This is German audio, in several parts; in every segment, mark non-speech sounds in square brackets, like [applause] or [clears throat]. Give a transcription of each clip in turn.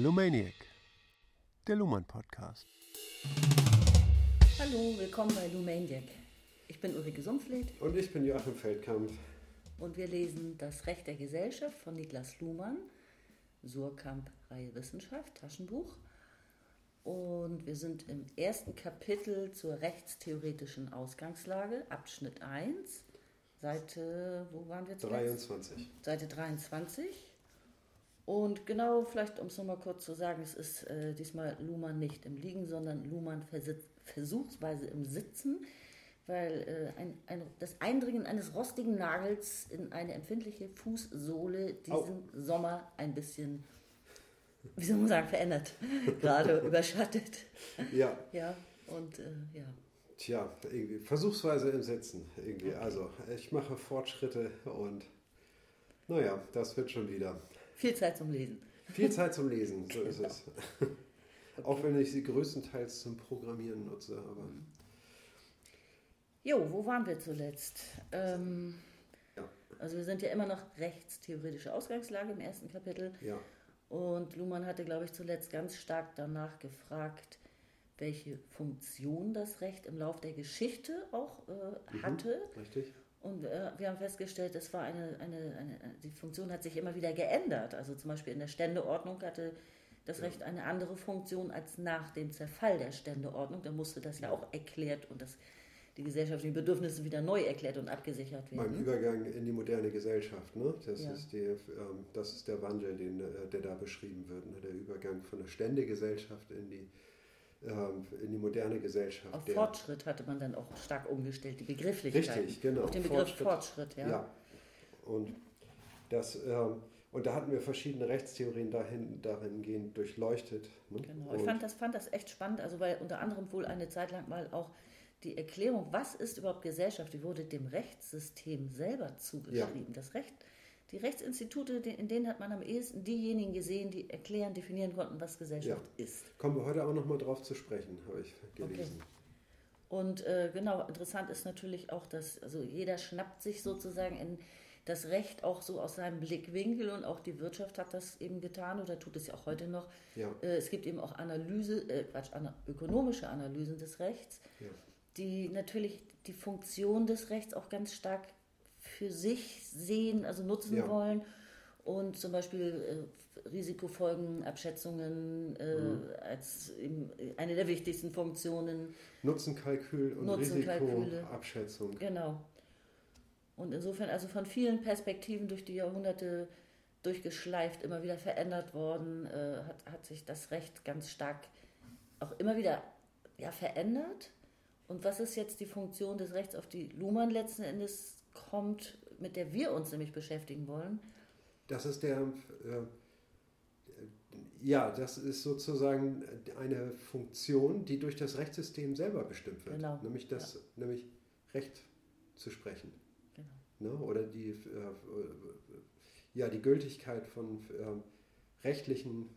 Lumaniac, der Luhmann Podcast. Hallo, willkommen bei Lumaniac. Ich bin Ulrike Sumpfleth Und ich bin Joachim Feldkamp. und wir lesen Das Recht der Gesellschaft von Niklas Luhmann, Surkamp Reihe Wissenschaft, Taschenbuch. Und wir sind im ersten Kapitel zur rechtstheoretischen Ausgangslage, Abschnitt 1, Seite, wo waren wir zuletzt? 23. Seite 23. Und genau, vielleicht um es nochmal kurz zu sagen, es ist äh, diesmal Luhmann nicht im Liegen, sondern Luhmann versuchsweise im Sitzen, weil äh, ein, ein, das Eindringen eines rostigen Nagels in eine empfindliche Fußsohle diesen Au. Sommer ein bisschen, wie soll man sagen, verändert, [laughs] gerade überschattet. Ja, Ja, und äh, ja. tja, irgendwie versuchsweise im Sitzen. Irgendwie. Also, ich mache Fortschritte und naja, das wird schon wieder. Viel Zeit zum Lesen. Viel Zeit zum Lesen, so ist es. [laughs] Auch wenn ich sie größtenteils zum Programmieren nutze, aber Jo, wo waren wir zuletzt? Ähm, Ja. Also wir sind ja immer noch rechtstheoretische Ausgangslage im ersten Kapitel. ja. Und Luhmann hatte, glaube ich, zuletzt ganz stark danach gefragt, welche Funktion das Recht im Lauf der Geschichte auch äh, hatte. Richtig? Und äh, wir haben festgestellt, es war eine, eine, eine, die Funktion hat sich immer wieder geändert. Also zum Beispiel in der Ständeordnung hatte das Recht eine andere Funktion als nach dem Zerfall der Ständeordnung. Da musste das ja auch erklärt und das, die gesellschaftlichen Bedürfnisse wieder neu erklärt und abgesichert Beim werden. Übergang in die moderne Gesellschaft, ne? das, Ja. ist die, ähm, das ist der Wandel, den, äh, der da beschrieben wird. Ne? Der Übergang von der Ständegesellschaft in die, in die moderne Gesellschaft. Auf Fortschritt hatte man dann auch stark umgestellt, die Begrifflichkeit. Richtig, genau. Auf den Begriff Fortschritt, ja. Ja. Und, das, ähm, und da hatten wir verschiedene Rechtstheorien dahin, dahingehend durchleuchtet. Ne? Genau. Und, Ich fand das, fand das echt spannend, also weil unter anderem wohl eine Zeit lang mal auch die Erklärung, was ist überhaupt Gesellschaft, die wurde dem Rechtssystem selber zugeschrieben. Das Recht, die Rechtsinstitute, in denen hat man am ehesten diejenigen gesehen, die erklären, definieren konnten, was Gesellschaft ist. kommen wir heute auch nochmal drauf zu sprechen, habe ich gelesen. Und äh, genau, interessant ist natürlich auch, dass also jeder schnappt sich sozusagen in das Recht auch so aus seinem Blickwinkel und auch die Wirtschaft hat das eben getan oder tut es ja auch heute noch. Ja. Äh, es gibt eben auch Analyse, äh, Quatsch, ana ökonomische Analysen des Rechts, Ja. die natürlich die Funktion des Rechts auch ganz stark für sich sehen, also nutzen Ja. wollen und zum Beispiel äh, Risikofolgenabschätzungen äh, Mhm. als eben eine der wichtigsten Funktionen Nutzenkalkül und. Risikoabschätzung. Genau. Und insofern also von vielen Perspektiven durch die Jahrhunderte durchgeschleift, immer wieder verändert worden, äh, hat, hat sich das Recht ganz stark auch immer wieder ja, verändert. Und was ist jetzt die Funktion des Rechts, auf die Luhmann letzten Endes kommt, mit der wir uns nämlich beschäftigen wollen? Das ist der, äh, ja, das ist sozusagen eine Funktion, die durch das Rechtssystem selber bestimmt wird. Genau, Nämlich das, nämlich Recht zu sprechen. Genau. Ne? Oder die, äh, ja, die Gültigkeit von ähm, rechtlichen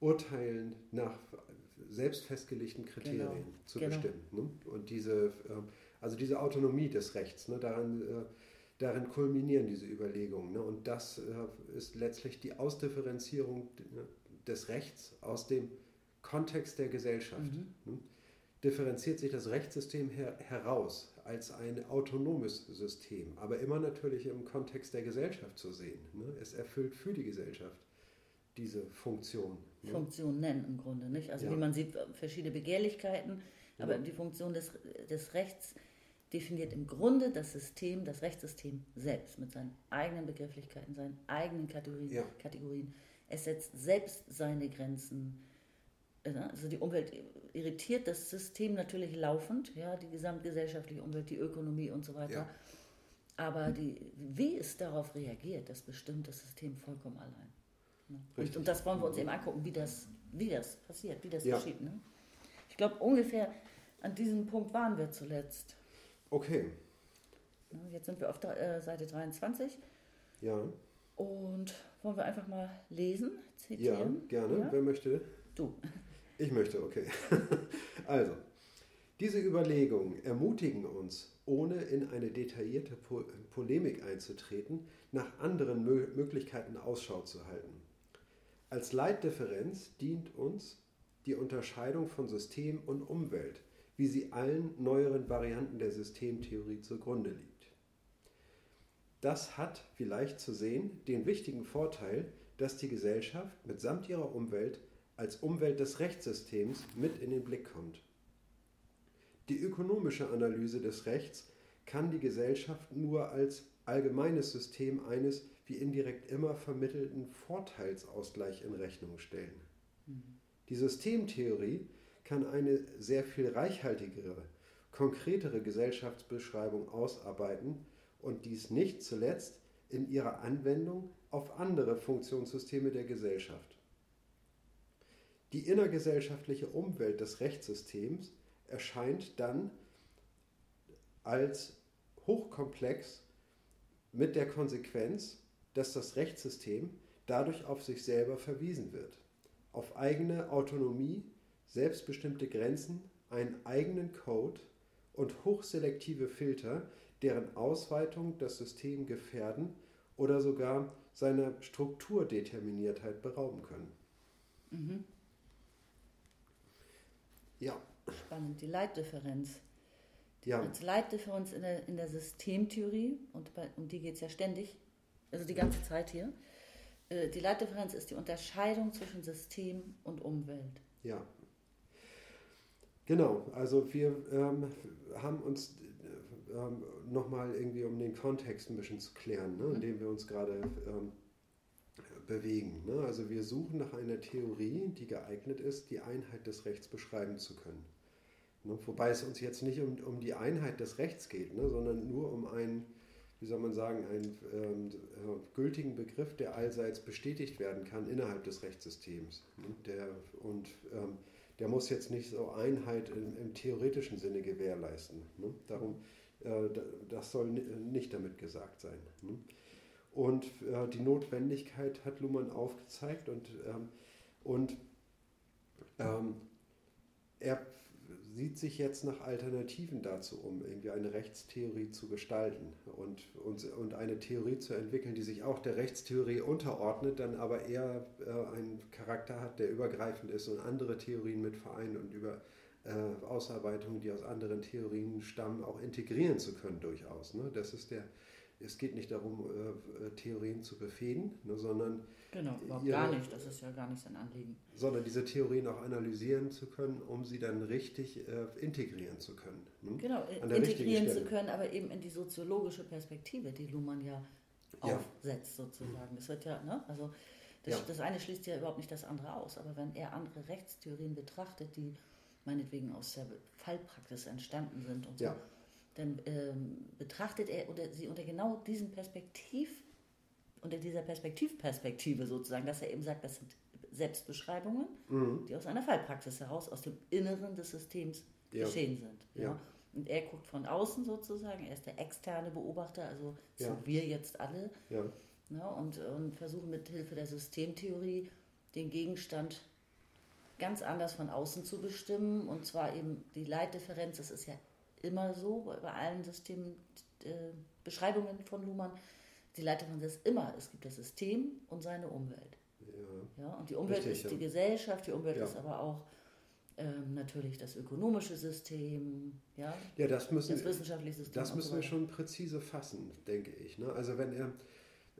Urteilen nach selbst festgelegten Kriterien Genau, zu genau. bestimmen. Ne? Und diese, ähm, also diese Autonomie des Rechts, ne? daran, äh, darin kulminieren diese Überlegungen. Ne? Und das äh, ist letztlich die Ausdifferenzierung ne, des Rechts aus dem Kontext der Gesellschaft. Ne? Differenziert sich das Rechtssystem her heraus als ein autonomes System, aber immer natürlich im Kontext der Gesellschaft zu sehen. Ne? Es erfüllt für die Gesellschaft diese Funktion. Ne? Funktion nennen im Grunde, nicht? Also Ja. wie man sieht, verschiedene Begehrlichkeiten, aber Ja. die Funktion des, des Rechts definiert im Grunde das System, das Rechtssystem selbst mit seinen eigenen Begrifflichkeiten, seinen eigenen Kategorien. Ja. Kategorien. Es setzt selbst seine Grenzen. Äh, Also die Umwelt irritiert das System natürlich laufend, ja, die gesamtgesellschaftliche Umwelt, die Ökonomie und so weiter. Ja. Aber die, wie es darauf reagiert, das bestimmt das System vollkommen allein. Ne? Und, und das wollen wir uns eben angucken, wie das, wie das passiert, wie das Ja. geschieht. Ne? Ich glaube, ungefähr an diesem Punkt waren wir zuletzt. Okay? Jetzt sind wir auf der, äh, Seite 23 ja, und wollen wir einfach mal lesen, ja, zitieren? gerne. Ja? Wer möchte? Du. Ich möchte, okay. [laughs] also, diese Überlegungen ermutigen uns, ohne in eine detaillierte po Polemik einzutreten, nach anderen Mö Möglichkeiten Ausschau zu halten. Als Leitdifferenz dient uns die Unterscheidung von System und Umwelt, wie sie allen neueren Varianten der Systemtheorie zugrunde liegt. Das hat, wie leicht zu sehen, den wichtigen Vorteil, dass die Gesellschaft mitsamt ihrer Umwelt als Umwelt des Rechtssystems mit in den Blick kommt. Die ökonomische Analyse des Rechts kann die Gesellschaft nur als allgemeines System eines wie indirekt immer vermittelten Vorteilsausgleich in Rechnung stellen. Mhm. Die Systemtheorie kann eine sehr viel reichhaltigere, konkretere Gesellschaftsbeschreibung ausarbeiten und dies nicht zuletzt in ihrer Anwendung auf andere Funktionssysteme der Gesellschaft. Die innergesellschaftliche Umwelt des Rechtssystems erscheint dann als hochkomplex mit der Konsequenz, dass das Rechtssystem dadurch auf sich selber verwiesen wird, auf eigene Autonomie, selbstbestimmte Grenzen, einen eigenen Code und hochselektive Filter, deren Ausweitung das System gefährden oder sogar seiner Strukturdeterminiertheit berauben können. Mhm. Ja. Spannend, die Leitdifferenz. Ja. Als Leitdifferenz in der, in der Systemtheorie, und bei, um die geht es ja ständig, also die ganze Zeit hier, äh, die Leitdifferenz ist die Unterscheidung zwischen System und Umwelt. Ja. Genau, also wir ähm, haben uns ähm, nochmal irgendwie, um den Kontext ein bisschen zu klären, ne, in mhm. dem wir uns gerade ähm, bewegen. Ne? Also wir suchen nach einer Theorie, die geeignet ist, die Einheit des Rechts beschreiben zu können. Ne? Wobei es uns jetzt nicht um, um die Einheit des Rechts geht, ne? sondern nur um einen, wie soll man sagen, einen ähm, äh, gültigen Begriff, der allseits bestätigt werden kann innerhalb des Rechtssystems. Ne? Der, und ähm, der muss jetzt nicht so Einheit im, im theoretischen Sinne gewährleisten. Ne? Darum, äh, das soll nicht damit gesagt sein. Ne? Und äh, die Notwendigkeit hat Luhmann aufgezeigt und, ähm, und ähm, er sieht sich jetzt nach Alternativen dazu um, irgendwie eine Rechtstheorie zu gestalten und, und, und eine Theorie zu entwickeln, die sich auch der Rechtstheorie unterordnet, dann aber eher äh, einen Charakter hat, der übergreifend ist und andere Theorien mit vereint und über äh, Ausarbeitungen, die aus anderen Theorien stammen, auch integrieren zu können durchaus. Ne? Das ist der, es geht nicht darum, äh, Theorien zu befehden, ne, sondern. Genau, überhaupt ihre, gar nicht, das ist ja gar nicht sein Anliegen. Sondern diese Theorien auch analysieren zu können, um sie dann richtig äh, integrieren zu können. Ne? Genau, integrieren zu können, aber eben in die soziologische Perspektive, die Luhmann ja aufsetzt, ja. sozusagen. Das wird ja, ne? Also das, ja. das eine schließt ja überhaupt nicht das andere aus, aber wenn er andere Rechtstheorien betrachtet, die meinetwegen aus der Fallpraxis entstanden sind und so, ja dann ähm, betrachtet er oder sie unter genau diesem Perspektiv, unter dieser Perspektivperspektive sozusagen, dass er eben sagt, das sind Selbstbeschreibungen, mhm. die aus einer Fallpraxis heraus, aus dem Inneren des Systems ja. geschehen sind. Ja. ja. Und er guckt von außen sozusagen, er ist der externe Beobachter, also ja. so wir jetzt alle. Ja. Ja, und, und versuchen mit Hilfe der Systemtheorie den Gegenstand ganz anders von außen zu bestimmen. Und zwar eben die Leitdifferenz, das ist ja immer so, bei allen Systembeschreibungen äh, von Luhmann, die Leiterin ist immer, es gibt das System und seine Umwelt. Ja. ja und die Umwelt Richtig, ist die Gesellschaft, die Umwelt ja. ist aber auch ähm, natürlich das ökonomische System, ja, ja das, müssen, das wissenschaftliche System. Das müssen so wir schon präzise fassen, denke ich. Ne? Also wenn er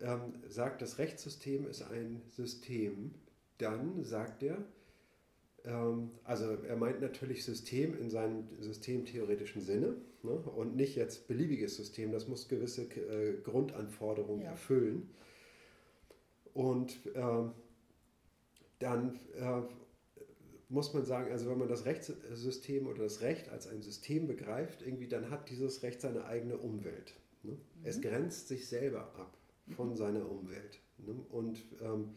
ähm, sagt, das Rechtssystem ist ein System, dann sagt er, also er meint natürlich System in seinem systemtheoretischen Sinne ne? und nicht jetzt beliebiges System, das muss gewisse äh, Grundanforderungen ja. erfüllen. Und äh, dann äh, muss man sagen, also wenn man das Rechtssystem oder das Recht als ein System begreift, irgendwie dann hat dieses Recht seine eigene Umwelt. Ne? Mhm. Es grenzt sich selber ab von mhm. seiner Umwelt. Ne? Und ähm,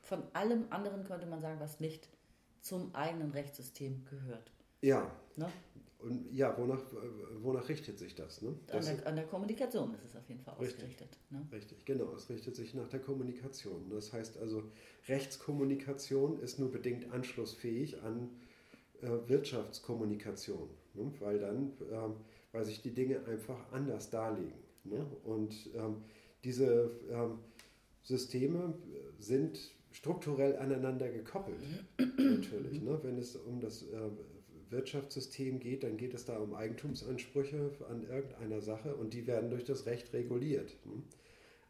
von allem anderen könnte man sagen, was nicht zum eigenen Rechtssystem gehört. Ja. Ne? Und ja, wonach, wonach richtet sich das? Ne? das an, der, an, der, Kommunikation ist es auf jeden Fall ausgerichtet. Richtig, ne? richtig, genau. Es richtet sich nach der Kommunikation. Das heißt also, Rechtskommunikation ist nur bedingt anschlussfähig an äh, Wirtschaftskommunikation, ne? weil dann, ähm, weil sich die Dinge einfach anders darlegen. Ne? Und ähm, diese ähm, Systeme sind strukturell aneinander gekoppelt, natürlich. Ne? Wenn es um das äh, Wirtschaftssystem geht, dann geht es da um Eigentumsansprüche an irgendeiner Sache und die werden durch das Recht reguliert. Ne?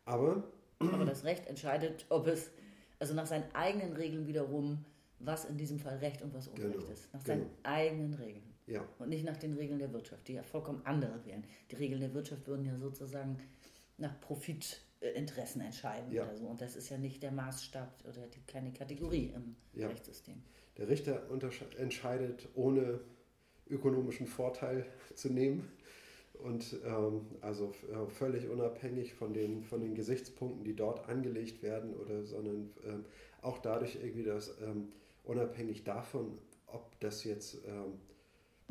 Aber, Aber das Recht entscheidet, ob es, also nach seinen eigenen Regeln wiederum, was in diesem Fall Recht und was Unrecht Genau, ist. Nach genau. seinen eigenen Regeln. ja, Und nicht nach den Regeln der Wirtschaft, die ja vollkommen andere wären. Die Regeln der Wirtschaft würden ja sozusagen nach Profitinteressen entscheiden Ja. oder so. Und das ist ja nicht der Maßstab oder die, keine Kategorie im Ja. Rechtssystem. der Richter entscheidet, ohne ökonomischen Vorteil zu nehmen und ähm, also äh, völlig unabhängig von den, von den Gesichtspunkten, die dort angelegt werden, oder sondern ähm, auch dadurch irgendwie das ähm, unabhängig davon, ob das jetzt ähm,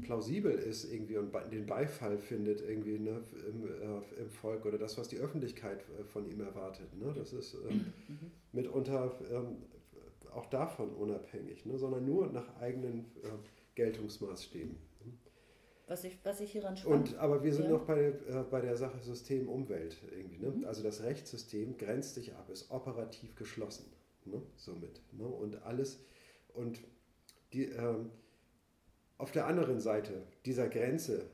plausibel ist irgendwie und den Beifall findet irgendwie ne, im, äh, im Volk oder das, was die Öffentlichkeit äh, von ihm erwartet. Ne? Das ist ähm, Mhm. mitunter ähm, auch davon unabhängig, ne? sondern nur nach eigenen äh, Geltungsmaßstäben. Was ich, was ich hieran spannend Und, aber wir sind Ja. noch bei, äh, bei der Sache System Umwelt irgendwie. Ne? Mhm. Also das Rechtssystem grenzt sich ab, ist operativ geschlossen. Ne? Somit. Ne? Und alles und die, ähm, auf der anderen Seite dieser Grenze, äh,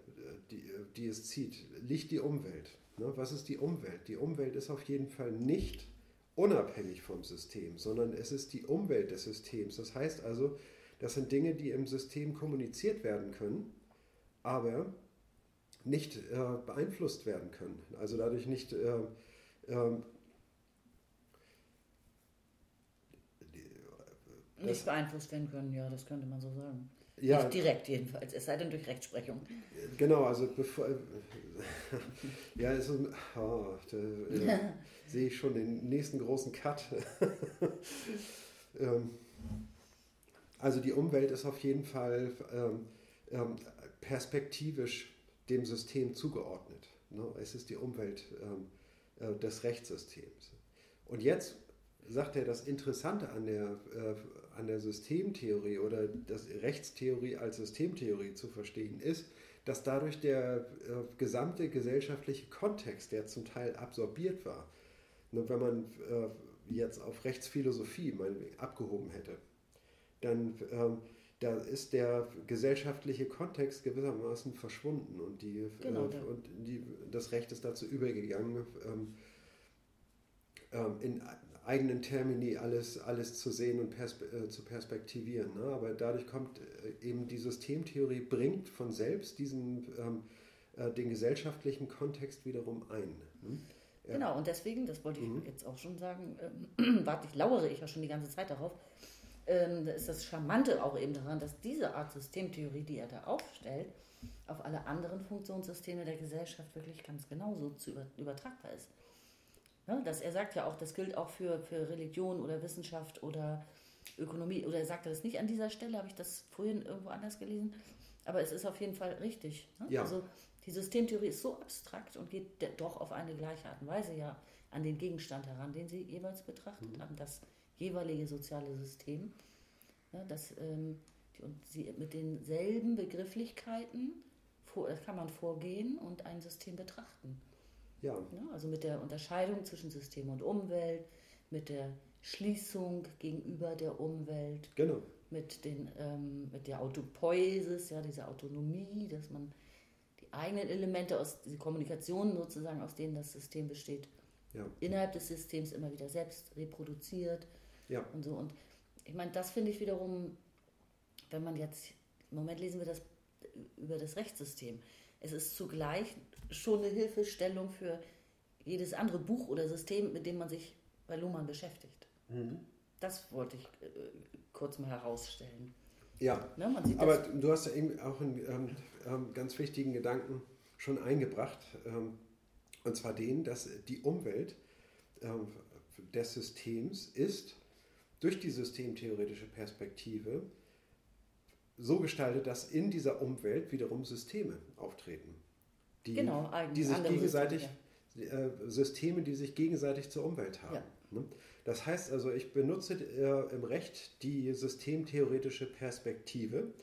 die, äh, die es zieht, liegt die Umwelt. Ne? Was ist die Umwelt? Die Umwelt ist auf jeden Fall nicht unabhängig vom System, sondern es ist die Umwelt des Systems. Das heißt also, das sind Dinge, die im System kommuniziert werden können, aber nicht äh, beeinflusst werden können. Also dadurch nicht äh, die- nicht beeinflusst werden können, ja, das könnte man so sagen. Ja, Nicht direkt jedenfalls, es sei denn durch Rechtsprechung. Genau, also bevor. [laughs] Ja, es ist, oh, da äh, [laughs] sehe ich schon den nächsten großen Cut. [laughs] ähm, also die Umwelt ist auf jeden Fall ähm, ähm, perspektivisch dem System zugeordnet. Ne? Es ist die Umwelt ähm, äh, des Rechtssystems. Und jetzt sagt er, das Interessante an der, äh, an der Systemtheorie oder das Rechtstheorie als Systemtheorie zu verstehen ist, dass dadurch der äh, gesamte gesellschaftliche Kontext, der zum Teil absorbiert war, ne, wenn man äh, jetzt auf Rechtsphilosophie abgehoben hätte, dann ähm, da ist der gesellschaftliche Kontext gewissermaßen verschwunden und, die, Genau, äh, und die, das Recht ist dazu übergegangen, ähm, in eigenen Termini alles, alles zu sehen und perspe äh, zu perspektivieren. Ne? Aber dadurch kommt äh, eben die Systemtheorie, bringt von selbst diesen, ähm, äh, den gesellschaftlichen Kontext wiederum ein. Ne? Ja. Genau, und deswegen, das wollte ich Mhm. jetzt auch schon sagen, ähm, [clears throat] warte ich, lauere ich ja schon die ganze Zeit darauf. Ähm, da ist das Charmante auch eben daran, dass diese Art Systemtheorie, die er da aufstellt, auf alle anderen Funktionssysteme der Gesellschaft wirklich ganz genauso zu über, übertragbar ist. Ne? Dass er sagt ja auch, das gilt auch für, für Religion oder Wissenschaft oder Ökonomie, oder er sagte das nicht an dieser Stelle, habe ich das vorhin irgendwo anders gelesen, aber es ist auf jeden Fall richtig. Ne? Ja. Also die Systemtheorie ist so abstrakt und geht doch auf eine gleiche Art und Weise ja an den Gegenstand heran, den sie jeweils betrachtet haben, das jeweilige soziale System. Ja, das, ähm, die, und sie mit denselben Begrifflichkeiten vor, das kann man vorgehen und ein System betrachten. Ja, Ja, also mit der Unterscheidung zwischen System und Umwelt, mit der Schließung gegenüber der Umwelt, genau. mit, den, ähm, mit der Autopoiesis, ja, dieser Autonomie, dass man die eigenen Elemente aus die Kommunikation sozusagen, aus denen das System besteht, Ja. innerhalb des Systems immer wieder selbst reproduziert Ja. und so. Und ich meine, das finde ich wiederum, wenn man jetzt, im Moment lesen wir das über das Rechtssystem. Es ist zugleich schon eine Hilfestellung für jedes andere Buch oder System, mit dem man sich bei Luhmann beschäftigt. Mhm. Das wollte ich äh, kurz mal herausstellen. Ja, Ne, aber das, du hast ja eben auch einen ähm, ähm, ganz wichtigen Gedanken schon eingebracht, ähm, und zwar den, dass die Umwelt ähm, des Systems ist durch die systemtheoretische Perspektive so gestaltet, dass in dieser Umwelt wiederum Systeme auftreten. Die, genau, die sich gegenseitig, Systeme, äh, Systeme, die sich gegenseitig zur Umwelt haben. Ja. Ne? Das heißt also, ich benutze äh, im Recht die systemtheoretische Perspektive,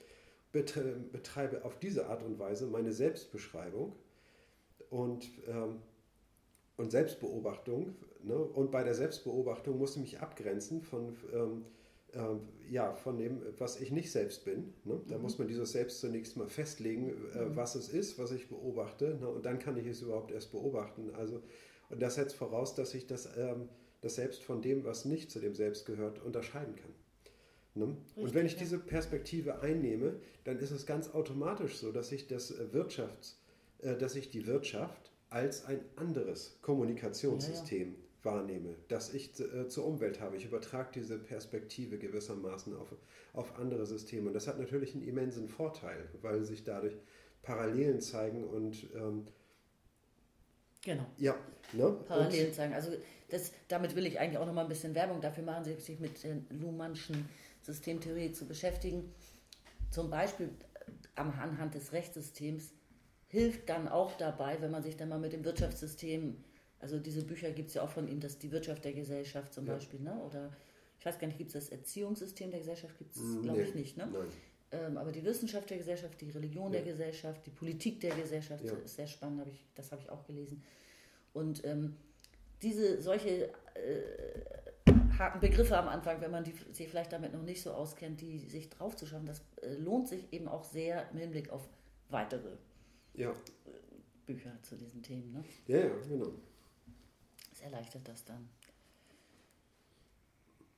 betre betreibe auf diese Art und Weise meine Selbstbeschreibung und ähm, und Selbstbeobachtung. Ne? Und bei der Selbstbeobachtung musste ich mich abgrenzen von, ähm, äh, ja, von dem, was ich nicht selbst bin. Ne? Da mhm. muss man dieses Selbst zunächst mal festlegen, äh, mhm. was es ist, was ich beobachte. Ne? Und dann kann ich es überhaupt erst beobachten. Also, und das setzt voraus, dass ich das, ähm, das Selbst von dem, was nicht zu dem Selbst gehört, unterscheiden kann. Ne? Richtig, und wenn ich ja. diese Perspektive einnehme, dann ist es ganz automatisch so, dass ich das äh, Wirtschafts, äh, dass ich die Wirtschaft als ein anderes Kommunikationssystem ja, ja. Wahrnehme, das ich äh, zur Umwelt habe. Ich übertrage diese Perspektive gewissermaßen auf, auf andere Systeme. Und das hat natürlich einen immensen Vorteil, weil sich dadurch Parallelen zeigen und ähm, Genau. Ja, ne? Parallelen zeigen. Also das, damit will ich eigentlich auch noch mal ein bisschen Werbung dafür machen, sich mit der Luhmannschen Systemtheorie zu beschäftigen. Zum Beispiel anhand des Rechtssystems hilft dann auch dabei, wenn man sich dann mal mit dem Wirtschaftssystem, also diese Bücher gibt es ja auch von ihm, das die Wirtschaft der Gesellschaft zum ja. Beispiel, ne? oder ich weiß gar nicht, gibt es das Erziehungssystem der Gesellschaft, gibt es mm, glaube nee. ich nicht, ne? Ähm, aber die Wissenschaft der Gesellschaft, die Religion ja. der Gesellschaft, die Politik der Gesellschaft ja. ist sehr spannend, hab ich, das habe ich auch gelesen. Und ähm, diese solche äh, harten Begriffe am Anfang, wenn man die, sich vielleicht damit noch nicht so auskennt, die sich drauf zu schaffen, das äh, lohnt sich eben auch sehr im Hinblick auf weitere ja. Bücher zu diesen Themen. Ne? Ja, ja, genau. Das erleichtert das dann.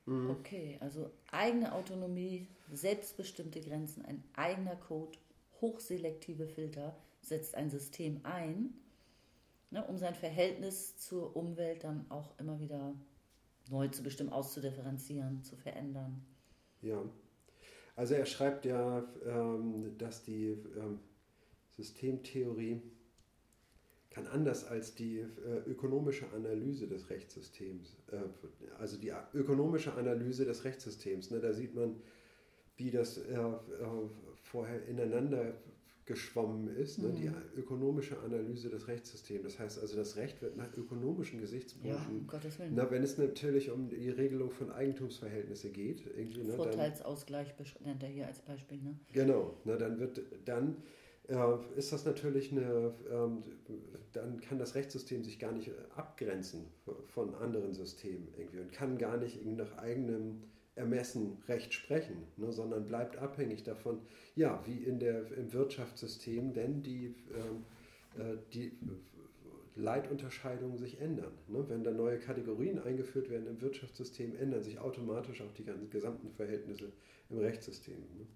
Mhm. Okay, also eigene Autonomie, selbstbestimmte Grenzen, ein eigener Code, hochselektive Filter setzt ein System ein, ne, um sein Verhältnis zur Umwelt dann auch immer wieder neu zu bestimmen, auszudifferenzieren, zu verändern. Ja, also er schreibt ja, ähm, dass die ähm, Systemtheorie kann anders als die äh, ökonomische Analyse des Rechtssystems, äh, also die ökonomische Analyse des Rechtssystems, ne, da sieht man, wie das äh, äh vorher ineinander geschwommen ist, ne, die mhm. ökonomische Analyse des Rechtssystems. Das heißt also, das Recht wird nach ökonomischen Gesichtspunkten. Ja, um na, wenn es natürlich um die Regelung von Eigentumsverhältnisse geht. Irgendwie, ne, Vorteilsausgleich dann, nennt er hier als Beispiel. Ne? Genau, na, dann wird dann äh, ist das natürlich eine, ähm, dann kann das Rechtssystem sich gar nicht abgrenzen von anderen Systemen irgendwie und kann gar nicht nach eigenem Ermessen Recht sprechen, ne, sondern bleibt abhängig davon, ja, wie in der, im Wirtschaftssystem denn die, ähm, äh, die Leitunterscheidungen sich ändern. Ne? Wenn da neue Kategorien eingeführt werden im Wirtschaftssystem, ändern sich automatisch auch die gesamten Verhältnisse im Rechtssystem. Ne?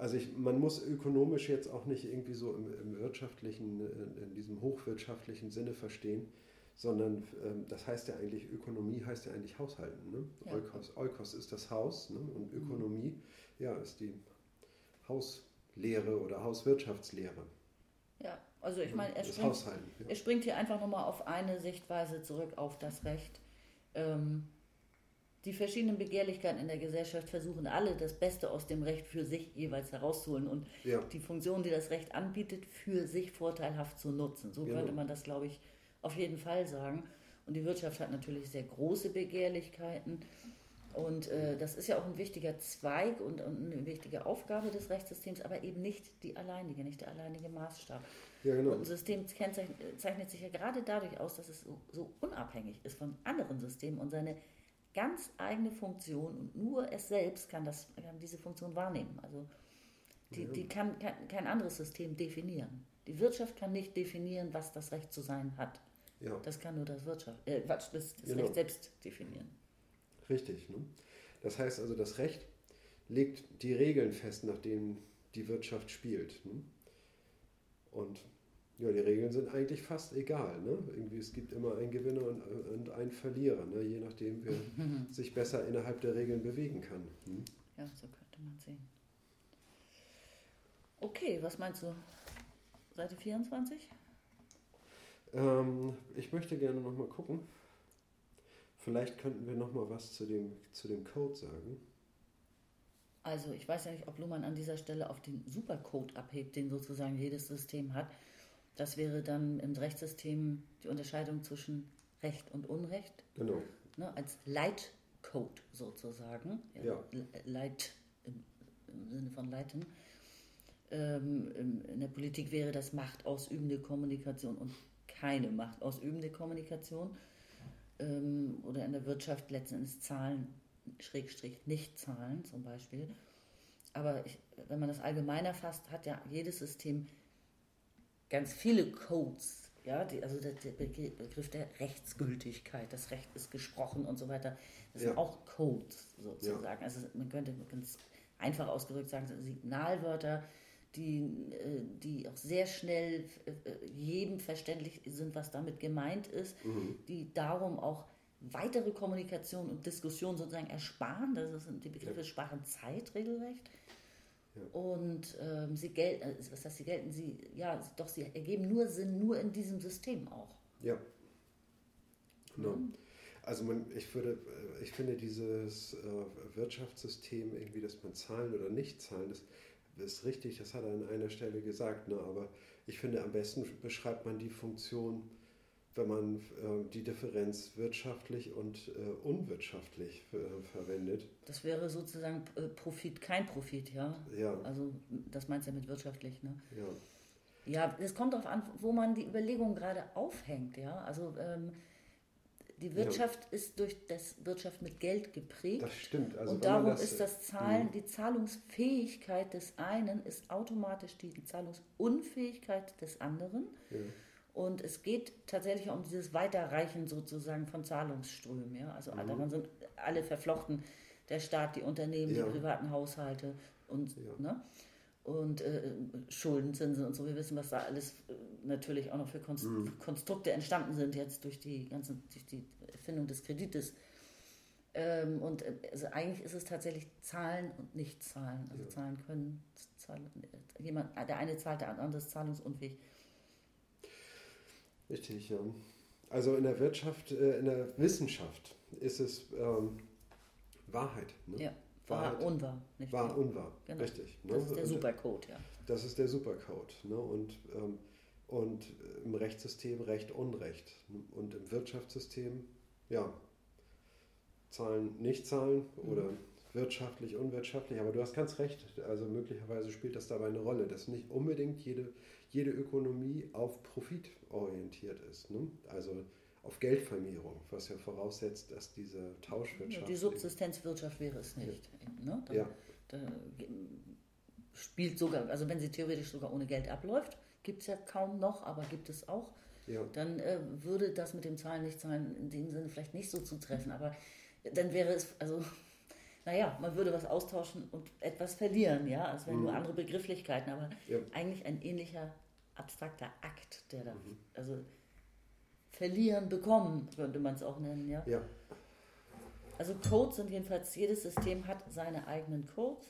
Also ich, man muss ökonomisch jetzt auch nicht irgendwie so im, im wirtschaftlichen, in, in, diesem hochwirtschaftlichen Sinne verstehen, sondern ähm, das heißt ja eigentlich, Ökonomie heißt ja eigentlich Haushalten. Ne? Ja. Eukos, Eukos ist das Haus ne? und mhm. Ökonomie ja, ist die Hauslehre oder Hauswirtschaftslehre. Ja, also ich meine, er, springt, ja. er springt hier einfach nochmal auf eine Sichtweise zurück auf das Recht. Ähm, die verschiedenen Begehrlichkeiten in der Gesellschaft versuchen alle das Beste aus dem Recht für sich jeweils herauszuholen und ja. die Funktion, die das Recht anbietet, für sich vorteilhaft zu nutzen. So genau. könnte man das, glaube ich, auf jeden Fall sagen. Und die Wirtschaft hat natürlich sehr große Begehrlichkeiten. Und äh, das ist ja auch ein wichtiger Zweig und, und, eine wichtige Aufgabe des Rechtssystems, aber eben nicht die alleinige, nicht der alleinige Maßstab. Ja, genau. Und ein System zeichnet sich ja gerade dadurch aus, dass es so, so unabhängig ist von anderen Systemen und seine ganz eigene Funktion und nur es selbst kann, das, kann diese Funktion wahrnehmen. Also die, die kann, kann kein anderes System definieren. Die Wirtschaft kann nicht definieren, was das Recht zu sein hat. Ja. Das kann nur das, Wirtschaft, äh, das, das genau. Recht selbst definieren. Richtig. Ne? Das heißt also, das Recht legt die Regeln fest, nach denen die Wirtschaft spielt. Ne? Und ja, die Regeln sind eigentlich fast egal. Ne? Irgendwie, es gibt immer einen Gewinner und, und einen Verlierer, ne? je nachdem, wer [laughs] sich besser innerhalb der Regeln bewegen kann. Hm? Ja, so könnte man sehen. Okay, was meinst du? Seite 24? Ähm, ich möchte gerne nochmal gucken. Vielleicht könnten wir nochmal was zu dem, zu dem Code sagen. Also ich weiß ja nicht, ob Luhmann an dieser Stelle auf den Supercode abhebt, den sozusagen jedes System hat. Das wäre dann im Rechtssystem die Unterscheidung zwischen Recht und Unrecht. Genau. Ne, als Leitcode sozusagen. Ja. Leit im, im, Sinne von leiten. Ähm, in der Politik wäre das machtausübende Kommunikation und keine machtausübende Kommunikation ähm, oder in der Wirtschaft letzten Endes Zahlen, Schrägstrich nicht Zahlen zum Beispiel. Aber ich, wenn man das allgemeiner fasst, hat ja jedes System ganz viele Codes. Ja, die, also der, der, Begriff der Rechtsgültigkeit, das Recht ist gesprochen und so weiter, das ja. sind auch Codes sozusagen. Ja. Also man könnte ganz einfach ausgedrückt sagen, Signalwörter, die, äh, die auch sehr schnell äh, jedem verständlich sind, was damit gemeint ist, mhm. die darum auch weitere Kommunikation und Diskussion sozusagen ersparen. Das sind die Begriffe ja. sparen Zeit regelrecht. Ja. Und ähm, sie gelten, äh, was heißt sie gelten, sie, ja, doch, sie ergeben nur Sinn, nur in diesem System auch. Ja. Genau. Mhm. Also man, ich würde, ich finde dieses äh, Wirtschaftssystem irgendwie, dass man zahlen oder nicht zahlen, das ist richtig, das hat er an einer Stelle gesagt, ne? aber ich finde, am besten beschreibt man die Funktion, wenn man äh, die Differenz wirtschaftlich und äh, unwirtschaftlich äh, verwendet. Das wäre sozusagen äh, Profit, kein Profit, ja? Ja. Also das meinst du ja mit wirtschaftlich, ne? Ja. Ja, es kommt darauf an, wo man die Überlegung gerade aufhängt, ja. Also ähm, die Wirtschaft ja. ist durch das Wirtschaft mit Geld geprägt. Das stimmt. Also und darum das, ist das Zahlen, mh. die Zahlungsfähigkeit des einen ist automatisch die Zahlungsunfähigkeit des anderen. Ja. Und es geht tatsächlich um dieses Weiterreichen sozusagen von Zahlungsströmen. Ja? Also mhm. daran sind alle verflochten, der Staat, die Unternehmen, ja. die privaten Haushalte und ne? und äh, Schuldenzinsen und so. Wir wissen, was da alles äh, natürlich auch noch für Konst mhm. Konstrukte entstanden sind jetzt durch die ganze, durch die Erfindung des Kredites. Ähm, und äh, also eigentlich ist es tatsächlich Zahlen und nicht Zahlen. Also ja. Zahlen können zahlen, jemand, der eine zahlt, der andere ist zahlungsunfähig. Richtig, ja. Also in der Wirtschaft, äh, in der Wissenschaft ist es ähm, Wahrheit. Ne? Ja. Wahr, unwahr. Nicht wahr, unwahr. Genau. Richtig. Ne? Das ist der Supercode, ja. Das ist der Supercode. Ne? Und, ähm, und im Rechtssystem Recht, Unrecht. Und im Wirtschaftssystem, ja, Zahlen, nicht Zahlen oder mhm. wirtschaftlich, unwirtschaftlich. Aber du hast ganz recht. Also möglicherweise spielt das dabei eine Rolle, dass nicht unbedingt jede, jede Ökonomie auf Profit orientiert ist. Ne? Also auf Geldvermehrung, was ja voraussetzt, dass diese Tauschwirtschaft. Die Subsistenzwirtschaft wäre es nicht. Ja. Ne? Da, ja. Da spielt sogar, also wenn sie theoretisch sogar ohne Geld abläuft, gibt es ja kaum noch, aber gibt es auch, ja. dann äh, würde das mit dem Zahlen nicht zahlen in dem Sinne vielleicht nicht so zutreffen, aber dann wäre es, also naja, man würde was austauschen und etwas verlieren, ja, also wenn mhm. nur andere Begrifflichkeiten, aber ja. eigentlich ein ähnlicher abstrakter Akt, der da, mhm. also verlieren, bekommen, könnte man es auch nennen, ja? Ja. Also Codes sind jedenfalls, jedes System hat seine eigenen Codes.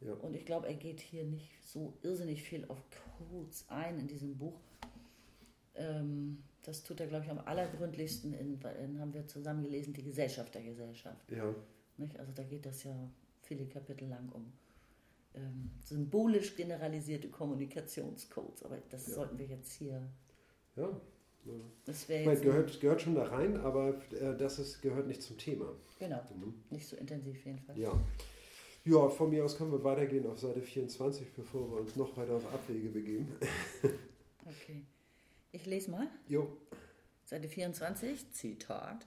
Ja. Und ich glaube, er geht hier nicht so irrsinnig viel auf Codes ein in diesem Buch. Ähm, das tut er, glaube ich, am allergründlichsten in, in, haben wir zusammen gelesen, die Gesellschaft der Gesellschaft. Ja. Nicht? Also da geht das ja viele Kapitel lang um ähm, symbolisch generalisierte Kommunikationscodes. Aber das ja. sollten wir jetzt hier ja. Das ich meine, gehört, gehört schon da rein, aber äh, das ist, gehört nicht zum Thema. Genau, mhm. nicht so intensiv jedenfalls. Ja. ja, von mir aus können wir weitergehen auf Seite 24, bevor wir uns noch weiter auf Abwege begeben. okay, ich lese mal. Jo. Seite 24, Zitat.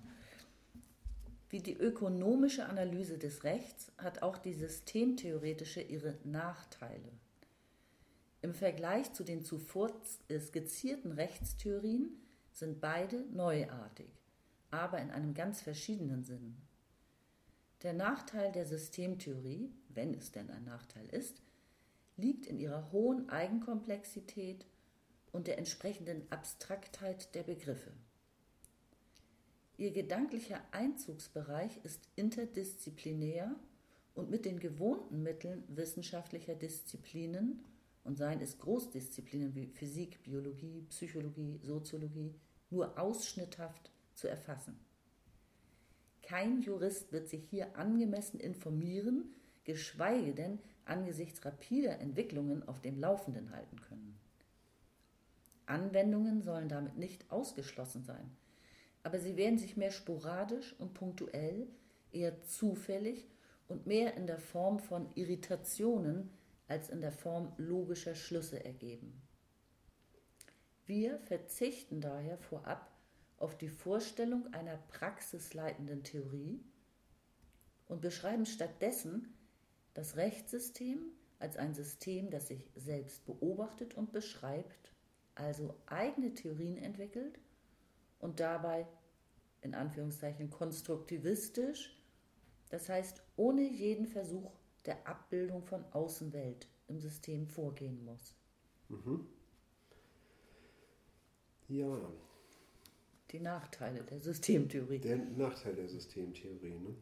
Wie die ökonomische Analyse des Rechts hat auch die systemtheoretische ihre Nachteile. Im Vergleich zu den zuvor skizzierten Rechtstheorien sind beide neuartig, aber in einem ganz verschiedenen Sinn. Der Nachteil der Systemtheorie, wenn es denn ein Nachteil ist, liegt in ihrer hohen Eigenkomplexität und der entsprechenden Abstraktheit der Begriffe. Ihr gedanklicher Einzugsbereich ist interdisziplinär und mit den gewohnten Mitteln wissenschaftlicher Disziplinen und seien es Großdisziplinen wie Physik, Biologie, Psychologie, Soziologie, nur ausschnitthaft zu erfassen. Kein Jurist wird sich hier angemessen informieren, geschweige denn angesichts rapider Entwicklungen auf dem Laufenden halten können. Anwendungen sollen damit nicht ausgeschlossen sein, aber sie werden sich mehr sporadisch und punktuell, eher zufällig und mehr in der Form von Irritationen als in der Form logischer Schlüsse ergeben. Wir verzichten daher vorab auf die Vorstellung einer praxisleitenden Theorie und beschreiben stattdessen das Rechtssystem als ein System, das sich selbst beobachtet und beschreibt, also eigene Theorien entwickelt und dabei in Anführungszeichen konstruktivistisch, das heißt ohne jeden Versuch der Abbildung von Außenwelt im System vorgehen muss. Mhm. Ja. Die Nachteile der Systemtheorie. Der Nachteil der Systemtheorie. Ne?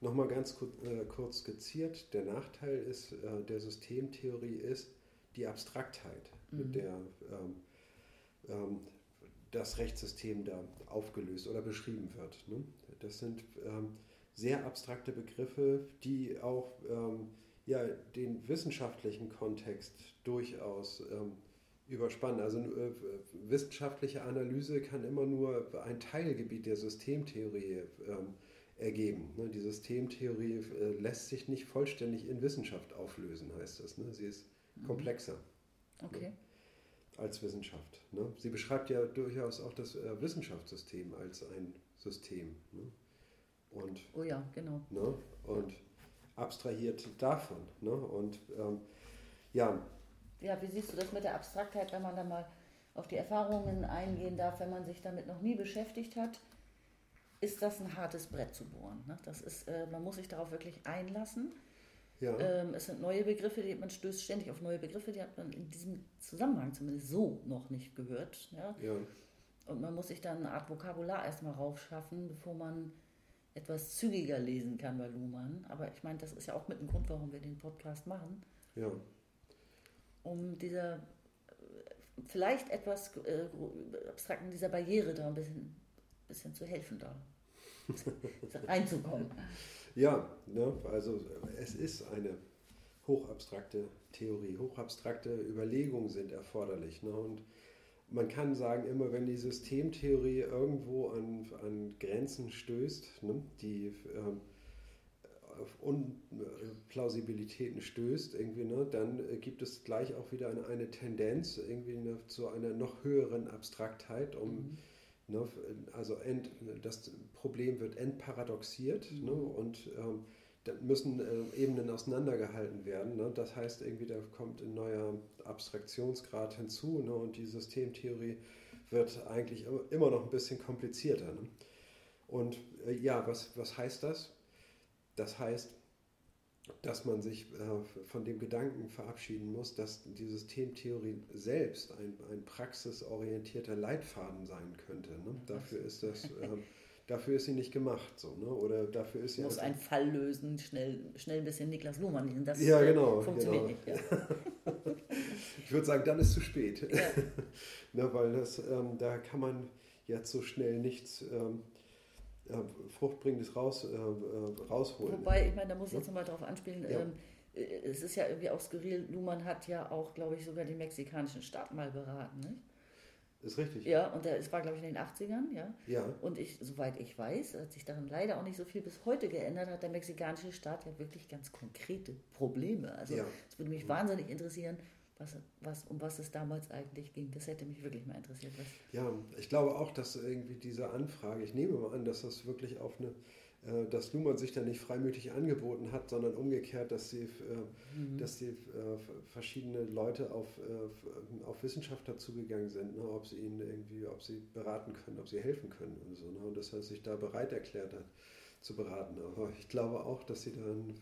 Nochmal ganz kurz, äh, kurz skizziert. Der Nachteil ist, äh, der Systemtheorie ist die Abstraktheit, mhm. mit der ähm, ähm, das Rechtssystem da aufgelöst oder beschrieben wird. Ne? Das sind ähm, sehr abstrakte Begriffe, die auch ähm, ja, den wissenschaftlichen Kontext durchaus ähm, überspannen. Also äh, wissenschaftliche Analyse kann immer nur ein Teilgebiet der Systemtheorie ähm, ergeben. Ne? Die Systemtheorie äh, lässt sich nicht vollständig in Wissenschaft auflösen, heißt das. Ne? Sie ist mhm. komplexer. Okay. Ne? Als Wissenschaft. Ne? Sie beschreibt ja durchaus auch das äh, Wissenschaftssystem als ein System. Ne? Und, oh ja, genau. Ne? Und abstrahiert davon. Ne? Und ähm, ja, ja, wie siehst du das mit der Abstraktheit, wenn man da mal auf die Erfahrungen eingehen darf, wenn man sich damit noch nie beschäftigt hat? Ist das ein hartes Brett zu bohren? Ne? Das ist, äh, man muss sich darauf wirklich einlassen. Ja. Ähm, es sind neue Begriffe, die man stößt ständig auf neue Begriffe, die hat man in diesem Zusammenhang zumindest so noch nicht gehört. Ja? ja. Und man muss sich dann eine Art Vokabular erstmal raufschaffen, bevor man etwas zügiger lesen kann bei Luhmann. Aber ich meine, das ist ja auch mit dem Grund, warum wir den Podcast machen. Ja um dieser vielleicht etwas äh, abstrakten, dieser Barriere da ein bisschen, bisschen zu helfen, da [laughs] reinzukommen. Ja, ne, also es ist eine hochabstrakte Theorie, hochabstrakte Überlegungen sind erforderlich. Ne, und man kann sagen, immer wenn die Systemtheorie irgendwo an, an Grenzen stößt, ne, die ähm, auf Unplausibilitäten stößt, irgendwie, ne, dann gibt es gleich auch wieder eine, eine Tendenz irgendwie ne, zu einer noch höheren Abstraktheit, um mhm. Ne, also ent, das Problem wird entparadoxiert mhm. ne, und ähm, da müssen äh, Ebenen auseinandergehalten werden. Ne? Das heißt, irgendwie da kommt ein neuer Abstraktionsgrad hinzu ne? und die Systemtheorie wird eigentlich immer noch ein bisschen komplizierter. Ne? Und äh, ja, was, was heißt das? Das heißt, dass man sich äh, von dem Gedanken verabschieden muss, dass die Systemtheorie selbst ein, ein praxisorientierter Leitfaden sein könnte. Ne? Dafür ist das. [laughs] Äh, dafür ist sie nicht gemacht, so, ne? Oder dafür ist sie. Muss einen Fall lösen, schnell, schnell ein bisschen Niklas Luhmann. Das ja, genau, funktioniert genau. nicht. Ja. [laughs] ich würde sagen, dann ist es zu spät. Ja. [laughs] ne, weil das, ähm, da kann man jetzt so schnell nichts ähm, äh, Fruchtbringendes raus, äh, äh, rausholen. Wobei, ich meine, da muss ich jetzt nochmal drauf anspielen, ja. ähm, äh, es ist ja irgendwie auch skurril, Luhmann hat ja auch, glaube ich, sogar den mexikanischen Staat mal beraten, nicht? Ist richtig. Ja, und es war, glaube ich, in den 80ern, ja. Ja. Und ich, soweit ich weiß, hat sich daran leider auch nicht so viel bis heute geändert, hat der mexikanische Staat ja wirklich ganz konkrete Probleme. Also es ja. würde mich wahnsinnig interessieren, was, was, um was es damals eigentlich ging. Das hätte mich wirklich mal interessiert. Was ja, ich glaube auch, dass irgendwie diese Anfrage, ich nehme mal an, dass das wirklich auf eine, äh, dass Luhmann sich da nicht freimütig angeboten hat, sondern umgekehrt, dass sie, äh, mhm. dass die äh, verschiedene Leute auf, auf Wissenschaftler zugegangen sind, ne, ob sie ihnen irgendwie, ob sie beraten können, ob sie helfen können und so. Ne, und dass er sich da bereit erklärt hat zu beraten. Aber ich glaube auch, dass sie dann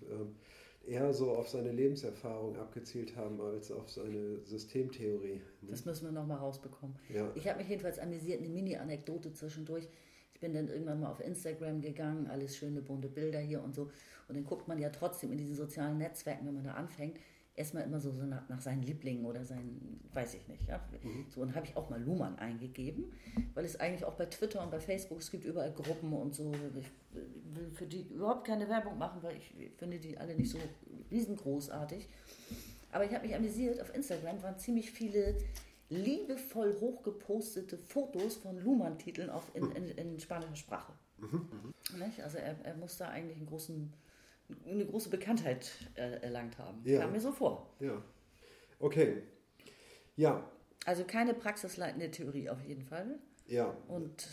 eher so auf seine Lebenserfahrung abgezielt haben als auf seine Systemtheorie. Ne? Das müssen wir nochmal rausbekommen. Ja. Ich habe mich jedenfalls amüsiert, eine Mini-Anekdote zwischendurch. Ich bin dann irgendwann mal auf Instagram gegangen, alles schöne bunte Bilder hier und so. Und dann guckt man ja trotzdem in diesen sozialen Netzwerken, wenn man da anfängt, erstmal immer so, so nach, nach, seinen Lieblingen oder seinen, weiß ich nicht. Ja? Mhm. So, und habe ich auch mal Luhmann eingegeben, weil es eigentlich auch bei Twitter und bei Facebook, es gibt überall Gruppen und so. Ich will für die überhaupt keine Werbung machen, weil ich finde die alle nicht so riesengroßartig. Aber ich habe mich amüsiert, auf Instagram waren ziemlich viele liebevoll hochgepostete Fotos von Luhmann-Titeln in, in, in, spanischer Sprache. Mhm. Also er, er muss da eigentlich einen großen eine große Bekanntheit erlangt haben. Ja. Kam mir so vor. Ja. Okay. Ja, Also keine praxisleitende Theorie auf jeden Fall. Ja. Und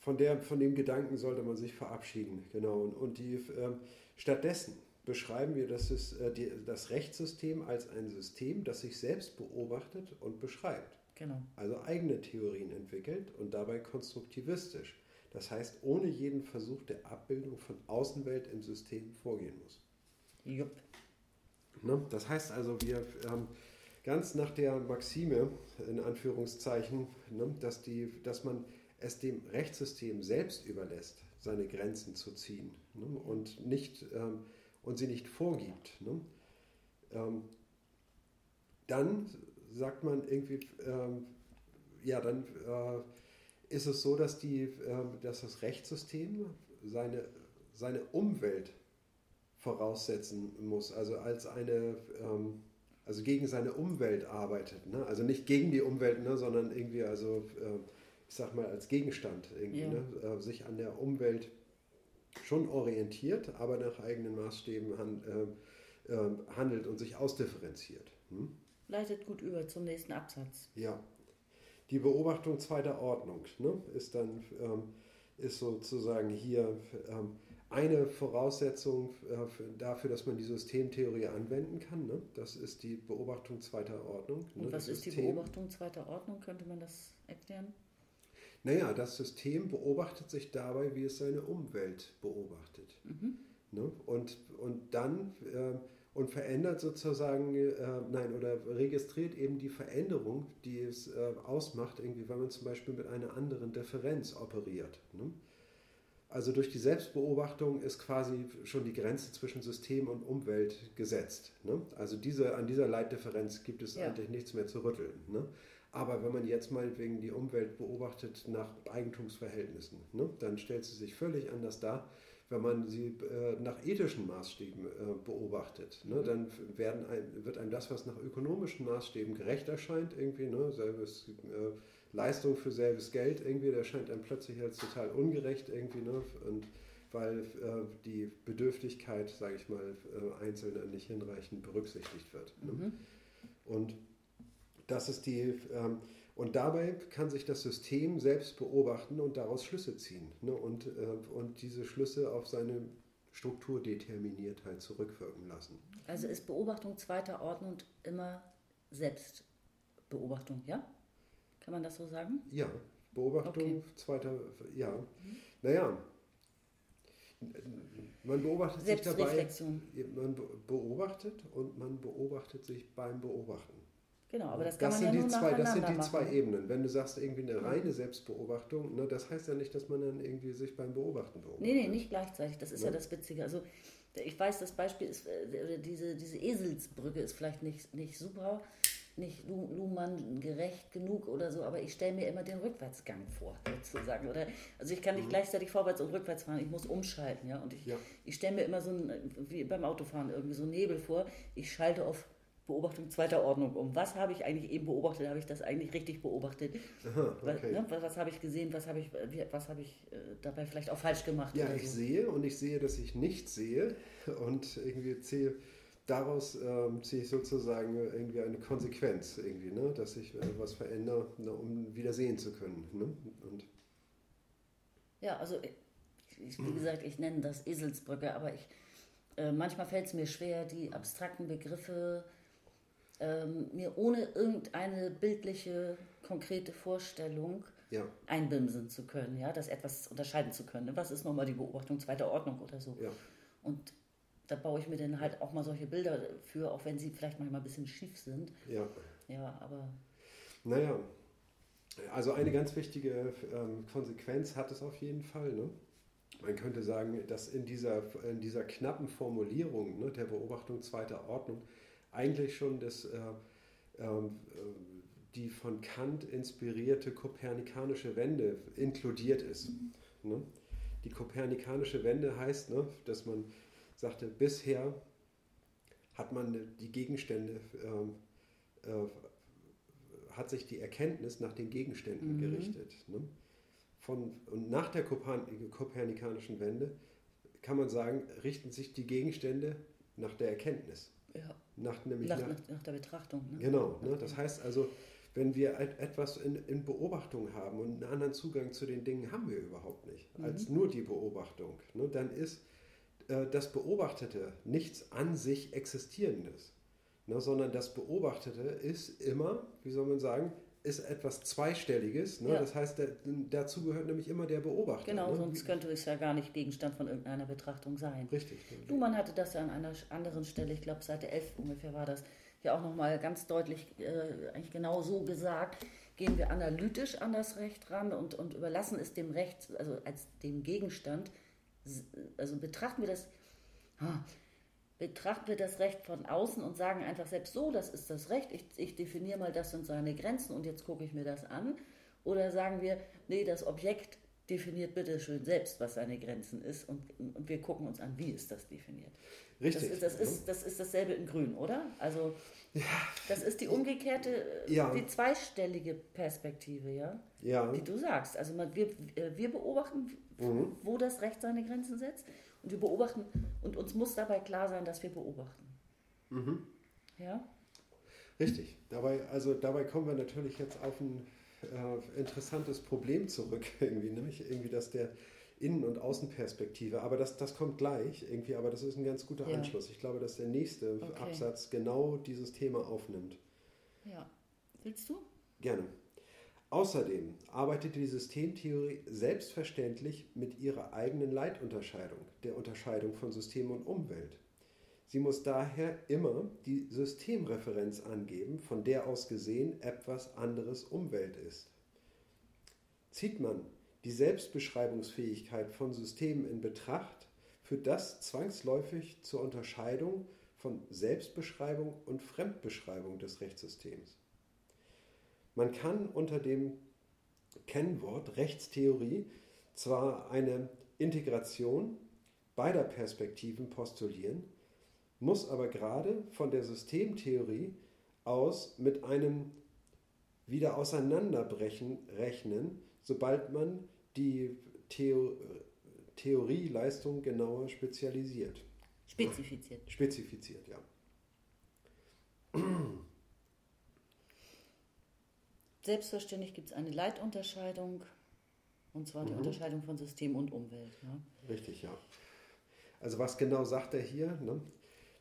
von, der, von dem Gedanken sollte man sich verabschieden. Genau. Und, und die, ähm, stattdessen beschreiben wir das, ist, äh, die, das Rechtssystem als ein System, das sich selbst beobachtet und beschreibt. Genau. Also eigene Theorien entwickelt und dabei konstruktivistisch. Das heißt, ohne jeden Versuch der Abbildung von Außenwelt im System vorgehen muss. Jupp. Ne? Das heißt also, wir ähm, ganz nach der Maxime, in Anführungszeichen, ne, dass, die, dass man es dem Rechtssystem selbst überlässt, seine Grenzen zu ziehen ne, und, nicht, ähm, und sie nicht vorgibt. Ne? Ähm, dann sagt man irgendwie, ähm, ja, dann äh, ist es so, dass, die, äh, dass das Rechtssystem seine, seine Umwelt voraussetzen muss, also als eine, ähm, also gegen seine Umwelt arbeitet. Ne? Also nicht gegen die Umwelt, ne, sondern irgendwie, also äh, ich sag mal, als Gegenstand irgendwie, ja. ne? Äh, sich an der Umwelt schon orientiert, aber nach eigenen Maßstäben äh, handelt und sich ausdifferenziert. Hm? Leitet gut über zum nächsten Absatz. Ja. Die Beobachtung zweiter Ordnung ne, ist dann ähm, ist sozusagen hier ähm, eine Voraussetzung äh, dafür, dass man die Systemtheorie anwenden kann. Ne? Das ist die Beobachtung zweiter Ordnung. Ne? Und was ist die Beobachtung zweiter Ordnung? Könnte man das erklären? Naja, das System beobachtet sich dabei, wie es seine Umwelt beobachtet. Mhm. Ne? Und, und dann äh, und verändert sozusagen, äh, nein, oder registriert eben die Veränderung, die es äh, ausmacht, irgendwie, wenn man zum Beispiel mit einer anderen Differenz operiert. Ne? Also durch die Selbstbeobachtung ist quasi schon die Grenze zwischen System und Umwelt gesetzt. Ne? Also diese, an dieser Leitdifferenz gibt es ja. eigentlich nichts mehr zu rütteln. Ne? Aber wenn man jetzt meinetwegen die Umwelt beobachtet nach Eigentumsverhältnissen, ne? dann stellt sie sich völlig anders dar. Wenn man sie äh, nach ethischen Maßstäben äh, beobachtet, ne? Mhm. dann werden ein, wird einem das, was nach ökonomischen Maßstäben gerecht erscheint, irgendwie, ne? selbes äh, Leistung für selbes Geld irgendwie, der scheint einem plötzlich als total ungerecht irgendwie, ne? Und weil äh, die Bedürftigkeit, sage ich mal, äh, Einzelner nicht hinreichend berücksichtigt wird. Ne? Mhm. Und das ist die, ähm, und dabei kann sich das System selbst beobachten und daraus Schlüsse ziehen ne? und, äh, und diese Schlüsse auf seine Strukturdeterminiertheit zurückwirken lassen. Also ist Beobachtung zweiter Ordnung immer Selbstbeobachtung, ja? Kann man das so sagen? Ja, Beobachtung okay. zweiter, ja. Mhm. Naja, man beobachtet sich dabei, man beobachtet und man beobachtet sich beim Beobachten. Genau, aber das kann das man ja nur zwei, Das sind die machen. zwei Ebenen. Wenn du sagst, irgendwie eine reine Selbstbeobachtung, ne, das heißt ja nicht, dass man dann irgendwie sich beim Beobachten beobachtet. Nee, nee, nicht gleichzeitig. Das ist ja, ja das Witzige. Also ich weiß, das Beispiel ist, äh, diese, diese Eselsbrücke ist vielleicht nicht, nicht super, nicht Luhmann gerecht genug oder so, aber ich stelle mir immer den Rückwärtsgang vor, sozusagen. Oder, also ich kann nicht mhm. gleichzeitig vorwärts und rückwärts fahren, ich muss umschalten, ja. Und ich, ja. ich stelle mir immer so ein, wie beim Autofahren, irgendwie so Nebel vor. Ich schalte auf Beobachtung zweiter Ordnung um. Was habe ich eigentlich eben beobachtet? Habe ich das eigentlich richtig beobachtet? [laughs] Aha, okay. ne, was, was habe ich gesehen? Was habe ich, was habe ich äh, dabei vielleicht auch falsch gemacht? Ja, ich so? sehe und ich sehe, dass ich nichts sehe und irgendwie ziehe daraus ähm, ziehe ich sozusagen irgendwie eine Konsequenz irgendwie, ne? dass ich äh, was verändere, ne, um wieder sehen zu können. Ne? Und ja, also ich, wie gesagt, ich nenne das Eselsbrücke, aber ich, äh, manchmal fällt es mir schwer, die abstrakten Begriffe ähm, mir ohne irgendeine bildliche, konkrete Vorstellung ja. einbimsen zu können, ja, das etwas unterscheiden zu können. Was ist nochmal die Beobachtung zweiter Ordnung oder so? Ja. Und da baue ich mir dann halt auch mal solche Bilder für, auch wenn sie vielleicht manchmal ein bisschen schief sind. Ja. Ja, aber. Naja, also eine ganz wichtige ähm, Konsequenz hat es auf jeden Fall. Ne? Man könnte sagen, dass in dieser, in dieser knappen Formulierung ne, der Beobachtung zweiter Ordnung eigentlich schon das, äh, äh, die von Kant inspirierte kopernikanische Wende inkludiert ist. Ne? Die kopernikanische Wende heißt, ne, dass man sagte, bisher hat man die Gegenstände, äh, äh, hat sich die Erkenntnis nach den Gegenständen mhm. gerichtet. Ne? Von, und nach der kopernikanischen Wende kann man sagen, richten sich die Gegenstände nach der Erkenntnis. Ja. Nach, nämlich nach, nach, nach der Betrachtung. Ne? Genau. Ne? Das heißt also, wenn wir etwas in, in, Beobachtung haben und einen anderen Zugang zu den Dingen haben wir überhaupt nicht, mhm. als nur die Beobachtung, ne, dann ist äh, das Beobachtete nichts an sich Existierendes, ne, sondern das Beobachtete ist immer, wie soll man sagen, ist etwas Zweistelliges. Ne? Ja. Das heißt, der, dazu gehört nämlich immer der Beobachter. Genau, ne? sonst könnte es ja gar nicht Gegenstand von irgendeiner Betrachtung sein. Richtig. Luhmann hatte das ja an einer anderen Stelle, ich glaube Seite 11 ungefähr war das, ja auch nochmal ganz deutlich äh, eigentlich genau so gesagt. Gehen wir analytisch an das Recht ran und, und überlassen es dem Recht, also als dem Gegenstand, also betrachten wir das, betrachten wir das Recht von außen und sagen einfach selbst so, das ist das Recht, ich, ich definiere mal, das sind seine Grenzen und jetzt gucke ich mir das an. Oder sagen wir, nee, das Objekt definiert bitte schön selbst, was seine Grenzen ist und, und wir gucken uns an, wie ist das definiert. Richtig. Das ist, das ist, das ist dasselbe in Grün, oder? Also ja. das ist die umgekehrte, ja. die zweistellige Perspektive, ja? Ja. Die du sagst. Also wir, wir beobachten, mhm. wo das Recht seine Grenzen setzt und wir beobachten und uns muss dabei klar sein, dass wir beobachten. Mhm. Ja? Richtig. Dabei, also dabei kommen wir natürlich jetzt auf ein äh, interessantes Problem zurück, [laughs] irgendwie, nämlich irgendwie, dass der Innen- und Außenperspektive, aber das, das kommt gleich irgendwie, aber das ist ein ganz guter ja. Anschluss. Ich glaube, dass der nächste okay. Absatz genau dieses Thema aufnimmt. Ja. Willst du? Gerne. Außerdem arbeitet die Systemtheorie selbstverständlich mit ihrer eigenen Leitunterscheidung, der Unterscheidung von System und Umwelt. Sie muss daher immer die Systemreferenz angeben, von der aus gesehen etwas anderes Umwelt ist. Zieht man die Selbstbeschreibungsfähigkeit von Systemen in Betracht, führt das zwangsläufig zur Unterscheidung von Selbstbeschreibung und Fremdbeschreibung des Rechtssystems. Man kann unter dem Kennwort Rechtstheorie zwar eine Integration beider Perspektiven postulieren, muss aber gerade von der Systemtheorie aus mit einem wieder Auseinanderbrechen rechnen, sobald man die Theo Theorieleistung genauer spezialisiert. Spezifiziert. Spezifiziert, ja. Selbstverständlich gibt es eine Leitunterscheidung, und zwar die mhm. Unterscheidung von System und Umwelt. Ja. Richtig, ja. Also was genau sagt er hier? Ne?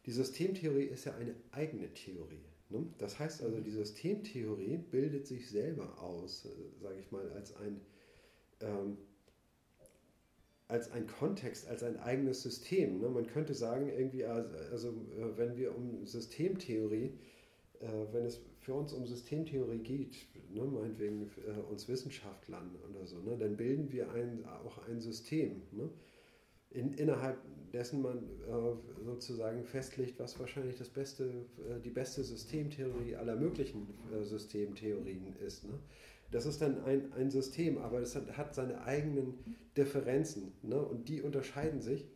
Die Systemtheorie ist ja eine eigene Theorie. Ne? Das heißt also, die Systemtheorie bildet sich selber aus, äh, sage ich mal, als ein, ähm, als ein Kontext, als ein eigenes System. Ne? Man könnte sagen, irgendwie, also, also äh, wenn wir um Systemtheorie, äh, wenn es für uns um Systemtheorie geht, ne, meinetwegen äh, uns Wissenschaftlern oder so, ne, dann bilden wir ein, auch ein System, ne, in, innerhalb dessen man äh, sozusagen festlegt, was wahrscheinlich das beste, äh, die beste Systemtheorie aller möglichen äh, Systemtheorien ist. Ne. Das ist dann ein, ein System, aber es hat, hat seine eigenen Differenzen ne, und die unterscheiden sich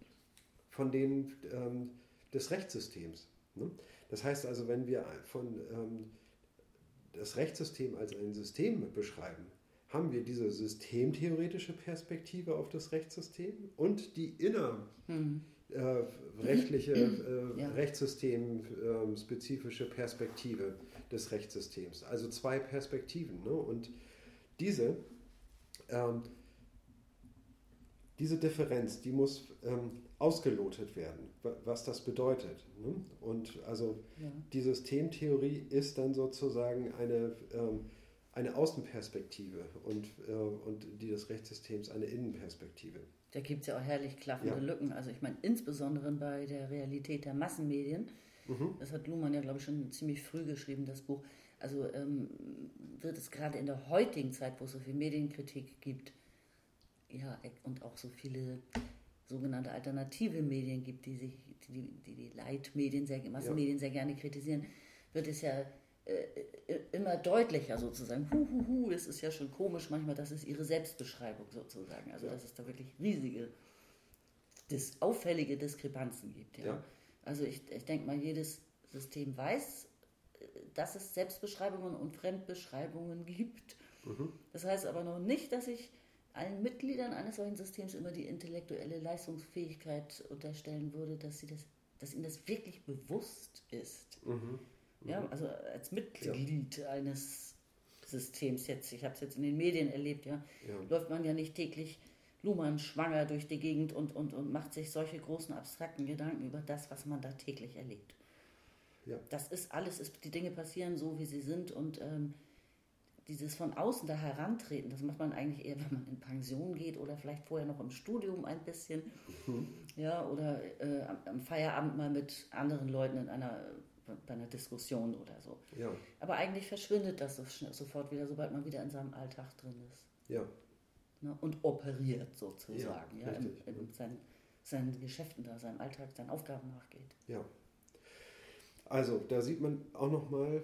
von denen ähm, des Rechtssystems. Ne. Das heißt also, wenn wir von ähm, das Rechtssystem als ein System beschreiben, haben wir diese systemtheoretische Perspektive auf das Rechtssystem und die innerrechtliche, hm. äh, [clears throat] äh, ja. Rechtssystem-spezifische ähm, Perspektive des Rechtssystems. Also zwei Perspektiven. Ne? Und diese, ähm, diese Differenz, die muss ähm, ausgelotet werden, was das bedeutet. Ne? Und also ja. die Systemtheorie ist dann sozusagen eine, ähm, eine Außenperspektive und, äh, und die des Rechtssystems eine Innenperspektive. Da gibt es ja auch herrlich klaffende ja. Lücken. Also ich meine, insbesondere bei der Realität der Massenmedien, mhm. das hat Luhmann ja, glaube ich, schon ziemlich früh geschrieben, das Buch, also ähm, wird es gerade in der heutigen Zeit, wo es so viel Medienkritik gibt, ja, und auch so viele sogenannte alternative Medien gibt, die sich, die, die, die Leitmedien, sehr, Massenmedien ja. sehr gerne kritisieren, wird es ja äh, äh, immer deutlicher sozusagen. Hu, hu, hu, es ist ja schon komisch manchmal, das ist ihre Selbstbeschreibung sozusagen. Also, ja. dass es da wirklich riesige, dis, auffällige Diskrepanzen gibt. Ja? ja. Also, ich, ich denke mal, jedes System weiß, äh, dass es Selbstbeschreibungen und Fremdbeschreibungen [laughs] gibt. Mhm. Das heißt aber noch nicht, dass ich allen Mitgliedern eines solchen Systems immer die intellektuelle Leistungsfähigkeit unterstellen würde, dass, sie das, dass ihnen das wirklich bewusst ist. Mhm. Mhm. Ja, also als Mitglied ja. eines Systems jetzt, ich habe es jetzt in den Medien erlebt, ja, ja, läuft man ja nicht täglich Luhmann schwanger durch die Gegend und, und, und macht sich solche großen abstrakten Gedanken über das, was man da täglich erlebt. Ja. Das ist alles, ist, die Dinge passieren so, wie sie sind und ähm, dieses von außen da herantreten, das macht man eigentlich eher, wenn man in Pension geht oder vielleicht vorher noch im Studium ein bisschen, mhm. ja, oder äh, am Feierabend mal mit anderen Leuten in einer bei einer Diskussion oder so. Ja. Aber eigentlich verschwindet das so sofort wieder, sobald man wieder in seinem Alltag drin ist. Ja. Ne? Und operiert sozusagen, ja, ja in, in seinen, seinen Geschäften da, seinem Alltag, seinen Aufgaben nachgeht. Ja. Also, da sieht man auch nochmal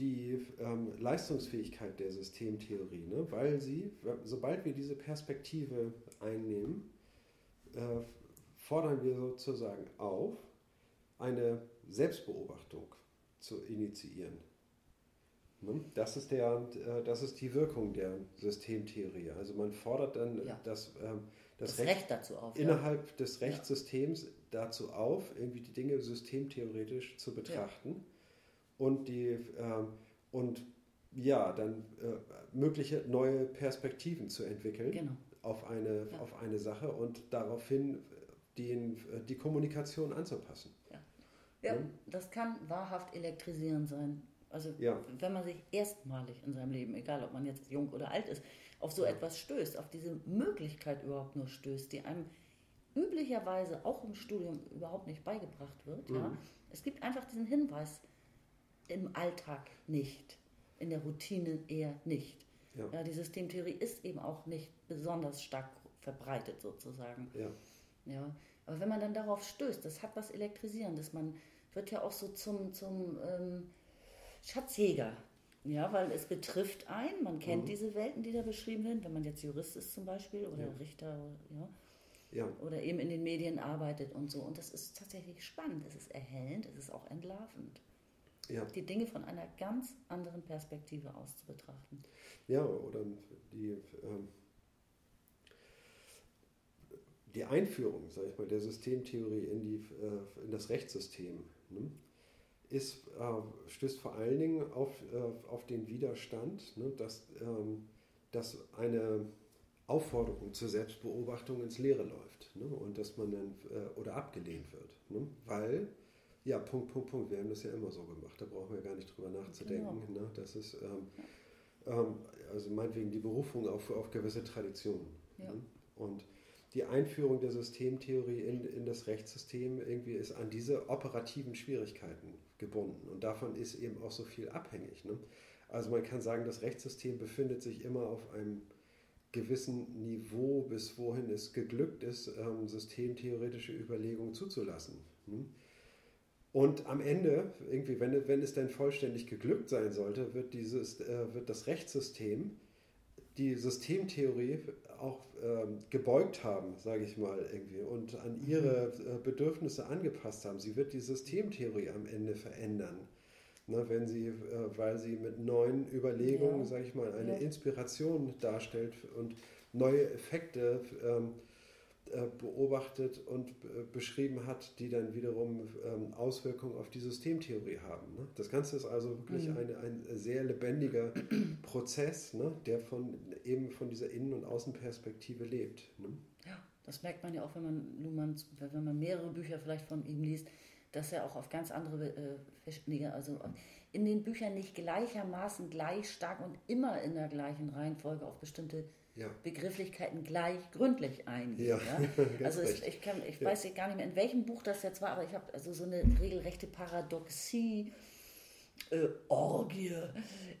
die ähm, Leistungsfähigkeit der Systemtheorie, ne? weil sie, sobald wir diese Perspektive einnehmen, äh, fordern wir sozusagen auf, eine Selbstbeobachtung zu initiieren. Ne? Das ist, der, äh, das ist die Wirkung der Systemtheorie. Also man fordert dann ja. das, ähm, das, das Recht, Recht, dazu auf. Innerhalb ja. des Rechtssystems dazu auf, irgendwie die Dinge systemtheoretisch zu betrachten ja. Und die ähm, und ja, dann äh, mögliche neue Perspektiven zu entwickeln genau. auf, eine, auf eine Sache und daraufhin den, die Kommunikation anzupassen. Ja, hm? das kann wahrhaft elektrisierend sein. Also ja. wenn man sich erstmalig in seinem Leben, egal ob man jetzt jung oder alt ist, auf so ja. etwas stößt, auf diese Möglichkeit überhaupt nur stößt, die einem üblicherweise auch im Studium überhaupt nicht beigebracht wird. Mhm. Ja? Es gibt einfach diesen Hinweis im Alltag nicht, in der Routine eher nicht. Ja. ja. die Systemtheorie ist eben auch nicht besonders stark verbreitet sozusagen. Ja. ja. Aber wenn man dann darauf stößt, das hat was Elektrisierendes. Man wird ja auch so zum, zum ähm, Schatzjäger. Ja, weil es betrifft einen, man kennt mhm. diese Welten, die da beschrieben werden, wenn man jetzt Jurist ist zum Beispiel oder ja. Richter ja, ja. oder eben in den Medien arbeitet und so. Und das ist tatsächlich spannend, es ist erhellend, es ist auch entlarvend. Ja. Die Dinge von einer ganz anderen Perspektive aus zu betrachten. Ja, oder die, ähm, die Einführung, sage ich mal, der Systemtheorie in, die, äh, in das Rechtssystem ne, ist, äh, stößt vor allen Dingen auf, äh, auf den Widerstand, ne, dass, ähm, dass eine Aufforderung zur Selbstbeobachtung ins Leere läuft ne, und dass man dann äh, oder abgelehnt wird. Ne, weil, ja, Punkt, Punkt, Punkt, wir haben das ja immer so gemacht, da brauchen wir gar nicht drüber nachzudenken. Genau. Ne, das ist, ähm, ähm, also meinetwegen die Berufung auf, auf gewisse Traditionen. Ja. Ne, und die Einführung der Systemtheorie in, in das Rechtssystem irgendwie ist an diese operativen Schwierigkeiten gebunden. Und davon ist eben auch so viel abhängig. Ne? Also man kann sagen, das Rechtssystem befindet sich immer auf einem gewissen Niveau, bis wohin es geglückt ist, ähm, systemtheoretische Überlegungen zuzulassen. Ne? Und am Ende, irgendwie, wenn, wenn es denn vollständig geglückt sein sollte, wird, dieses, äh, wird das Rechtssystem die Systemtheorie auch ähm, gebeugt haben, sage ich mal irgendwie, und an ihre äh, Bedürfnisse angepasst haben. Sie wird die Systemtheorie am Ende verändern. Ne, wenn sie, äh, weil sie mit neuen Überlegungen, ja. sage ich mal, eine ja. Inspiration darstellt und neue Effekte ähm, äh, beobachtet und äh, beschrieben hat, die dann wiederum ähm, Auswirkungen auf die Systemtheorie haben. Ne? Das Ganze ist also wirklich mhm. eine, ein sehr lebendiger [clears throat] Prozess, ne? der von, eben von dieser Innen- und Außenperspektive lebt. Ne? Ja, das merkt man ja auch, wenn man Luhmann, wenn man mehrere Bücher vielleicht von ihm liest, dass er auch auf ganz andere, äh, also in den Büchern nicht gleichermaßen gleich stark und immer in der gleichen Reihenfolge auf bestimmte ja. Begrifflichkeiten gleich gründlich eingehen. Ja, ja? [laughs] Also es, ich, kann, ich weiß gar nicht mehr, in welchem Buch das jetzt war, aber ich habe also so eine regelrechte Paradoxie. Äh, Orgie.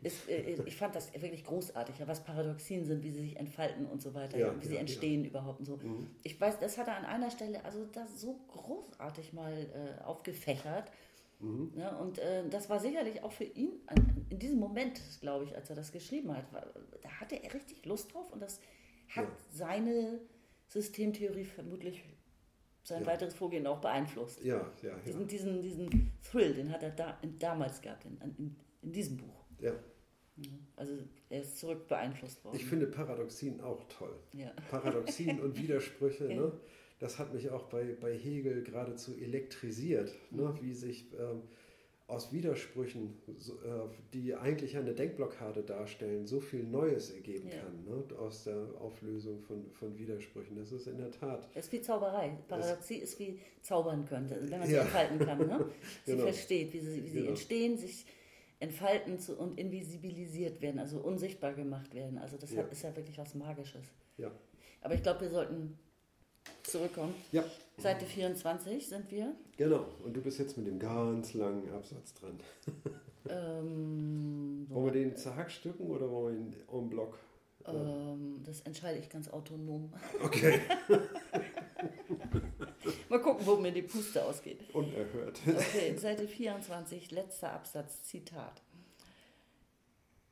Ist, äh, ich fand das wirklich großartig, was Paradoxien sind, wie sie sich entfalten und so weiter, wie sie entstehen überhaupt und so. Mhm. Ich weiß, das hat er an einer Stelle also das so großartig mal äh, aufgefächert. Mhm. Und äh, das war sicherlich auch für ihn in diesem Moment, glaube ich, als er das geschrieben hat, war, da hatte er richtig Lust drauf und das hat ja. seine Systemtheorie vermutlich sein ja. weiteres Vorgehen auch beeinflusst. Ja, ja, ja. Diesen, diesen, diesen Thrill, den hat er da, damals gehabt, in, in, in diesem Buch. Ja. Also er ist zurück beeinflusst worden. Ich finde Paradoxien auch toll. Ja. Paradoxien und Widersprüche, [laughs] ne? das hat mich auch bei, bei Hegel geradezu elektrisiert, ne? Mhm. wie sich ähm, aus Widersprüchen, äh, die eigentlich eine Denkblockade darstellen, so viel Neues ergeben ja. kann ne? aus der Auflösung von, von Widersprüchen. Das ist in der Tat. Es ist wie Zauberei. Paradoxie ist wie zaubern könnte, wenn man sie ja. entfalten kann. Ne? [laughs] Sie genau. versteht, wie sie, wie sie genau. entstehen, sich entfalten und invisibilisiert werden, also unsichtbar gemacht werden. Also das ja. Ist ja wirklich was Magisches. Ja. Aber ich glaube, wir sollten zurückkommen. Ja. Seite 24 sind wir. Genau, und du bist jetzt mit dem ganz langen Absatz dran. [laughs] ähm, wollen wir den zerhackstücken oder wollen wir ihn en bloc? Ähm, das entscheide ich ganz autonom. Okay. [laughs] Mal gucken, wo mir die Puste ausgeht. Unerhört. Okay, [laughs] Seite 24, letzter Absatz, Zitat.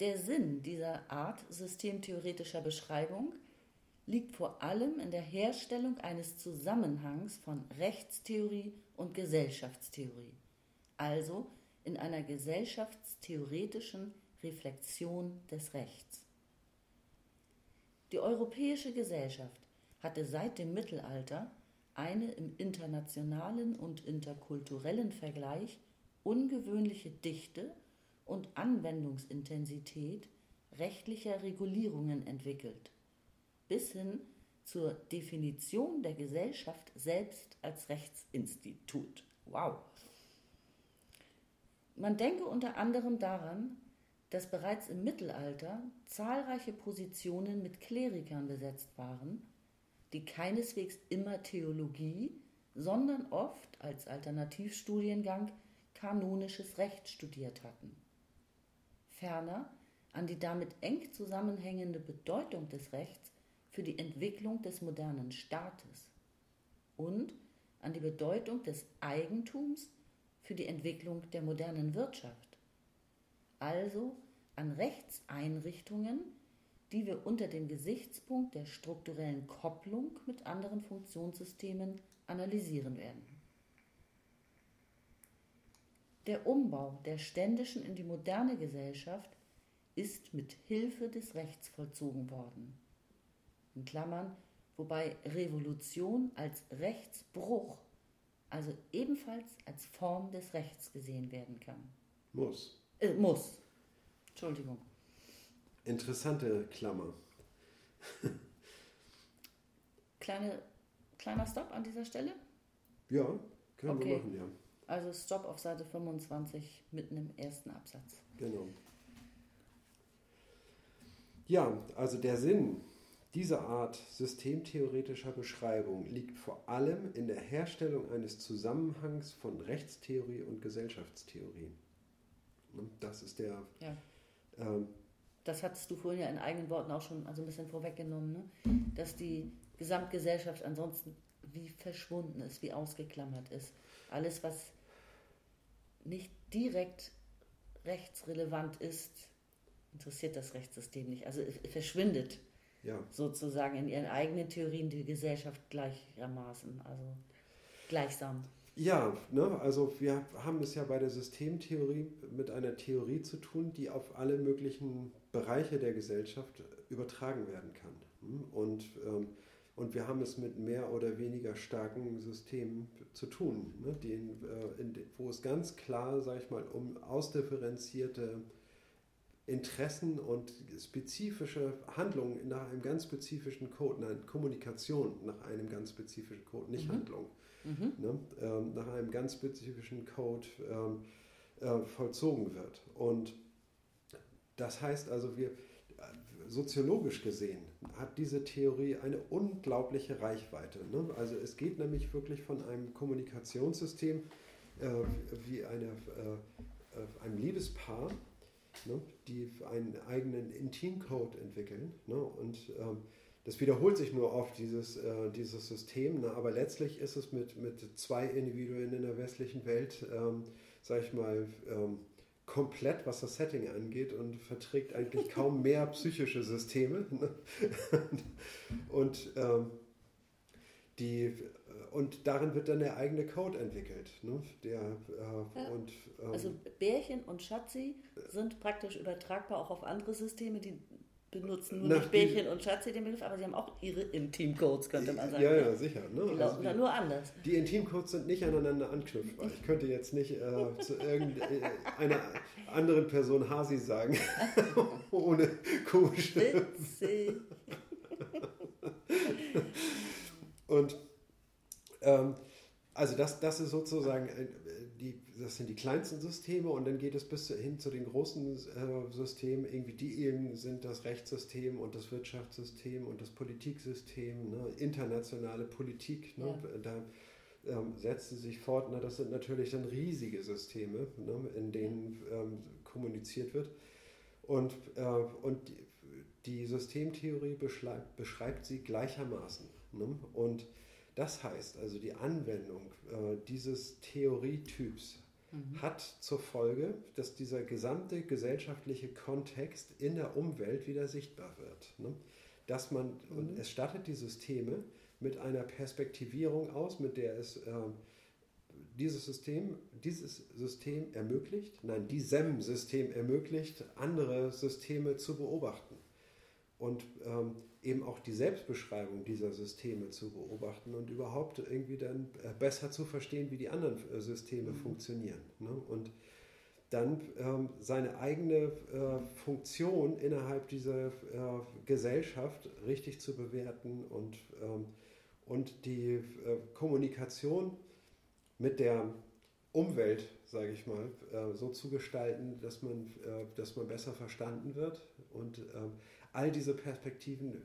Der Sinn dieser Art systemtheoretischer Beschreibung liegt vor allem in der Herstellung eines Zusammenhangs von Rechtstheorie und Gesellschaftstheorie, also in einer gesellschaftstheoretischen Reflexion des Rechts. Die europäische Gesellschaft hatte seit dem Mittelalter eine im internationalen und interkulturellen Vergleich ungewöhnliche Dichte und Anwendungsintensität rechtlicher Regulierungen entwickelt bis hin zur Definition der Gesellschaft selbst als Rechtsinstitut. Wow. Man denke unter anderem daran, dass bereits im Mittelalter zahlreiche Positionen mit Klerikern besetzt waren, die keineswegs immer Theologie, sondern oft als Alternativstudiengang kanonisches Recht studiert hatten. Ferner an die damit eng zusammenhängende Bedeutung des Rechts für die Entwicklung des modernen Staates und an die Bedeutung des Eigentums für die Entwicklung der modernen Wirtschaft, also an Rechtseinrichtungen, die wir unter dem Gesichtspunkt der strukturellen Kopplung mit anderen Funktionssystemen analysieren werden. Der Umbau der ständischen in die moderne Gesellschaft ist mit Hilfe des Rechts vollzogen worden in Klammern, wobei Revolution als Rechtsbruch, also ebenfalls als Form des Rechts gesehen werden kann. Muss. Äh, muss. Entschuldigung. Interessante Klammer. [laughs] Kleine, kleiner Stopp an dieser Stelle? Ja, können okay. wir machen, ja. Also Stopp auf Seite 25 mitten im ersten Absatz. Genau. Ja, also der Sinn diese Art systemtheoretischer Beschreibung liegt vor allem in der Herstellung eines Zusammenhangs von Rechtstheorie und Gesellschaftstheorie. Das ist der. Ja. Ähm, das hattest du vorhin ja in eigenen Worten auch schon also ein bisschen vorweggenommen, ne? dass die Gesamtgesellschaft ansonsten wie verschwunden ist, wie ausgeklammert ist. Alles, was nicht direkt rechtsrelevant ist, interessiert das Rechtssystem nicht. Also verschwindet ja. sozusagen in ihren eigenen Theorien die Gesellschaft gleichermaßen, also gleichsam. Ja, ne, also wir haben es ja bei der Systemtheorie mit einer Theorie zu tun, die auf alle möglichen Bereiche der Gesellschaft übertragen werden kann. Hm? Und, ähm, und wir haben es mit mehr oder weniger starken Systemen zu tun, ne, die, äh, in, wo es ganz klar, sag ich mal, um ausdifferenzierte Interessen und spezifische Handlungen nach einem ganz spezifischen Code, nein, Kommunikation nach einem ganz spezifischen Code, nicht mhm. Handlung, mhm. Ne, ähm, nach einem ganz spezifischen Code ähm, äh, vollzogen wird. Und das heißt also, wir soziologisch gesehen hat diese Theorie eine unglaubliche Reichweite. Ne? Also es geht nämlich wirklich von einem Kommunikationssystem äh, wie eine, äh, äh einem Liebespaar ne, die einen eigenen Intimcode entwickeln. Ne, und ähm, das wiederholt sich nur oft, dieses, äh, dieses System, ne, aber letztlich ist es mit, mit zwei Individuen in der westlichen Welt, ähm, sag ich mal, ähm, komplett, was das Setting angeht und verträgt eigentlich kaum [laughs] mehr psychische Systeme. Ne? [laughs] und ähm, die und darin wird dann der eigene Code entwickelt. Ne? Der, äh, ja. und, ähm, also Bärchen und Schatzi sind praktisch übertragbar auch auf andere Systeme, die benutzen nur nicht Bärchen und Schatzi den Begriff, aber sie haben auch ihre Intimcodes, könnte man sagen. Ja, ja, sicher. Ne? Die laufen also nur anders. Die Intimcodes sind nicht aneinander anknüpfbar. Ich könnte jetzt nicht äh, zu irgendeiner anderen Person Hasi sagen, [laughs] ohne komische... Witzig. und ähm, also das, das ist sozusagen äh, die, das sind die kleinsten Systeme und dann geht es bis hin zu den großen äh, Systemen. Irgendwie die eben sind das Rechtssystem und das Wirtschaftssystem und das Politiksystem, ne? internationale Politik. Ne? Ja. Da ähm, setzt sie sich fort. Ne? Das sind natürlich dann riesige Systeme, ne? in denen ähm, kommuniziert wird. Und, äh, und die Systemtheorie beschreibt, beschreibt sie gleichermaßen. Ne? Und das heißt also, die Anwendung äh, dieses Theorietyps mhm. hat zur Folge, dass dieser gesamte gesellschaftliche Kontext in der Umwelt wieder sichtbar wird. Ne? Dass man, mhm. und es stattet die Systeme mit einer Perspektivierung aus, mit der es äh, dieses System, dieses System ermöglicht, nein, diesem System ermöglicht, andere Systeme zu beobachten. Und ähm, eben auch die Selbstbeschreibung dieser Systeme zu beobachten und überhaupt irgendwie dann äh, besser zu verstehen, wie die anderen äh, Systeme mhm. funktionieren. Ne? Und dann ähm, seine eigene äh, Funktion innerhalb dieser äh, Gesellschaft richtig zu bewerten und, ähm, und die äh, Kommunikation mit der Umwelt, sage ich mal, äh, so zu gestalten, dass man, dass man besser verstanden wird und ähm, all diese Perspektiven.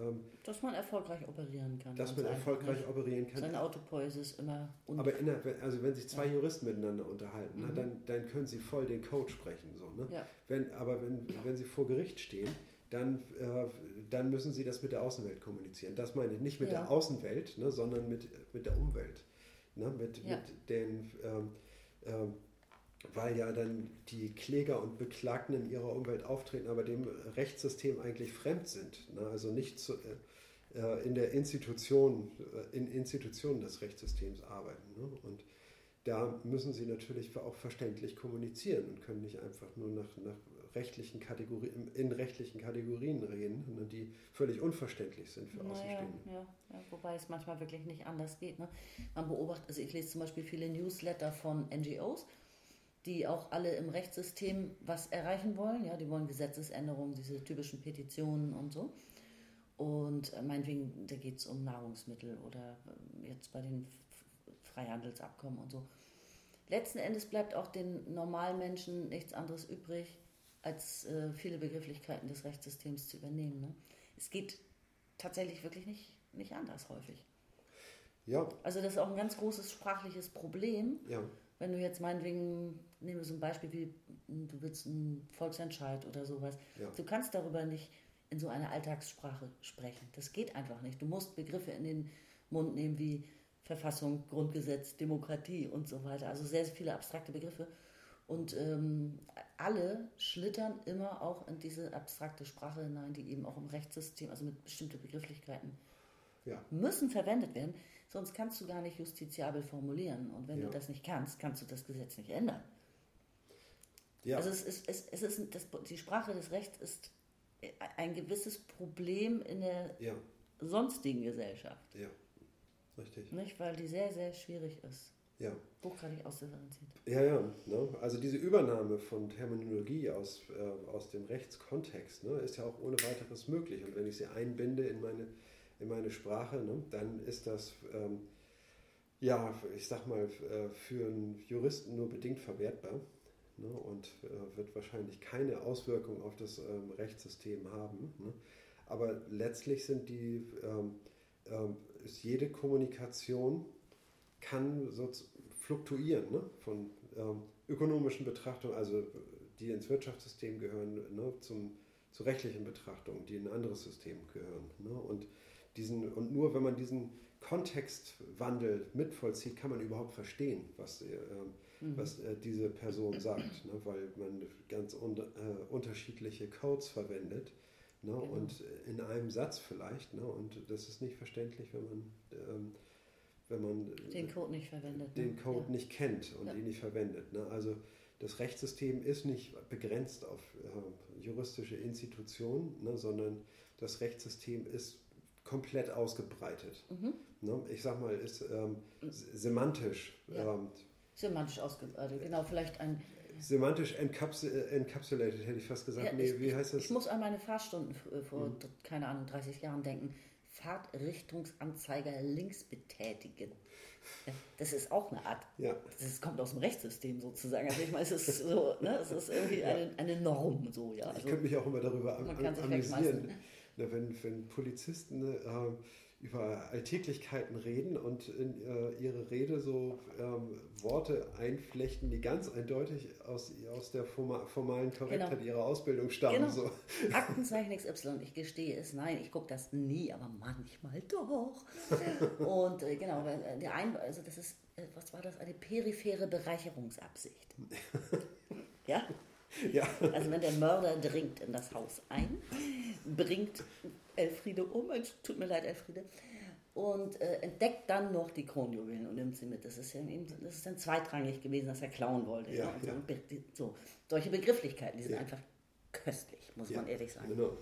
Ähm, dass man erfolgreich operieren kann. Dass man erfolgreich nicht. operieren kann. Sein Autopoise ist immer. Aber der, also wenn sich zwei ja. Juristen miteinander unterhalten, mhm. na, dann, dann können sie voll den Code sprechen. So, ne? Ja. wenn, aber wenn, wenn sie vor Gericht stehen, dann, äh, dann müssen sie das mit der Außenwelt kommunizieren. Das meine ich nicht mit ja. der Außenwelt, ne, sondern mit, mit der Umwelt. Ne, mit, mit den. Ähm, ähm, weil ja dann die Kläger und Beklagten in ihrer Umwelt auftreten, aber dem Rechtssystem eigentlich fremd sind. Ne? Also nicht zu, äh, äh in der Institution, äh, in Institutionen des Rechtssystems arbeiten. Ne? Und da müssen sie natürlich auch verständlich kommunizieren und können nicht einfach nur nach, nach rechtlichen Kategorien, in rechtlichen Kategorien reden, ne? die völlig unverständlich sind für naja, Außenstehende. Ja, ja, wobei es manchmal wirklich nicht anders geht. Ne? Man beobachtet, also ich lese zum Beispiel viele Newsletter von NGOs, die auch alle im Rechtssystem was erreichen wollen. Ja, die wollen Gesetzesänderungen, diese typischen Petitionen und so. Und äh, meinetwegen, da geht es um Nahrungsmittel oder äh, jetzt bei den Freihandelsabkommen und so. Letzten Endes bleibt auch den normalen Menschen nichts anderes übrig, als äh, viele Begrifflichkeiten des Rechtssystems zu übernehmen. Ne? Es geht tatsächlich wirklich nicht, nicht anders häufig. Ja. Also das ist auch ein ganz großes sprachliches Problem. Ja. Wenn du jetzt meinetwegen nehmen wir so ein Beispiel wie, hm, du willst einen Volksentscheid oder sowas. Ja. Du kannst darüber nicht in so einer Alltagssprache sprechen. Das geht einfach nicht. Du musst Begriffe in den Mund nehmen wie Verfassung, Grundgesetz, Demokratie und so weiter. Also sehr, sehr viele abstrakte Begriffe. Und ähm, alle schlittern immer auch in diese abstrakte Sprache hinein, die eben auch im Rechtssystem, also mit bestimmten Begrifflichkeiten, ja. müssen verwendet werden. Sonst kannst du gar nicht justiziabel formulieren. Und wenn ja. du das nicht kannst, kannst du das Gesetz nicht ändern. Ja. Also es ist, es, es ist das, die Sprache des Rechts ist ein gewisses Problem in der ja. sonstigen Gesellschaft. Ja, richtig. Nicht, weil die sehr, sehr schwierig ist. Ja. Hochgradig ausdifferenziert. Ja, ja. Ne? Also diese Übernahme von Terminologie aus, äh, aus dem Rechtskontext ne, ist ja auch ohne weiteres möglich. Und wenn ich sie einbinde in meine, in meine Sprache, ne, dann ist das, ähm, ja, ich sag mal, äh, für einen Juristen nur bedingt verwertbar ne, und äh, wird wahrscheinlich keine Auswirkung auf das ähm, Rechtssystem haben. Ne. Aber letztlich sind die, ähm, ähm, ist jede Kommunikation kann so fluktuieren ne, von ähm, ökonomischen Betrachtungen, also die ins Wirtschaftssystem gehören, ne, zum, zu rechtlichen Betrachtungen, die in ein anderes System gehören. Ne, und, diesen, und nur wenn man diesen Kontextwandel mitvollzieht, kann man überhaupt verstehen, was äh, mhm. was äh, diese Person sagt, ne? weil man ganz un äh, unterschiedliche Codes verwendet. Ne? Genau. Und in einem Satz vielleicht. Ne? Und das ist nicht verständlich, wenn man, ähm, wenn man den Code nicht verwendet. Den ne? Code ja. nicht kennt und ja. ihn nicht verwendet. Ne? Also das Rechtssystem ist nicht begrenzt auf äh, juristische Institution, ne, sondern das Rechtssystem ist komplett ausgebreitet. Mhm. Ne? Ich sag mal, ist ähm, semantisch. Ja. Ähm, semantisch ausgebreitet, genau, vielleicht ein. Semantisch encapsul encapsulated, hätte ich fast gesagt. Ja, nee, ich, wie heißt das? Ich muss an meine Fahrstunden vor, mhm. keine Ahnung, 30 Jahren denken. Fahrtrichtungsanzeiger links betätigen. Das ist auch eine Art. Ja. Das kommt aus dem Rechtssystem sozusagen. Also ich meine, es ist so, ne, es ist irgendwie ja. eine, eine Norm so, ja. Also, ich könnte mich auch immer darüber am, amüsieren, ne, wenn, wenn Polizisten äh, über Alltäglichkeiten reden und in äh, ihre Rede so ähm, Worte einflechten, die ganz eindeutig aus, aus der formalen Korrektheit genau. ihrer Ausbildung stammen. Genau. So. Aktenzeichen XY, ich gestehe es, nein, ich gucke das nie, aber manchmal doch. und äh, genau, äh, der ein, also das ist, äh, was war das, eine periphere Bereicherungsabsicht. [laughs] ja? [laughs] Ja. Also wenn der Mörder dringt in das Haus ein, bringt Elfriede um, tut mir leid, Elfriede, und äh, entdeckt dann noch die Kronjuwelen und nimmt sie mit. Das ist ja eben, das ist dann zweitrangig gewesen, dass er klauen wollte. Ja, ja. So, so, solche Begrifflichkeiten, die sind einfach köstlich, muss man ehrlich sagen. Genau.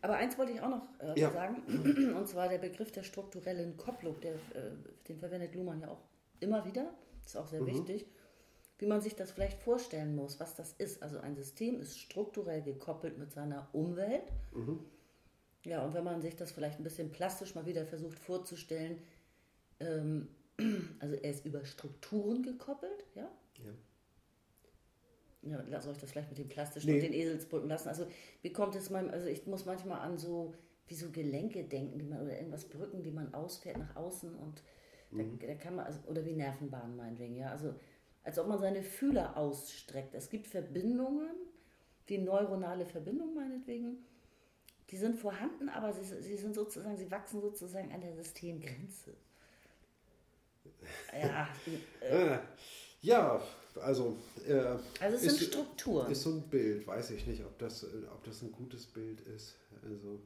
Aber eins wollte ich auch noch äh, sagen, [clears throat] und zwar der Begriff der strukturellen Kopplung, der, äh, den verwendet Luhmann ja auch immer wieder, ist auch sehr mhm. wichtig wie man sich das vielleicht vorstellen muss, was das ist. Also ein System ist strukturell gekoppelt mit seiner Umwelt. Mhm. Ja, und wenn man sich das vielleicht ein bisschen plastisch mal wieder versucht vorzustellen, ähm, [clears throat] also er ist über Strukturen gekoppelt, ja? Ja. Ja, lass euch das vielleicht mit dem plastischen nee. und den Eselsbrücken lassen. Also wie kommt es meinem, also ich muss manchmal an so wie so Gelenke denken, die man oder irgendwas Brücken, die man ausfährt nach außen und mhm. da, da, kann man also, oder wie Nervenbahnen meinetwegen, ja. Also als ob man seine Fühler ausstreckt. Es gibt Verbindungen, wie neuronale Verbindungen meinetwegen, die sind vorhanden, aber sie, sie sind sozusagen, sie wachsen sozusagen an der Systemgrenze. Ja, [laughs] äh, ja also. Äh, also es ist, sind Strukturen. Ist so ein Bild, weiß ich nicht, ob das, ob das ein gutes Bild ist. Also,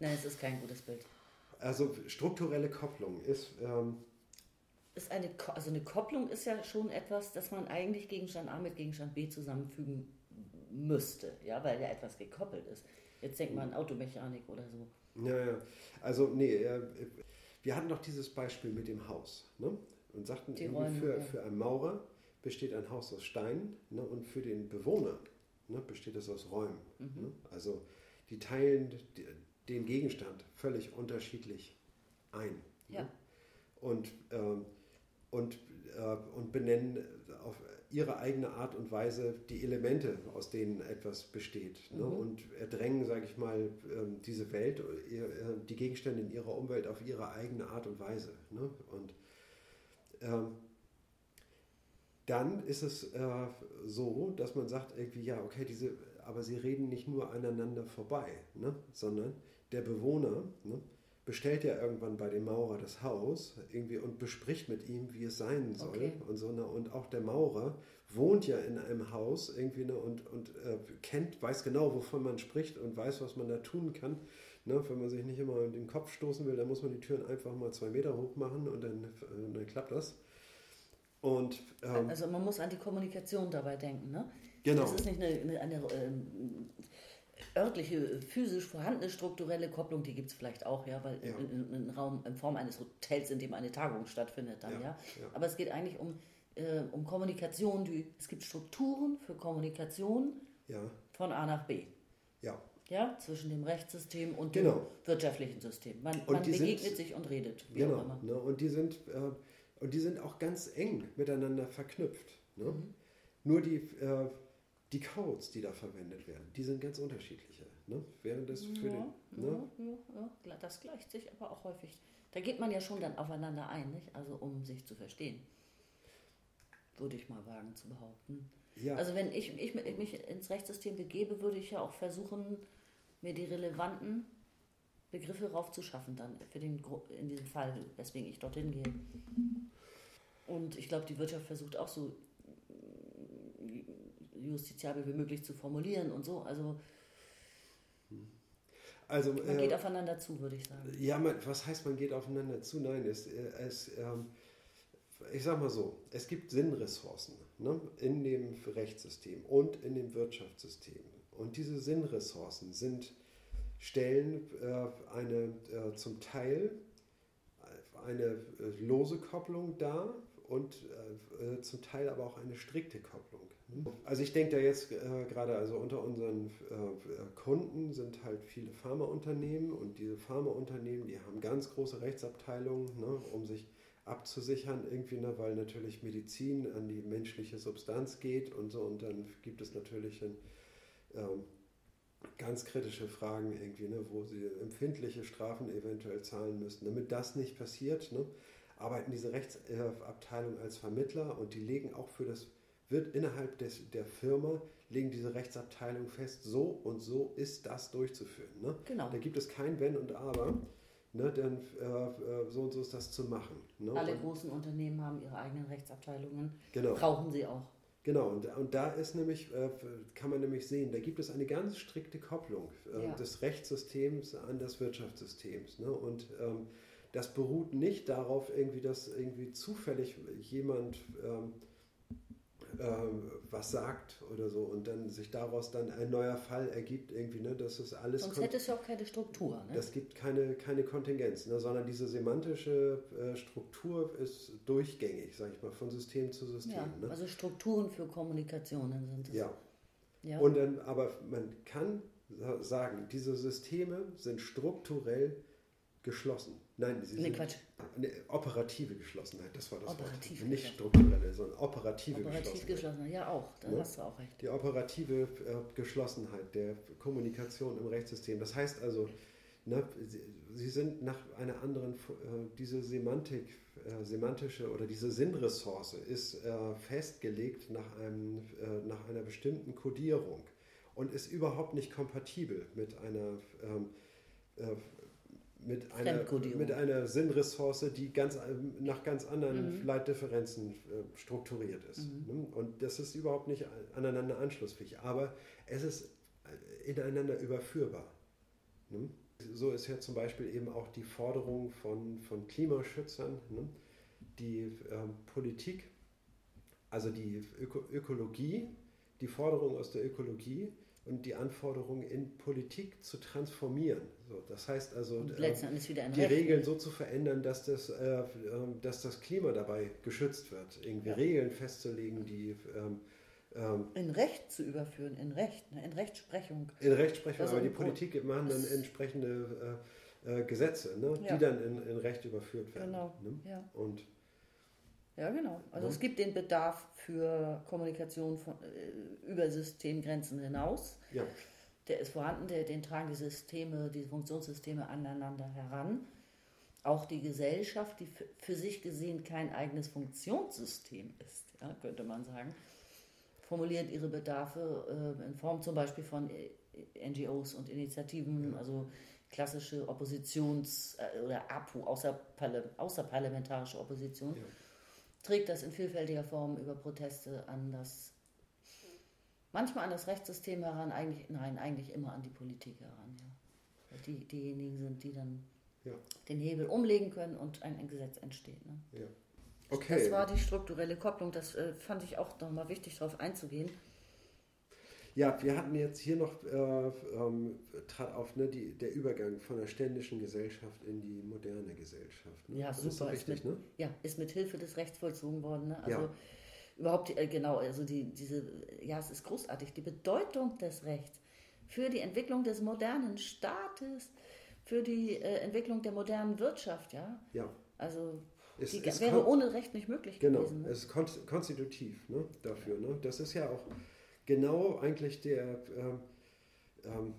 Nein, es ist kein gutes Bild. Also strukturelle Kopplung ist. Ähm, ist eine, also eine Kopplung ist ja schon etwas, das man eigentlich Gegenstand A mit Gegenstand B zusammenfügen müsste, ja, weil ja etwas gekoppelt ist. Jetzt denkt man an Automechanik oder so. Ja, ja. Also, nee, äh, wir hatten doch dieses Beispiel mit dem Haus, ne? Und sagten, Räume, für, ja. für einen Maurer besteht ein Haus aus Stein ne? und für den Bewohner ne? besteht es aus Räumen. Mhm. Ne? Also, die teilen den Gegenstand völlig unterschiedlich ein. Ne? Ja. Und ähm, und, äh, und benennen auf ihre eigene Art und Weise die Elemente, aus denen etwas besteht. Ne? Mhm. Und erdrängen, sage ich mal, äh, diese Welt, äh, die Gegenstände in ihrer Umwelt auf ihre eigene Art und Weise. Ne? Und ähm, dann ist es äh, so, dass man sagt, irgendwie, ja, okay, diese, aber sie reden nicht nur aneinander vorbei, ne? sondern der Bewohner, ne? Bestellt ja irgendwann bei dem Maurer das Haus irgendwie und bespricht mit ihm, wie es sein soll. Okay. Und, so, ne, und auch der Maurer wohnt ja in einem Haus irgendwie ne, und, und äh, kennt, weiß genau, wovon man spricht und weiß, was man da tun kann. Ne, wenn man sich nicht immer in den Kopf stoßen will, dann muss man die Türen einfach mal zwei Meter hoch machen und dann, äh, dann klappt das. Und, ähm, also man muss an die Kommunikation dabei denken. Ne? Genau. Das ist nicht eine, eine, eine ähm, örtliche, physisch vorhandene strukturelle Kopplung, die gibt es vielleicht auch, ja, weil ja. In, in, Raum, in Form eines Hotels, in dem eine Tagung stattfindet, dann, ja. ja. ja. Aber es geht eigentlich um, äh, um Kommunikation. Die, es gibt Strukturen für Kommunikation von A nach B. Ja. Ja, zwischen dem Rechtssystem und genau. dem wirtschaftlichen System. Man, man begegnet sind, sich und redet. genau. Ne, und, die sind, äh, und die sind auch ganz eng miteinander verknüpft. Ne? Mhm. Nur die. Äh, die Codes, die da verwendet werden, die sind ganz unterschiedliche. Ne? Während das für ja, den, ne? ja, das gleicht sich aber auch häufig. Da geht man ja schon dann aufeinander ein, nicht? also um sich zu verstehen. Würde ich mal wagen zu behaupten. Ja. Also wenn ich, ich, ich mich ins Rechtssystem begebe, würde ich ja auch versuchen, mir die relevanten Begriffe raufzuschaffen dann für den in diesem Fall, weswegen ich dorthin gehe. Und ich glaube, die Wirtschaft versucht auch so justiziabel wie möglich zu formulieren und so. Also, also man äh, geht aufeinander zu, würde ich sagen. Ja, man, was heißt, man geht aufeinander zu? Nein, es, es, ähm, ich sag mal so, es gibt Sinnressourcen. ne, in dem Rechtssystem und in dem Wirtschaftssystem. Und diese Sinnressourcen sind, stellen äh, eine äh, zum Teil eine äh, lose Kopplung dar und äh, äh, zum Teil aber auch eine strikte Kopplung. Also ich denke da jetzt äh, gerade, also unter unseren äh, Kunden sind halt viele Pharmaunternehmen und diese Pharmaunternehmen, die haben ganz große Rechtsabteilungen, ne, um sich abzusichern irgendwie, ne, weil natürlich Medizin an die menschliche Substanz geht und so und dann gibt es natürlich ein, ähm, ganz kritische Fragen irgendwie, ne, wo sie empfindliche Strafen eventuell zahlen müssten. Damit das nicht passiert, ne, arbeiten diese Rechtsabteilung als Vermittler und die legen auch für das, wird innerhalb des, der Firma, legen diese Rechtsabteilung fest, so und so ist das durchzuführen. Ne? Genau. Da gibt es kein Wenn und Aber. Ne, dann äh, äh so und so ist das zu machen. Ne? Alle großen Unternehmen haben ihre eigenen Rechtsabteilungen. Genau. Brauchen sie auch. Genau, und, und da ist nämlich, äh, kann man nämlich sehen, da gibt es eine ganz strikte Kopplung äh, ja. des Rechtssystems an das Wirtschaftssystem. Ne? Und ähm, das beruht nicht darauf, irgendwie, dass irgendwie zufällig jemand ähm, ähm, was sagt oder so und dann sich daraus dann ein neuer Fall ergibt, irgendwie, ne? Das ist alles. Sonst hätte es ja auch keine Struktur. Ne? Das gibt keine, keine Kontingenz, ne? sondern diese semantische äh, Struktur ist durchgängig, sage ich mal, von System zu System. Ja, ne? Also Strukturen für Kommunikationen sind es. Ja. ja. Und dann, aber man kann sagen, diese Systeme sind strukturell geschlossen. Nein, sie nee, Quatsch. Eine operative Geschlossenheit, das war das operative Wort. Nicht strukturelle, sondern operative Operativ Geschlossenheit. Geschlossenheit. Ja, auch, da ja? hast du auch recht. Die operative äh, Geschlossenheit der Kommunikation im Rechtssystem. Das heißt also, na, sie, sie, sind nach einer anderen, äh, diese Semantik, äh, semantische oder diese Sinnressource ist äh, festgelegt nach, einem, äh, nach einer bestimmten Kodierung und ist überhaupt nicht kompatibel mit einer ähm, äh, mit einer, mit einer Sinnressource, die ganz, nach ganz anderen mhm. Leitdifferenzen äh, strukturiert ist. Mhm. Ne? Und das ist überhaupt nicht aneinander anschlussfähig, aber es ist äh, ineinander überführbar. Ne? So ist ja zum Beispiel eben auch die Forderung von, von Klimaschützern, ne? die ähm, Politik, also die Öko Ökologie, die Forderung aus der Ökologie und die Anforderungen in Politik zu transformieren. So, das heißt also, äh, die Regeln so zu verändern, dass das, äh, ähm, dass das Klima dabei geschützt wird. Irgendwie ja. Regeln festzulegen, die ähm, ähm, in Recht zu überführen, in Recht, ne, in Rechtsprechung. In Rechtsprechung, aber die Politik machen dann entsprechende äh, äh, Gesetze, ne, ja. die dann in, in, Recht überführt werden. Genau. Ne? Ja. Und ja, genau. Also ja. es gibt den Bedarf für Kommunikation von, äh, über Systemgrenzen hinaus. Ja. Der ist vorhanden, der, den tragen die Systeme, die Funktionssysteme aneinander heran. Auch die Gesellschaft, die für sich gesehen kein eigenes Funktionssystem ist, ja, könnte man sagen, formuliert ihre Bedarfe äh, in Form zum Beispiel von äh, NGOs und Initiativen, also klassische Oppositions- äh, oder APU, außerparlamentarische Opposition. Ja trägt das in vielfältiger Form über Proteste an das, manchmal an das Rechtssystem heran, eigentlich, nein, eigentlich immer an die Politik heran. Ja. Die, diejenigen sind, die dann ja. den Hebel umlegen können und ein, ein Gesetz entsteht. Ne? Ja. Okay. Das war die strukturelle Kopplung, das äh, fand ich auch nochmal wichtig, darauf einzugehen. Ja, wir hatten jetzt hier noch äh, ähm, auf ne, die, der Übergang von der ständischen Gesellschaft in die moderne Gesellschaft. Ne? Ja, das super. Ist, richtig, mit, ne? ja, ist mit Hilfe des Rechts vollzogen worden. Ne? Also ja. überhaupt, äh, genau, also die, diese, ja, es ist großartig. Die Bedeutung des Rechts für die Entwicklung des modernen Staates, für die äh, Entwicklung der modernen Wirtschaft, ja. Ja. Also es, die es wäre ohne Recht nicht möglich genau, gewesen. Genau, ne? es ist konstitutiv ne, dafür. Ne? Das ist ja auch genau eigentlich der, ähm, ähm,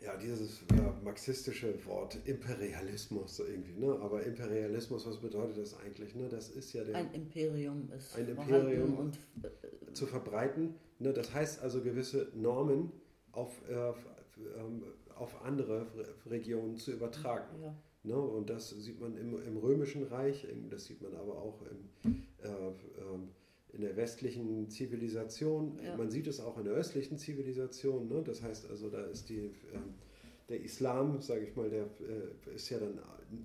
ja, dieses ja, marxistische Wort Imperialismus irgendwie, ne? Aber Imperialismus, was bedeutet das eigentlich? Ne? Das ist ja der, ein Imperium ist ein Imperium und äh, zu verbreiten. Ne? Das heißt also gewisse Normen auf, äh, ähm, auf andere Regionen zu übertragen. Ja. Ne? Und das sieht man im, im Römischen Reich, das sieht man aber auch im äh, ähm, in der westlichen Zivilisation. Ja. Man sieht es auch in der östlichen Zivilisation. Ne? Das heißt also, da ist die, ähm, der Islam, sage ich mal, der äh, ist ja dann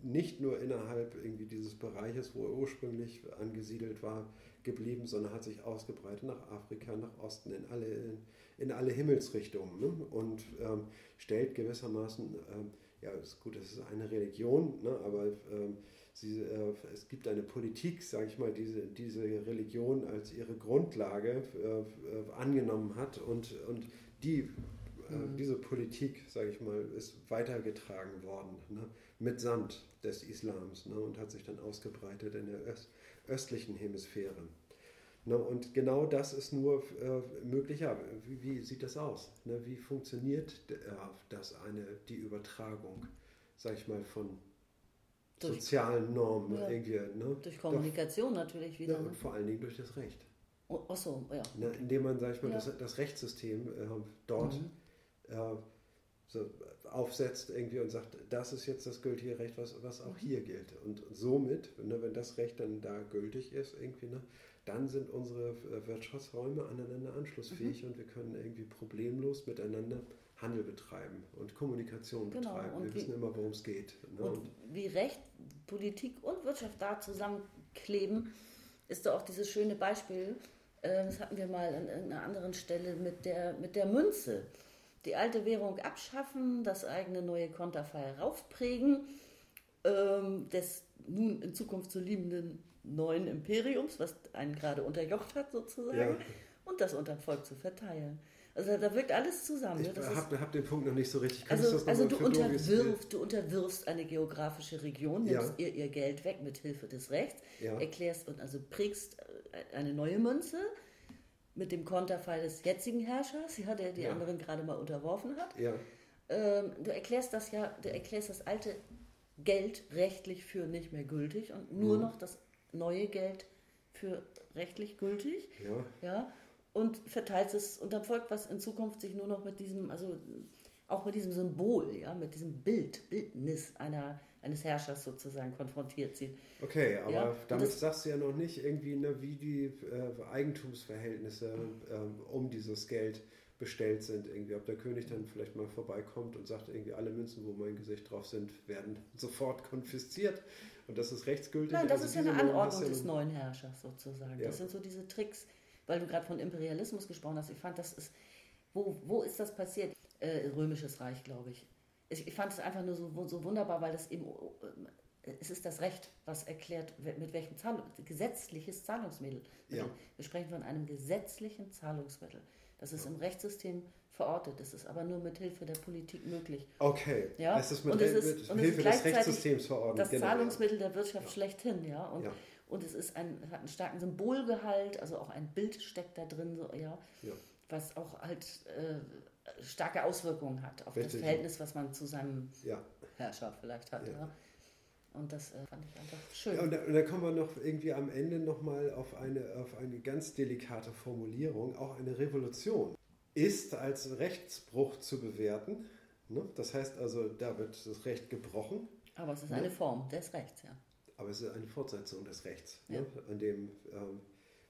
nicht nur innerhalb irgendwie dieses Bereiches, wo er ursprünglich angesiedelt war, geblieben, sondern hat sich ausgebreitet nach Afrika, nach Osten, in alle, in alle Himmelsrichtungen ne? und ähm, stellt gewissermaßen, ähm, ja, ist gut, es ist eine Religion, ne? aber ähm, sie, äh, es gibt eine Politik, sage ich mal, diese, diese Religion als ihre Grundlage äh, äh angenommen hat und, und die äh, mhm. diese Politik, sage ich mal, ist weitergetragen worden, ne, mitsamt des Islams ne, und hat sich dann ausgebreitet in der Öst, östlichen Hemisphäre. Ne, und genau das ist nur äh, möglich. Ja, wie, wie, sieht das aus? Ne, wie funktioniert äh, das eine, die Übertragung, sage ich mal, von durch, sozialen Normen ja, irgendwie? Ne? Durch Kommunikation Doch, natürlich wieder. Ja, und vor allen Dingen durch das Recht. Oh, ach so, ja. Ne, indem man, sage ich mal, ja. das, das, Rechtssystem äh, dort mhm äh, so aufsetzt irgendwie und sagt, das ist jetzt das gültige Recht, was, was auch hier gilt. Und somit, ne, wenn das Recht dann da gültig ist, irgendwie, ne, dann sind unsere äh, Wirtschaftsräume aneinander anschlussfähig mhm. und wir können irgendwie problemlos miteinander Handel betreiben und Kommunikation genau. betreiben. Und wir wie, wissen immer, worum es geht. Ne? Und, wie Recht, Politik und Wirtschaft da zusammenkleben, ist doch auch dieses schöne Beispiel, äh, das hatten wir mal an einer anderen Stelle mit der, mit der Münze die alte Währung abschaffen, das eigene neue Konterfei raufprägen, ähm, des nun in Zukunft zu liebenden neuen Imperiums, was einen gerade unterjocht hat sozusagen, ja. und das unter Volk zu verteilen. Also da wirkt alles zusammen. Ich ne? habe hab den Punkt noch nicht so richtig. Kann also, also du, unterwirfst, du unterwirfst eine geografische Region, nimmst ja. ihr ihr Geld weg mit Hilfe des Rechts, ja. erklärst und also prägst äh, eine neue Münze, mit dem Konterfei des jetzigen Herrschers, ja, der die ja. anderen gerade mal unterworfen hat. Ähm, du erklärst das ja, du erklärst das alte Geld rechtlich für nicht mehr gültig und nur mhm. noch das neue Geld für rechtlich gültig. Ja. ja. Und verteilst es unterm Volk, was in Zukunft sich nur noch mit diesem, also auch mit diesem Symbol, ja, mit diesem Bild, Bildnis einer eines Herrschers sozusagen konfrontiert sieht. Okay, aber ja? damit sagst du ja noch nicht irgendwie, ne, wie die äh, Eigentumsverhältnisse äh, um dieses Geld bestellt sind. Irgendwie, ob der König dann vielleicht mal vorbeikommt und sagt, irgendwie alle Münzen, wo mein Gesicht drauf sind, werden sofort konfisziert und das ist rechtsgültig. Nein, das also ist ja eine Anordnung des neuen Herrschers sozusagen. Ja. Das sind so diese Tricks, weil du gerade von Imperialismus gesprochen hast. Ich fand, das ist, wo, wo ist das passiert? Äh, Römisches Reich, glaube ich ich fand es einfach nur so, so wunderbar, weil das eben, äh, es ist das Recht, was erklärt, mit welchem Zahlung, gesetzliches Zahlungsmittel. Ja. Wir sprechen von einem gesetzlichen Zahlungsmittel. Das ist ja. im Rechtssystem verortet. Das ist aber nur mit Hilfe der Politik möglich. Okay. Ja? Es ist mit, und es ist, mit Hilfe des Rechtssystems verordnet. Das genau. Zahlungsmittel der Wirtschaft ja. schlechthin, ja. Und, ja. Und es ist ein, hat einen starken Symbolgehalt, also auch ein Bild steckt da drin, so, ja, ja. was auch halt äh, starke Auswirkungen hat auf Richtig. das Verhältnis, was man zu seinem ja. Herrscher vielleicht hat. Ja. Und das äh, fand ich einfach schön. Ja, und, da, und dann kommen wir noch irgendwie am Ende nochmal auf eine, auf eine ganz delikate Formulierung, auch eine Revolution ist als Rechtsbruch zu bewerten. Ne? Das heißt also, da wird das Recht gebrochen. Aber es ist ne? eine Form des Rechts, ja. Aber es ist eine Fortsetzung des Rechts, ne? an dem ähm,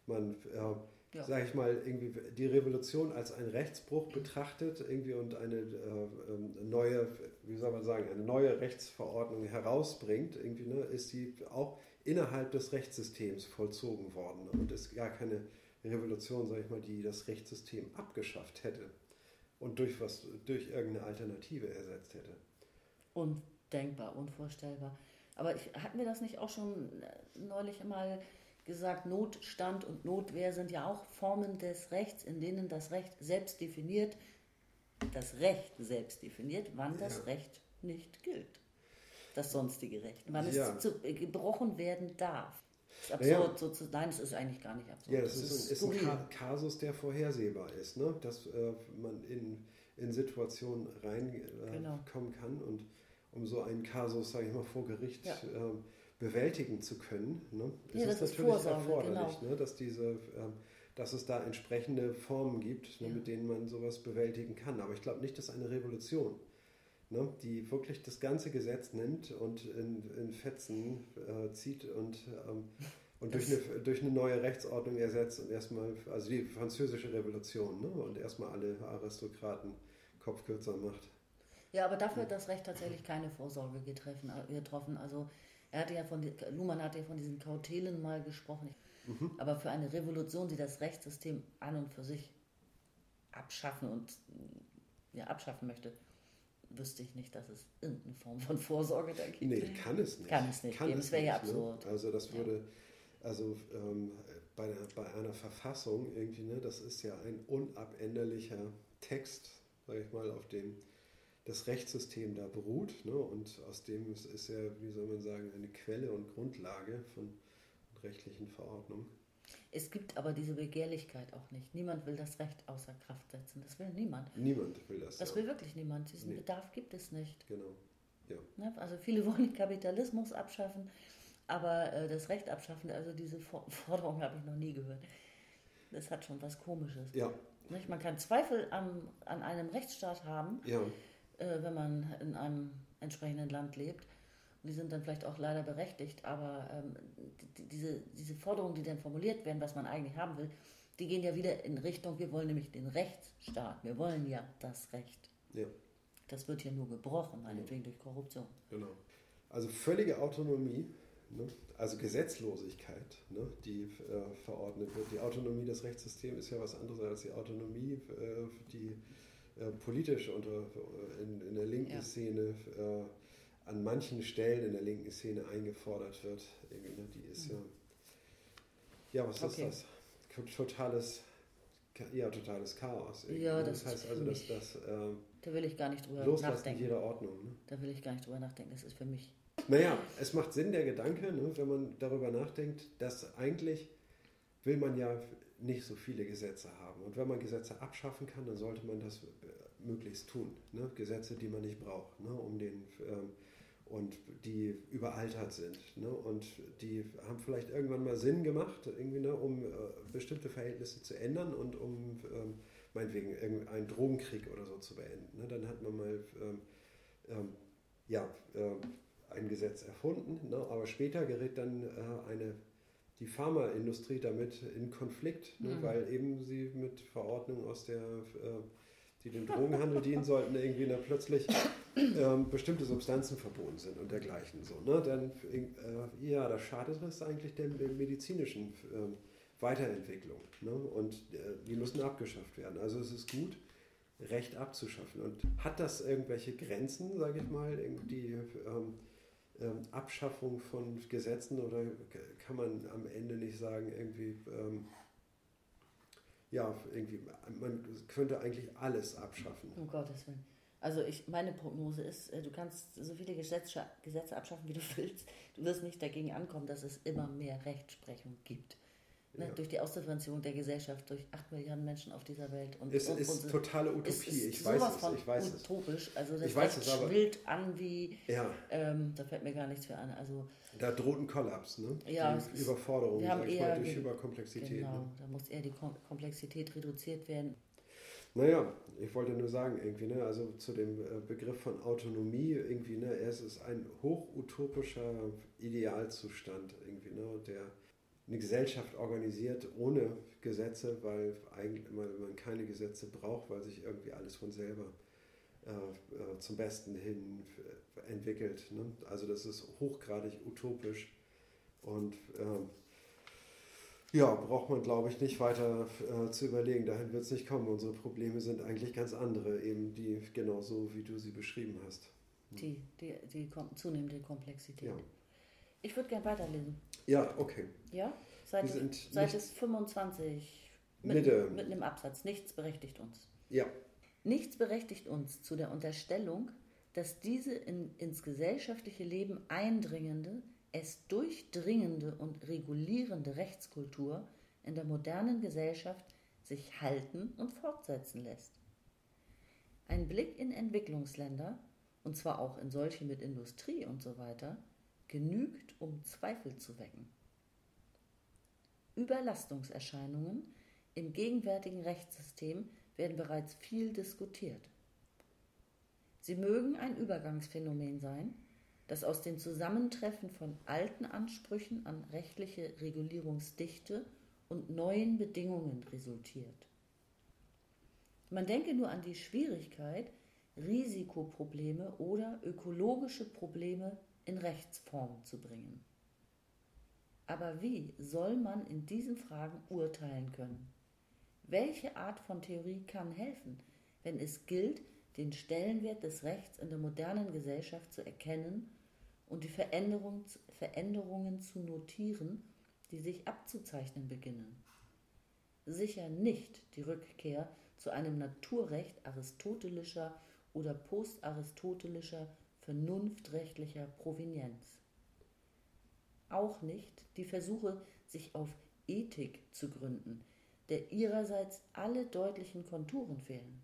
man äh, ja. sage ich mal, irgendwie die Revolution als einen Rechtsbruch betrachtet irgendwie und eine äh, ähm, neue, wie soll man sagen, eine neue Rechtsverordnung herausbringt, irgendwie, ne, ist sie auch innerhalb des Rechtssystems vollzogen worden und ist gar keine Revolution, sage ich mal, die das Rechtssystem abgeschafft hätte und durch was, durch irgendeine Alternative ersetzt hätte. Undenkbar, unvorstellbar. Aber ich, hatten wir das nicht auch schon neulich einmal gesagt, Notstand und Notwehr sind ja auch Formen des Rechts, in denen das Recht selbst definiert, das Recht selbst definiert, wann das ja. Recht nicht gilt. Das sonstige Recht, wann ja. es zu, gebrochen werden darf. Das ist absurd, naja. so zu, nein, es ist eigentlich gar nicht absurd. Ja, das, das ist, ist, ein, ist ein Kasus, der vorhersehbar ist, ne? dass äh, man in, in Situationen reinkommen äh, genau. kann und um so einen Kasus, sage ich mal, vor Gericht ja. äh, bewältigen zu können, ne, ist es natürlich Vorsorge, erforderlich, genau. ne, dass, diese, ähm, dass es da entsprechende Formen gibt, ne, ja. mit denen man sowas bewältigen kann. Aber ich glaube nicht, dass eine Revolution, ne, die wirklich das ganze Gesetz nimmt und in, in Fetzen äh, zieht und, ähm, und durch, eine, durch eine neue Rechtsordnung ersetzt und erstmal, also die französische Revolution, ne, und erstmal alle Aristokraten kopfkürzer macht. Ja, aber dafür hat das Recht tatsächlich keine Vorsorge getroffen. getroffen. Also er hatte ja von, Luhmann hatte ja von diesen Kautelen mal gesprochen. Mhm. Aber für eine Revolution, die das Rechtssystem an und für sich abschaffen und ja, abschaffen möchte, wüsste ich nicht, dass es irgendeine Form von Vorsorge da gibt. Nee, kann es nicht. Kann es nicht kann geben. Es wäre ja ne? absurd. Ne? Also das würde, ja. also ähm, bei, bei einer Verfassung irgendwie, ne, das ist ja ein unabänderlicher Text, sage ich mal, auf dem das Rechtssystem da beruht. Ne, und aus dem ist, ist ja, wie soll man sagen, eine Quelle und Grundlage von rechtlichen Verordnungen. Es gibt aber diese Begehrlichkeit auch nicht. Niemand will das Recht außer Kraft setzen. Das will niemand. Niemand will das. Das ja. will wirklich niemand. Diesen nee. Bedarf gibt es nicht. Genau. Ja. Ne? Also viele [laughs] wollen den Kapitalismus abschaffen, aber äh, das Recht abschaffen, also diese [laughs] Forderung habe ich noch nie gehört. Das hat schon was Komisches. Ja. Man kann Zweifel an, an einem Rechtsstaat haben, ja. Äh, wenn man in einem entsprechenden Land lebt die sind dann vielleicht auch leider berechtigt, aber ähm, die, diese, diese Forderungen, die dann formuliert werden, was man eigentlich haben will, die gehen ja wieder in Richtung, wir wollen nämlich den Rechtsstaat, wir wollen ja das Recht. Ja. Das wird hier nur gebrochen, meinetwegen durch Korruption. Genau. Also völlige Autonomie, ne? also Gesetzlosigkeit, ne? die äh, verordnet wird. Die Autonomie des Rechtssystems ist ja was anderes als die Autonomie, äh, die äh, politisch unter, äh, in, in der linken ja. Szene äh, an manchen Stellen in der linken Szene eingefordert wird. Ne, die ist ja, ja, was okay. ist das? Totales, ja, totales Chaos. Ja, das, das heißt also, dass das äh, da will ich gar nicht drüber nachdenken. jeder Ordnung. Ne? Da will ich gar nicht drüber nachdenken. Das ist für mich. Naja, es macht Sinn der Gedanke, ne, wenn man darüber nachdenkt, dass eigentlich will man ja nicht so viele Gesetze haben. Und wenn man Gesetze abschaffen kann, dann sollte man das äh, möglichst tun. Ne? Gesetze, die man nicht braucht, ne? um den ähm, und die überaltert sind. Ne? Und die haben vielleicht irgendwann mal Sinn gemacht, irgendwie, ne? um äh, bestimmte Verhältnisse zu ändern und um ähm, meinetwegen einen Drogenkrieg oder so zu beenden. Ne? Dann hat man mal ähm, ähm, ja, äh, ein Gesetz erfunden, ne? aber später gerät dann äh, eine, die Pharmaindustrie damit in Konflikt, ne? mhm. weil eben sie mit Verordnungen aus der äh, die dem Drogenhandel dienen sollten, irgendwie da plötzlich ähm, bestimmte Substanzen verboten sind und dergleichen. So, ne? Dann, äh, ja, da schadet es eigentlich der, der medizinischen äh, Weiterentwicklung. Ne? Und äh, die müssen abgeschafft werden. Also es ist gut, Recht abzuschaffen. Und hat das irgendwelche Grenzen, sage ich mal, die ähm, ähm, Abschaffung von Gesetzen oder kann man am Ende nicht sagen, irgendwie ähm, ja, irgendwie, man könnte eigentlich alles abschaffen. Um Gottes Willen. Also ich, meine Prognose ist, äh, du kannst so viele Gesetze, Gesetze abschaffen, wie du [laughs] willst. Du wirst nicht dagegen ankommen, dass es immer mehr Rechtsprechung gibt. Ne, ja. Durch die Ausdifferenzierung der Gesellschaft, durch 8 Milliarden Menschen auf dieser Welt. Und, es und, ist und, totale Utopie, ist, ist ich weiß es. Ich weiß utopisch. Also das ich weiß es, aber, schwillt an wie, ja. ähm, da fällt mir gar nichts mehr an. Also, da droht ein Kollaps, ne? Ja, die Überforderung, wir haben eher, mal, durch Überkomplexität. Genau, ne? da muss eher die Komplexität reduziert werden. Naja, ich wollte nur sagen, irgendwie, ne, also zu dem äh, Begriff von Autonomie, irgendwie, ne, es ist ein hochutopischer Idealzustand, irgendwie, ne, der eine Gesellschaft organisiert ohne Gesetze, weil eigentlich man keine Gesetze braucht, weil sich irgendwie alles von selber äh, äh, zum Besten hin äh, entwickelt. Ne? Also das ist hochgradig utopisch und ähm, ja, braucht man, glaube ich, nicht weiter äh, zu überlegen. Dahin wird es nicht kommen. Unsere Probleme sind eigentlich ganz andere, eben die genauso, wie du sie beschrieben hast. Die, die, die zunehmende Komplexität. Ja. Ich würde gerne weiterlesen. Ja, okay. Ja? Seite, Seite 25, mitten, mitten im Absatz. Nichts berechtigt uns. Ja. Nichts berechtigt uns zu der Unterstellung, dass diese in, ins gesellschaftliche Leben eindringende, es durchdringende und regulierende Rechtskultur in der modernen Gesellschaft sich halten und fortsetzen lässt. Ein Blick in Entwicklungsländer, und zwar auch in solche mit Industrie und so weiter, genügt, um Zweifel zu wecken. Überlastungserscheinungen im gegenwärtigen Rechtssystem werden bereits viel diskutiert. Sie mögen ein Übergangsphänomen sein, das aus dem Zusammentreffen von alten Ansprüchen an rechtliche Regulierungsdichte und neuen Bedingungen resultiert. Man denke nur an die Schwierigkeit, Risikoprobleme oder ökologische Probleme in Rechtsform zu bringen. Aber wie soll man in diesen Fragen urteilen können? Welche Art von Theorie kann helfen, wenn es gilt, den Stellenwert des Rechts in der modernen Gesellschaft zu erkennen und die Veränderung, Veränderungen zu notieren, die sich abzuzeichnen beginnen? Sicher nicht die Rückkehr zu einem Naturrecht aristotelischer oder postaristotelischer vernunftrechtlicher Provenienz auch nicht die Versuche, sich auf Ethik zu gründen, der ihrerseits alle deutlichen Konturen fehlen.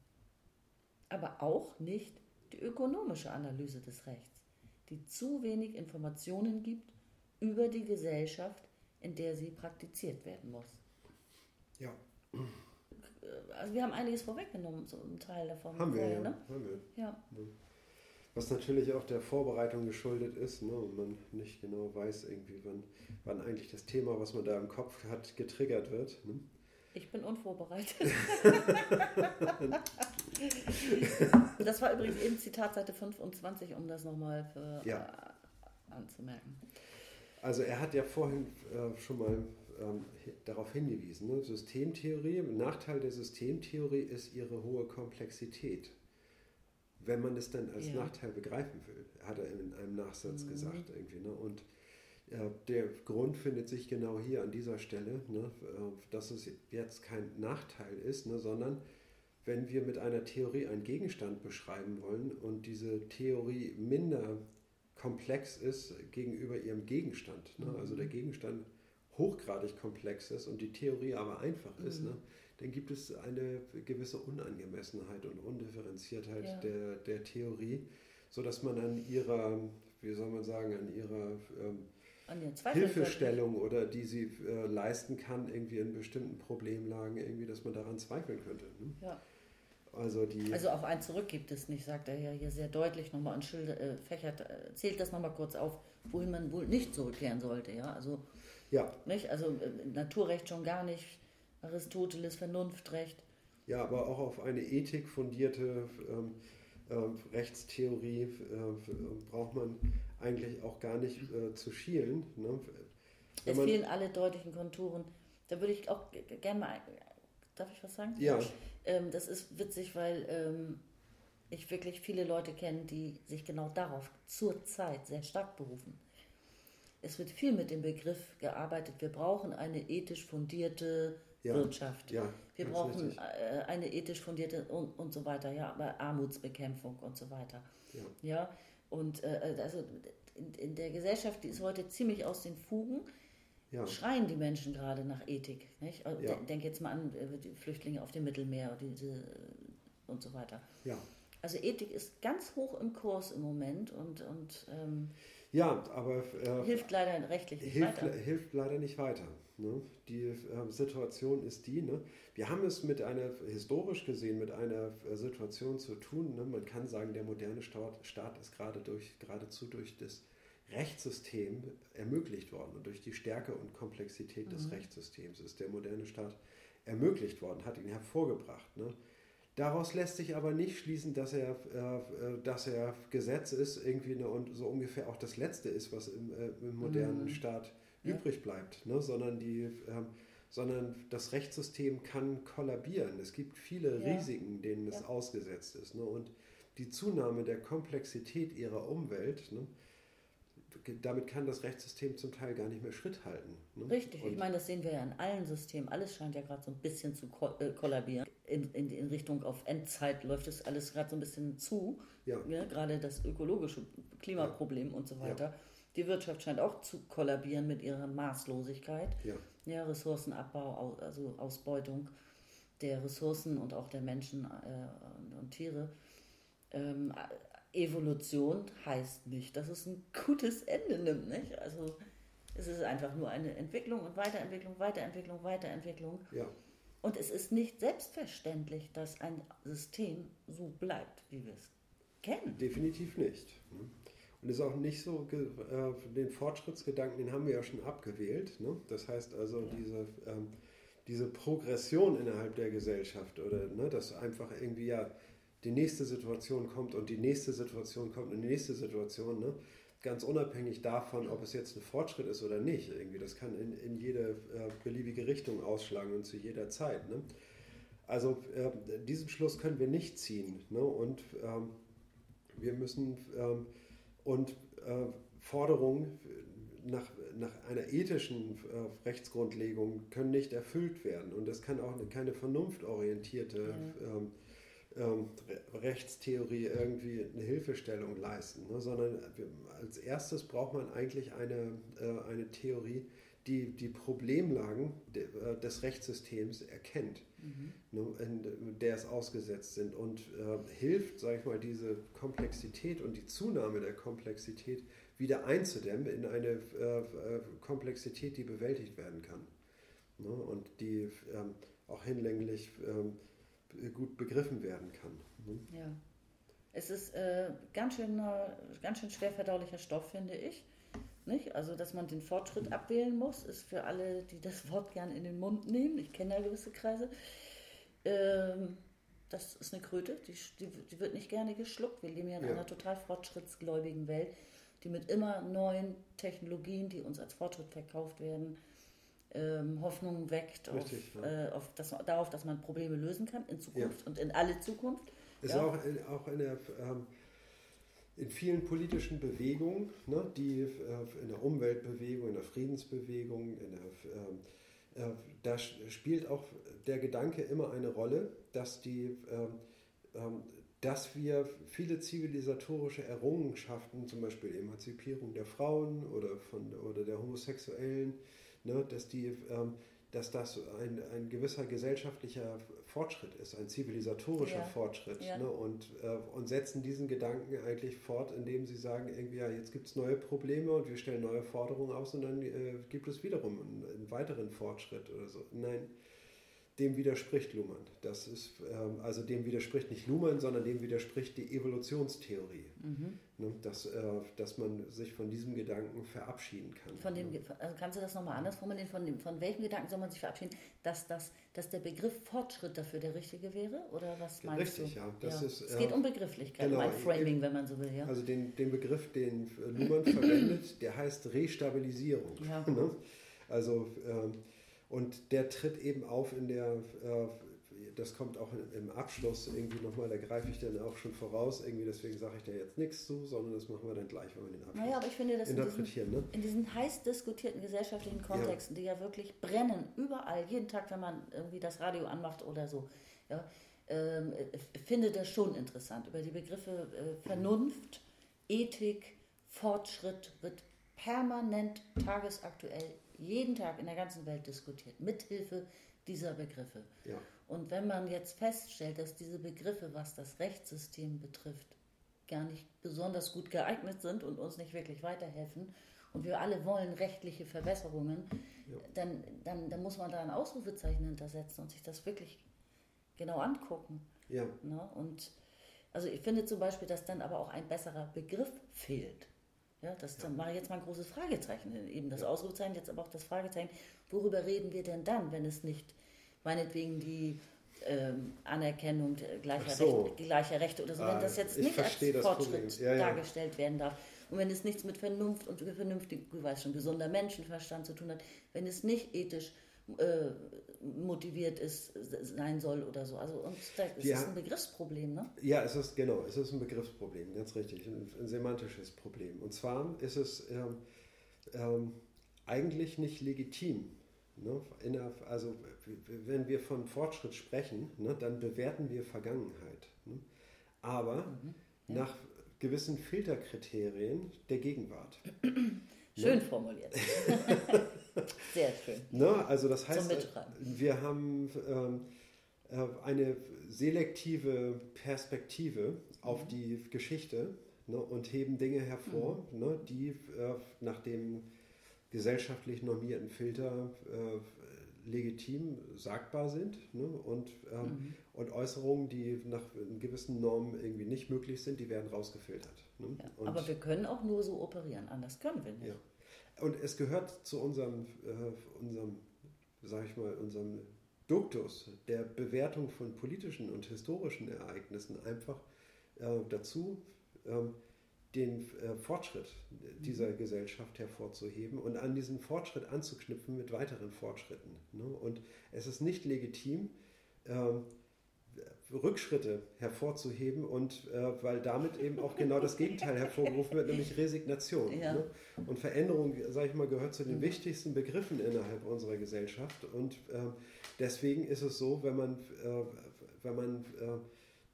Aber auch nicht die ökonomische Analyse des Rechts, die zu wenig Informationen gibt über die Gesellschaft, in der sie praktiziert werden muss. Ja. Also wir haben einiges vorweggenommen, so ein Teil davon. Haben wir, vorher, ja. ne? Haben wir. ja. Was natürlich auch der Vorbereitung geschuldet ist ne, und man nicht genau weiß, irgendwie, wann, wann eigentlich das Thema, was man da im Kopf hat, getriggert wird. Ne? Ich bin unvorbereitet. [laughs] das war übrigens eben Zitatseite 25, um das nochmal Ja. äh, anzumerken. Also er hat ja vorhin äh, schon mal ähm, darauf hingewiesen, ne? Systemtheorie, Nachteil der Systemtheorie ist ihre hohe Komplexität. Wenn man es dann als Ja. Nachteil begreifen will, hat er in einem Nachsatz Mhm. gesagt irgendwie. Ne? Und äh, der Grund findet sich genau hier an dieser Stelle, ne? äh, dass es jetzt kein Nachteil ist, ne? sondern wenn wir mit einer Theorie einen Gegenstand beschreiben wollen und diese Theorie minder komplex ist gegenüber ihrem Gegenstand, ne? also der Gegenstand hochgradig komplex ist und die Theorie aber einfach ist, Mhm. ne? Dann gibt es eine gewisse Unangemessenheit und Undifferenziertheit Ja. der, der Theorie, sodass man an ihrer, wie soll man sagen, an ihrer ähm, An Hilfestellung oder die sie äh, leisten kann, irgendwie in bestimmten Problemlagen, irgendwie, dass man daran zweifeln könnte. Ne? Ja. Also die. Also auch ein Zurück gibt es nicht, sagt er ja hier sehr deutlich nochmal und Schilder, äh, fächert, äh, zählt das nochmal kurz auf, wohin man wohl nicht zurückkehren sollte. Ja, also, ja, nicht? also äh, Naturrecht schon gar nicht, Aristoteles Vernunftrecht. ja, aber auch auf eine Ethik fundierte ähm, ähm, Rechtstheorie äh, braucht man eigentlich auch gar nicht äh, zu schielen. Ne? Es fehlen alle deutlichen Konturen. Da würde ich auch gerne mal, darf ich was sagen? Ja, Ähm, das ist witzig, weil ähm, ich wirklich viele Leute kenne, die sich genau darauf zurzeit sehr stark berufen. Es wird viel mit dem Begriff gearbeitet, wir brauchen eine ethisch fundierte Ja, Wirtschaft. ja, Wir brauchen richtig. äh, eine ethisch fundierte und, und so weiter, ja, aber Armutsbekämpfung und so weiter. Ja. Ja, und äh, also in, in der Gesellschaft, die ist heute ziemlich aus den Fugen, ja, schreien die Menschen gerade nach Ethik. Nicht? Also Ja. de- Denk jetzt mal an äh, die Flüchtlinge auf dem Mittelmeer diese, äh, und so weiter. ja. Also Ethik ist ganz hoch im Kurs im Moment und, und ähm, Ja, aber äh, hilft leider rechtlich nicht hilft, weiter. hilft leider nicht weiter. Ne? Die äh, Situation ist die, ne? wir haben es mit einer, historisch gesehen, mit einer äh, Situation zu tun. Ne? Man kann sagen, der moderne Staat, Staat ist gerade durch, geradezu durch das Rechtssystem ermöglicht worden. Und durch die Stärke und Komplexität des Mhm. Rechtssystems ist der moderne Staat ermöglicht worden, hat ihn hervorgebracht. Ne? Daraus lässt sich aber nicht schließen, dass er, äh, äh, dass er Gesetz ist, irgendwie ne, und so ungefähr auch das Letzte ist, was im, äh, im modernen Mhm. Staat Ja. übrig bleibt, ne? sondern, die, ähm, sondern das Rechtssystem kann kollabieren. Es gibt viele Ja. Risiken, denen es Ja. ausgesetzt ist. Ne? Und die Zunahme der Komplexität ihrer Umwelt, ne? Damit kann das Rechtssystem zum Teil gar nicht mehr Schritt halten. Ne? Richtig, Und, ich meine, das sehen wir ja in allen Systemen. Alles scheint ja gerade so ein bisschen zu äh, kollabieren. In, in, in Richtung auf Endzeit läuft es alles gerade so ein bisschen zu. ja, Ja, gerade das ökologische Klimaproblem und so weiter. Die Wirtschaft scheint auch zu kollabieren mit ihrer Maßlosigkeit. ja, Ja, Ressourcenabbau, au- also Ausbeutung der Ressourcen und auch der Menschen äh, und, und Tiere. Ähm, Evolution heißt nicht, dass es ein gutes Ende nimmt. Nicht? Also es ist einfach nur eine Entwicklung und Weiterentwicklung, Weiterentwicklung, Weiterentwicklung. ja. Und es ist nicht selbstverständlich, dass ein System so bleibt, wie wir es kennen. Definitiv nicht. Und ist auch nicht so, äh, den Fortschrittsgedanken, den haben wir ja schon abgewählt. Ne? Das heißt also, Ja. diese, ähm, diese Progression innerhalb der Gesellschaft oder ne, dass einfach irgendwie ja die nächste Situation kommt und die nächste Situation kommt und die nächste Situation. Ne? Ganz unabhängig davon, ob es jetzt ein Fortschritt ist oder nicht. Irgendwie, das kann in, in jede äh, beliebige Richtung ausschlagen und zu jeder Zeit. Ne? Also äh, diesen Schluss können wir nicht ziehen. Ne? Und ähm, wir müssen ähm, und äh, Forderungen nach, nach einer ethischen äh, Rechtsgrundlegung können nicht erfüllt werden. Und es kann auch keine vernunftorientierte ja. ähm, ähm, Rechtstheorie irgendwie eine Hilfestellung leisten, ne? sondern als erstes braucht man eigentlich eine, äh, eine Theorie, die die Problemlagen de, äh, des Rechtssystems erkennt, mhm. ne, in der es ausgesetzt sind und äh, hilft, sage ich mal, diese Komplexität und die Zunahme der Komplexität wieder einzudämmen in eine äh, äh, Komplexität, die bewältigt werden kann ne, und die ähm, auch hinlänglich ähm, gut begriffen werden kann. Ne? Ja. Es ist äh, ganz, schön, ganz schön schwer verdaulicher Stoff, finde ich. Nicht? Also, dass man den Fortschritt abwählen muss, ist für alle, die das [laughs] Wort gern in den Mund nehmen. Ich kenne ja gewisse Kreise. Ähm, das ist eine Kröte, die, die, die, wird nicht gerne geschluckt. Wir leben ja in ja. einer total fortschrittsgläubigen Welt, die mit immer neuen Technologien, die uns als Fortschritt verkauft werden, ähm, Hoffnung weckt Richtig, auf, ja. äh, auf das, darauf, dass man Probleme lösen kann in Zukunft ja. und in alle Zukunft. Es ja. ist auch, in, auch in, der, ähm, in vielen politischen Bewegungen, ne, die äh, in der Umweltbewegung, in der Friedensbewegung, in der, ähm, äh, da spielt auch der Gedanke immer eine Rolle, dass die ähm, ähm, dass wir viele zivilisatorische Errungenschaften, zum Beispiel Emanzipierung der Frauen oder, von, oder der Homosexuellen, ne, dass, die, ähm, dass das ein, ein gewisser gesellschaftlicher Fortschritt ist, ein zivilisatorischer ja. Fortschritt. Ja. Ne, und, äh, und setzen diesen Gedanken eigentlich fort, indem sie sagen, irgendwie, ja, jetzt gibt es neue Probleme und wir stellen neue Forderungen aus und dann äh, gibt es wiederum einen, einen weiteren Fortschritt oder so. Nein, dem widerspricht Luhmann. Das ist, ähm, also dem widerspricht nicht Luhmann, sondern dem widerspricht die Evolutionstheorie. Mhm. Ne, dass, äh, dass man sich von diesem Gedanken verabschieden kann. Von dem, also kannst du das nochmal anders formulieren? Von, dem, von welchem Gedanken soll man sich verabschieden? Dass, das, dass der Begriff Fortschritt dafür der richtige wäre? Oder was meinst Richtig, du? ja. Das ja. Ist, es geht um Begrifflichkeit, genau, um ein Framing, wenn man so will. Ja. Also den, den Begriff, den Luhmann verwendet, der heißt Restabilisierung. Ja. [laughs] Ne? Also ähm, und der tritt eben auf in der, äh, das kommt auch im Abschluss irgendwie nochmal, da greife ich dann auch schon voraus, irgendwie deswegen sage ich da jetzt nichts zu, sondern das machen wir dann gleich, wenn wir den Abschluss naja, aber ich finde, dass. In diesen, ne? in diesen heiß diskutierten gesellschaftlichen Kontexten, ja. die ja wirklich brennen, überall, jeden Tag, wenn man irgendwie das Radio anmacht oder so, ja, ähm, finde das schon interessant. Über die Begriffe äh, Vernunft, Ethik, Fortschritt wird permanent tagesaktuell jeden Tag in der ganzen Welt diskutiert, mithilfe dieser Begriffe. Ja. Und wenn man jetzt feststellt, dass diese Begriffe, was das Rechtssystem betrifft, gar nicht besonders gut geeignet sind und uns nicht wirklich weiterhelfen, und wir alle wollen rechtliche Verbesserungen, ja. dann, dann, dann muss man da ein Ausrufezeichen hintersetzen und sich das wirklich genau angucken. Ja. Ne? Und also ich finde zum Beispiel, dass dann aber auch ein besserer Begriff fehlt. Ja, das ja. mache ich jetzt mal ein großes Fragezeichen. Eben das ja. Ausrufezeichen, jetzt aber auch das Fragezeichen. Worüber reden wir denn dann, wenn es nicht meinetwegen die ähm, Anerkennung gleicher, so. Rechte, gleicher Rechte oder so, ah, wenn das jetzt nicht als Fortschritt ja, dargestellt werden darf und wenn es nichts mit Vernunft und vernünftig, du weißt schon, gesunder Menschenverstand zu tun hat, wenn es nicht ethisch äh, motiviert ist, sein soll oder so. Also und das ja, ist ein Begriffsproblem, ne? Ja, es ist genau, es ist ein Begriffsproblem, ganz richtig, ein, ein semantisches Problem. Und zwar ist es ähm, ähm, eigentlich nicht legitim. Ne? Der, also wenn wir von Fortschritt sprechen, ne, dann bewerten wir Vergangenheit. Ne? Aber mhm, ja. nach gewissen Filterkriterien der Gegenwart. [clears throat] Schön formuliert. [laughs] Sehr schön. Ne? Also das heißt, wir haben ähm, äh, eine selektive Perspektive auf mhm. die Geschichte ne, und heben Dinge hervor, mhm. ne, die äh, nach dem gesellschaftlich normierten Filter äh, legitim sagbar sind ne, und, ähm, mhm. und Äußerungen, die nach gewissen Normen irgendwie nicht möglich sind, die werden rausgefiltert. Ne? Ja, aber wir können auch nur so operieren, anders können wir nicht. Ja. Und es gehört zu unserem, äh, unserem sag ich mal, unserem Duktus der Bewertung von politischen und historischen Ereignissen einfach äh, dazu, ähm, den äh, Fortschritt dieser mhm. Gesellschaft hervorzuheben und an diesen Fortschritt anzuknüpfen mit weiteren Fortschritten. Ne? Und es ist nicht legitim, ähm, Rückschritte hervorzuheben und äh, weil damit eben auch genau das Gegenteil hervorgerufen wird, nämlich Resignation. Ja. Ne? Und Veränderung, sage ich mal, gehört zu den wichtigsten Begriffen innerhalb unserer Gesellschaft und äh, deswegen ist es so, wenn man, äh, wenn man äh,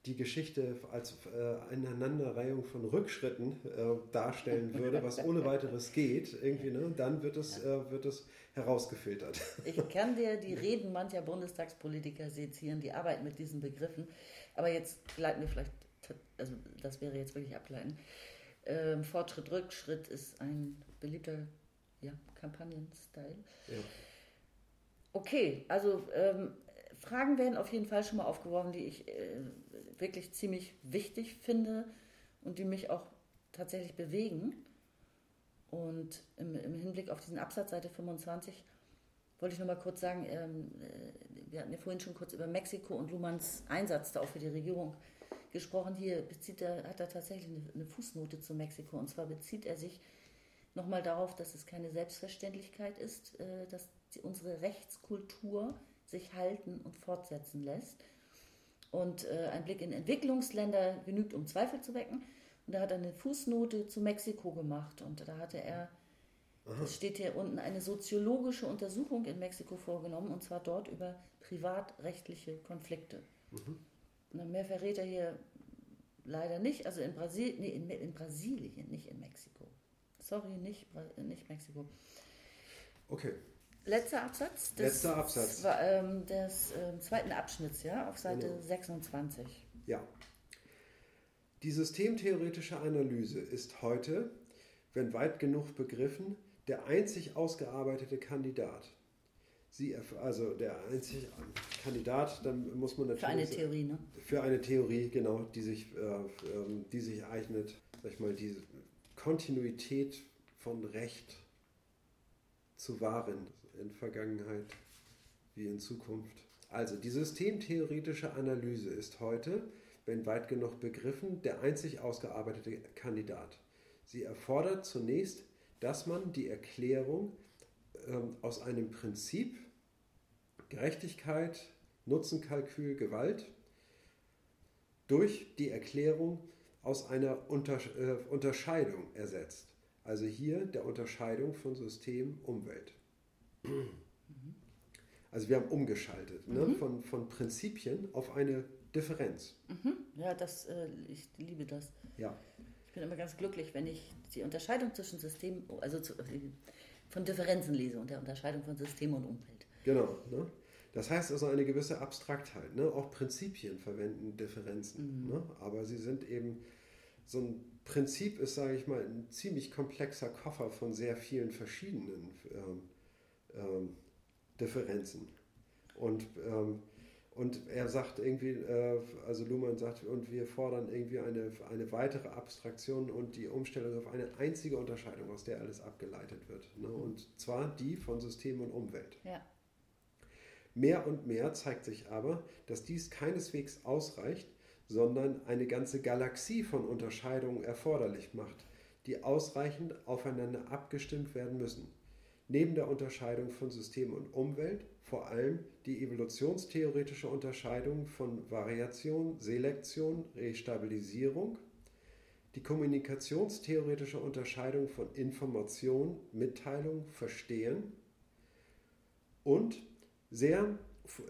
die Geschichte als äh, Aneinanderreihung von Rückschritten äh, darstellen würde, was ohne [laughs] weiteres geht, irgendwie, ne, dann wird es, äh, wird es herausgefiltert. Ich kann dir die [laughs] Reden mancher Bundestagspolitiker sezieren, die arbeiten mit diesen Begriffen. Aber jetzt gleiten wir vielleicht, also das wäre jetzt wirklich ableiten. Ähm, Fortschritt, Rückschritt ist ein beliebter ja, Kampagnenstyle. Ja. Okay, also ähm, Fragen werden auf jeden Fall schon mal aufgeworfen, die ich äh, wirklich ziemlich wichtig finde und die mich auch tatsächlich bewegen. Und im, im Hinblick auf diesen Absatz, Seite 25, wollte ich noch mal kurz sagen, ähm, äh, wir hatten ja vorhin schon kurz über Mexiko und Luhmanns Einsatz da auch für die Regierung gesprochen. Hier bezieht er, hat er tatsächlich eine, Fußnote zu Mexiko. Und zwar bezieht er sich nochmal darauf, dass es keine Selbstverständlichkeit ist, äh, dass unsere Rechtskultur sich halten und fortsetzen lässt. Und äh, ein Blick in Entwicklungsländer genügt, um Zweifel zu wecken. Und da hat er eine Fußnote zu Mexiko gemacht. Und da hatte er, es steht hier unten, eine soziologische Untersuchung in Mexiko vorgenommen. Und zwar dort über privatrechtliche Konflikte. Mhm. Mehr verrät er hier leider nicht. Also in, Brasil, nee, in, in Brasilien, nicht in Mexiko. Sorry, nicht, nicht Mexiko. Okay. Letzter Absatz des, Letzter Absatz. ähm, des äh, zweiten Abschnitts, ja, auf Seite genau. 26. Ja. Die systemtheoretische Analyse ist heute, wenn weit genug begriffen, der einzig ausgearbeitete Kandidat. Sie, also der einzige Kandidat, dann muss man natürlich. Für eine Theorie, ne? Für eine Theorie, genau, die sich, äh, ähm, die sich eignet, sag ich mal, diese Kontinuität von Recht zu wahren in Vergangenheit wie in Zukunft. Also die systemtheoretische Analyse ist heute, wenn weit genug begriffen, der einzig ausgearbeitete Kandidat. Sie erfordert zunächst, dass man die Erklärung ähm, aus einem Prinzip Gerechtigkeit, Nutzenkalkül, Gewalt durch die Erklärung aus einer Unters äh, Unterscheidung ersetzt. Also hier der Unterscheidung von System, Umwelt. Also wir haben umgeschaltet ne? mhm. von, von Prinzipien auf eine Differenz. Mhm. Ja, das, äh, ich liebe das. Ja. Ich bin immer ganz glücklich, wenn ich die Unterscheidung zwischen System, also zu, von Differenzen lese und der Unterscheidung von System und Umwelt. Genau. Ne? Das heißt also eine gewisse Abstraktheit. Ne? Auch Prinzipien verwenden Differenzen. Mhm. Ne? Aber sie sind eben, so ein Prinzip ist, sage ich mal, ein ziemlich komplexer Koffer von sehr vielen verschiedenen ähm, ähm, Differenzen. Und, ähm, und er sagt irgendwie, äh, also Luhmann sagt, und wir fordern irgendwie eine, eine weitere Abstraktion und die Umstellung auf eine einzige Unterscheidung, aus der alles abgeleitet wird. Ne? Mhm. Und zwar die von System und Umwelt. Ja. Mehr und mehr zeigt sich aber, dass dies keineswegs ausreicht, sondern eine ganze Galaxie von Unterscheidungen erforderlich macht, die ausreichend aufeinander abgestimmt werden müssen neben der Unterscheidung von System und Umwelt vor allem die evolutionstheoretische Unterscheidung von Variation, Selektion, Restabilisierung, die kommunikationstheoretische Unterscheidung von Information, Mitteilung, Verstehen und sehr,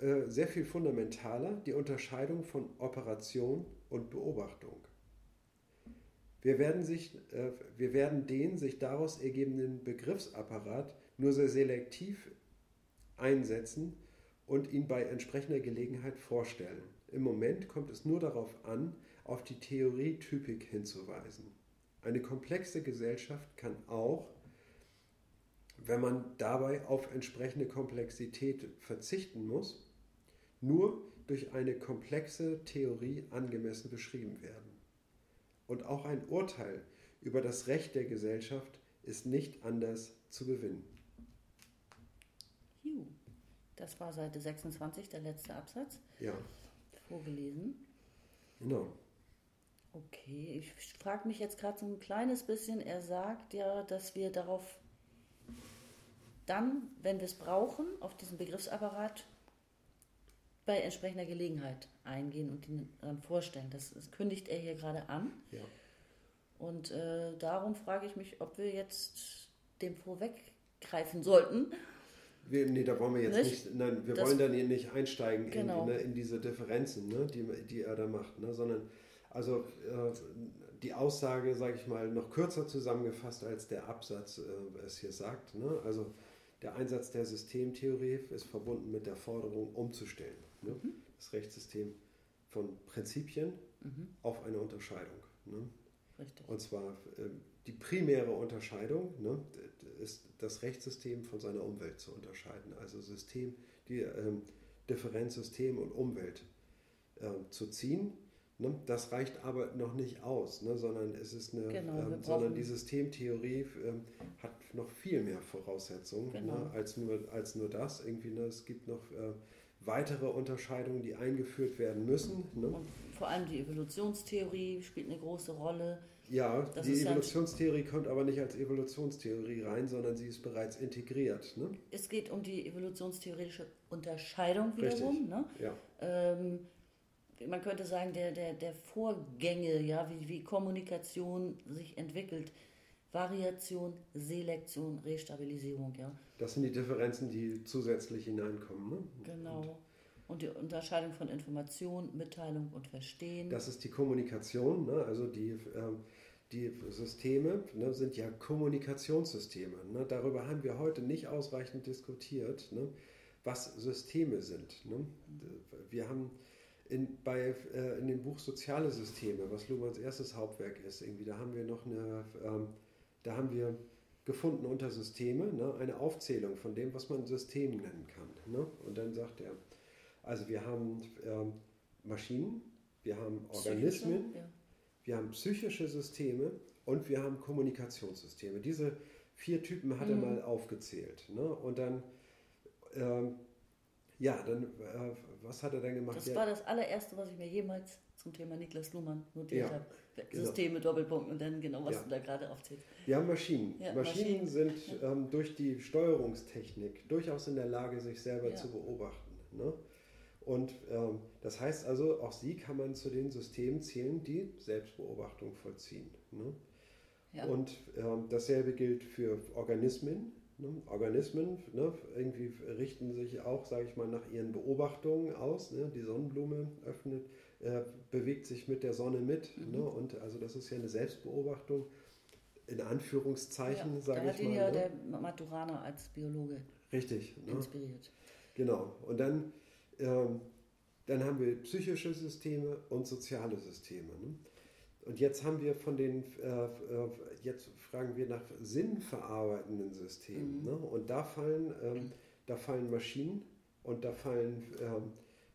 äh, sehr viel fundamentaler die Unterscheidung von Operation und Beobachtung. Wir werden, sich, äh, wir werden den sich daraus ergebenden Begriffsapparat nur sehr selektiv einsetzen und ihn bei entsprechender Gelegenheit vorstellen. Im Moment kommt es nur darauf an, auf die Theorietypik hinzuweisen. Eine komplexe Gesellschaft kann auch, wenn man dabei auf entsprechende Komplexität verzichten muss, nur durch eine komplexe Theorie angemessen beschrieben werden. Und auch ein Urteil über das Recht der Gesellschaft ist nicht anders zu gewinnen. Das war Seite 26, der letzte Absatz. Ja. Vorgelesen. Genau. Okay, ich frage mich jetzt gerade so ein kleines bisschen. Er sagt ja, dass wir darauf dann, wenn wir es brauchen, auf diesen Begriffsapparat bei entsprechender Gelegenheit eingehen und ihn dann vorstellen. Das, das kündigt er hier gerade an. Ja. Und äh, darum frage ich mich, ob wir jetzt dem vorweggreifen sollten. Wir, nee, da wollen wir jetzt nicht, Nicht? nein, wir Das- wollen dann hier nicht einsteigen Genau. in, ne, in diese Differenzen, ne, die, die er da macht, ne, sondern also äh, die Aussage, sage ich mal, noch kürzer zusammengefasst als der Absatz äh, es hier sagt. Ne? Also der Einsatz der Systemtheorie ist verbunden mit der Forderung umzustellen. Ne? Das Rechtssystem von Prinzipien Mhm, auf eine Unterscheidung. Ne? richtig. Und zwar ähm, die primäre Unterscheidung ne, ist das Rechtssystem von seiner Umwelt zu unterscheiden. Also System, die ähm, Differenz System und Umwelt ähm, zu ziehen. Ne, das reicht aber noch nicht aus, ne, sondern es ist eine, Genau, ähm, sondern die Systemtheorie ähm, hat noch viel mehr Voraussetzungen Genau. ne, als, nur, als nur das. Irgendwie, ne, es gibt noch äh, weitere Unterscheidungen, die eingeführt werden müssen. Ne? Und vor allem die Evolutionstheorie spielt eine große Rolle. Ja, Das die ja ein- Evolutionstheorie kommt aber nicht als Evolutionstheorie rein, sondern sie ist bereits integriert. Ne? Es geht um die evolutionstheoretische Unterscheidung wiederum. Richtig. Ne? Ja, Ähm, man könnte sagen, der, der, der Vorgänge, ja, wie, wie Kommunikation sich entwickelt. Variation, Selektion, Restabilisierung, ja. das sind die Differenzen, die zusätzlich hineinkommen. Ne? Genau. Und die Unterscheidung von Information, Mitteilung und Verstehen. Das ist die Kommunikation, ne? also die, ähm, die Systeme ne, sind ja Kommunikationssysteme. Ne? Darüber haben wir heute nicht ausreichend diskutiert, ne? was Systeme sind. Ne? Wir haben in, bei, äh, in dem Buch Soziale Systeme, was Luhmanns erstes Hauptwerk ist, irgendwie, da haben wir noch eine, ähm, da haben wir gefunden unter Systeme ne, eine Aufzählung von dem, was man System nennen kann. Ne? Und dann sagt er, also wir haben ähm, Maschinen, wir haben Organismen, ja. wir haben psychische Systeme und wir haben Kommunikationssysteme. Diese vier Typen hat er Mhm. mal aufgezählt. Ne? Und dann, ähm, ja, dann, äh, was hat er dann gemacht? Das Der- war das allererste, was ich mir jemals zum Thema Niklas Luhmann notiert Ja, habe. genau. Systeme, Doppelpunkt und dann genau, was Ja. du da gerade aufzählst. Wir haben Maschinen. Ja, Maschinen, Maschinen. sind ähm, durch die Steuerungstechnik durchaus in der Lage, sich selber Ja. zu beobachten. Ne? Und ähm, das heißt also, auch sie kann man zu den Systemen zählen, die Selbstbeobachtung vollziehen. Ne? Ja. Und ähm, dasselbe gilt für Organismen. Ne? Organismen ne? irgendwie richten sich auch, sage ich mal, nach ihren Beobachtungen aus. Ne? Die Sonnenblume öffnet, äh, bewegt sich mit der Sonne mit. Mhm. Ne? Und also das ist ja eine Selbstbeobachtung in Anführungszeichen, ja, sage da hat ich ihn mal. ja ne? der Maturana als Biologe Richtig. Inspiriert. Genau. Und dann, dann haben wir psychische Systeme und soziale Systeme. Ne? Und jetzt haben wir von den, äh, äh, jetzt fragen wir nach sinnverarbeitenden Systemen. Mhm. Ne? Und da fallen, ähm, da fallen Maschinen und da fallen ähm,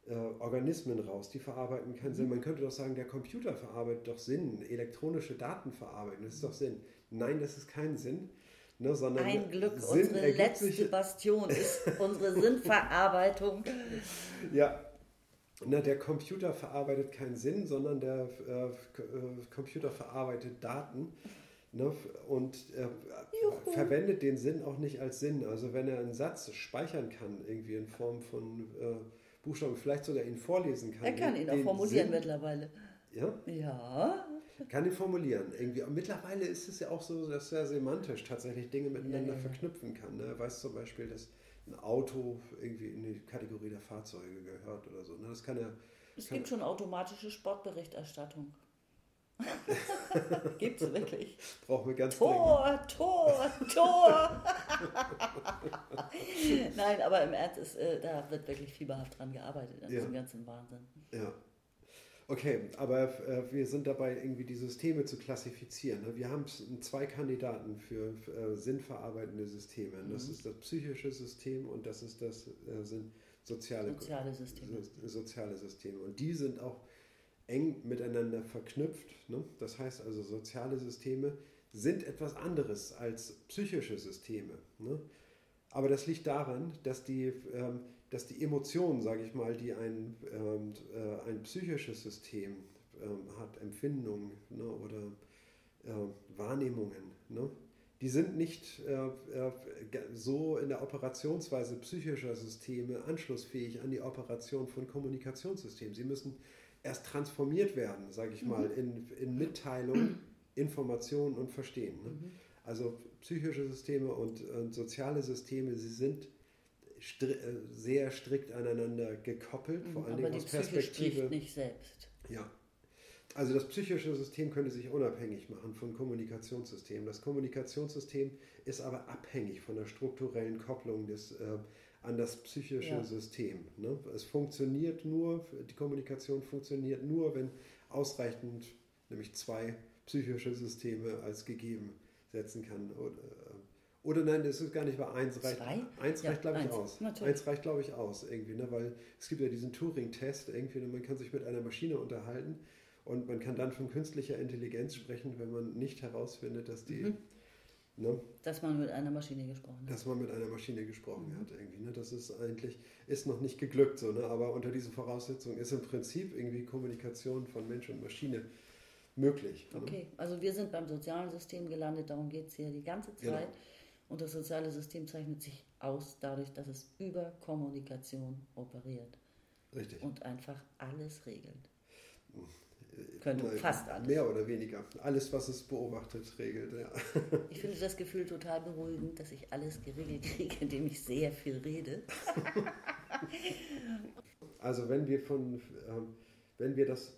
äh, Organismen raus, die verarbeiten keinen Mhm. Sinn. Man könnte doch sagen, der Computer verarbeitet doch Sinn, elektronische Daten verarbeiten, das ist doch Sinn. Nein, das ist kein Sinn. Ne, sondern Ein Glück, Sinn unsere letzte sich- Bastion ist [laughs] unsere Sinnverarbeitung. Ja, na, der Computer verarbeitet keinen Sinn, sondern der äh, Computer verarbeitet Daten ne, und äh, verwendet den Sinn auch nicht als Sinn. Also wenn er einen Satz speichern kann, irgendwie in Form von äh, Buchstaben, vielleicht sogar ihn vorlesen kann. Er kann ihn auch formulieren Sinn, mittlerweile. Ja, Ja, kann ihn formulieren. Irgendwie. Und mittlerweile ist es ja auch so, dass er semantisch tatsächlich Dinge miteinander Ja, ja. verknüpfen kann. Ne? Er weiß zum Beispiel, dass ein Auto irgendwie in die Kategorie der Fahrzeuge gehört oder so. Ne? Das kann er es Kann- gibt schon automatische Sportberichterstattung. [laughs] Gibt's wirklich. brauchen wir ganz dringend. Tor, Tor, Tor. [laughs] Nein, aber im Ernst, ist, äh, da wird wirklich fieberhaft dran gearbeitet an Ja. diesem ganzen Wahnsinn. Ja. Okay, aber äh, wir sind dabei, irgendwie die Systeme zu klassifizieren. Ne? Wir haben zwei Kandidaten für, für äh, sinnverarbeitende Systeme. Das Mhm. ist das psychische System und das ist das äh, sind soziale, Soziale Systeme. so- soziale Systeme. Und die sind auch eng miteinander verknüpft. Ne? Das heißt also, soziale Systeme sind etwas anderes als psychische Systeme. Ne? Aber das liegt daran, dass die, ähm, dass die Emotionen, sage ich mal, die ein, ähm, äh, ein psychisches System ähm, hat, Empfindungen ne, oder äh, Wahrnehmungen, ne, die sind nicht äh, äh so in der Operationsweise psychischer Systeme anschlussfähig an die Operation von Kommunikationssystemen. Sie müssen erst transformiert werden, sage ich mal, mhm. in, in Mitteilung, Information und Verstehen. Ne? Mhm. Also psychische Systeme und, und, soziale Systeme, sie sind stri äh, sehr strikt aneinander gekoppelt, vor allen Dingen aus Perspektive. nicht selbst. Ja. Also das psychische System könnte sich unabhängig machen von Kommunikationssystemen. Das Kommunikationssystem ist aber abhängig von der strukturellen Kopplung des, äh, an das psychische ja. System. Ne? Es funktioniert nur, die Kommunikation funktioniert nur, wenn ausreichend, nämlich zwei psychische Systeme als gegeben setzen kann. Oder, oder nein, das ist gar nicht, weil eins reicht, eins ja, reicht glaube ich, aus. Natürlich. Eins reicht, glaube ich, aus, irgendwie, ne? weil es gibt ja diesen Turing-Test, irgendwie, ne? man kann sich mit einer Maschine unterhalten und man kann dann von künstlicher Intelligenz sprechen, wenn man nicht herausfindet, dass die. Mhm. Ne, dass man mit einer Maschine gesprochen hat. Dass man mit einer Maschine gesprochen mhm. hat, irgendwie. Ne? Das ist eigentlich, ist noch nicht geglückt, so, ne? aber unter diesen Voraussetzungen ist im Prinzip irgendwie Kommunikation von Mensch und Maschine möglich. Ne? Okay, also wir sind beim sozialen System gelandet, darum geht es hier die ganze Zeit. Genau. Und das soziale System zeichnet sich aus dadurch, dass es über Kommunikation operiert. Richtig. Und einfach alles regelt. Könnte Nein, fast alles. Mehr oder weniger. Alles, was es beobachtet, regelt, ja. [laughs] Ich finde das Gefühl total beruhigend, dass ich alles geregelt kriege, indem ich sehr viel rede. [laughs] also wenn wir von, ähm, wenn wir das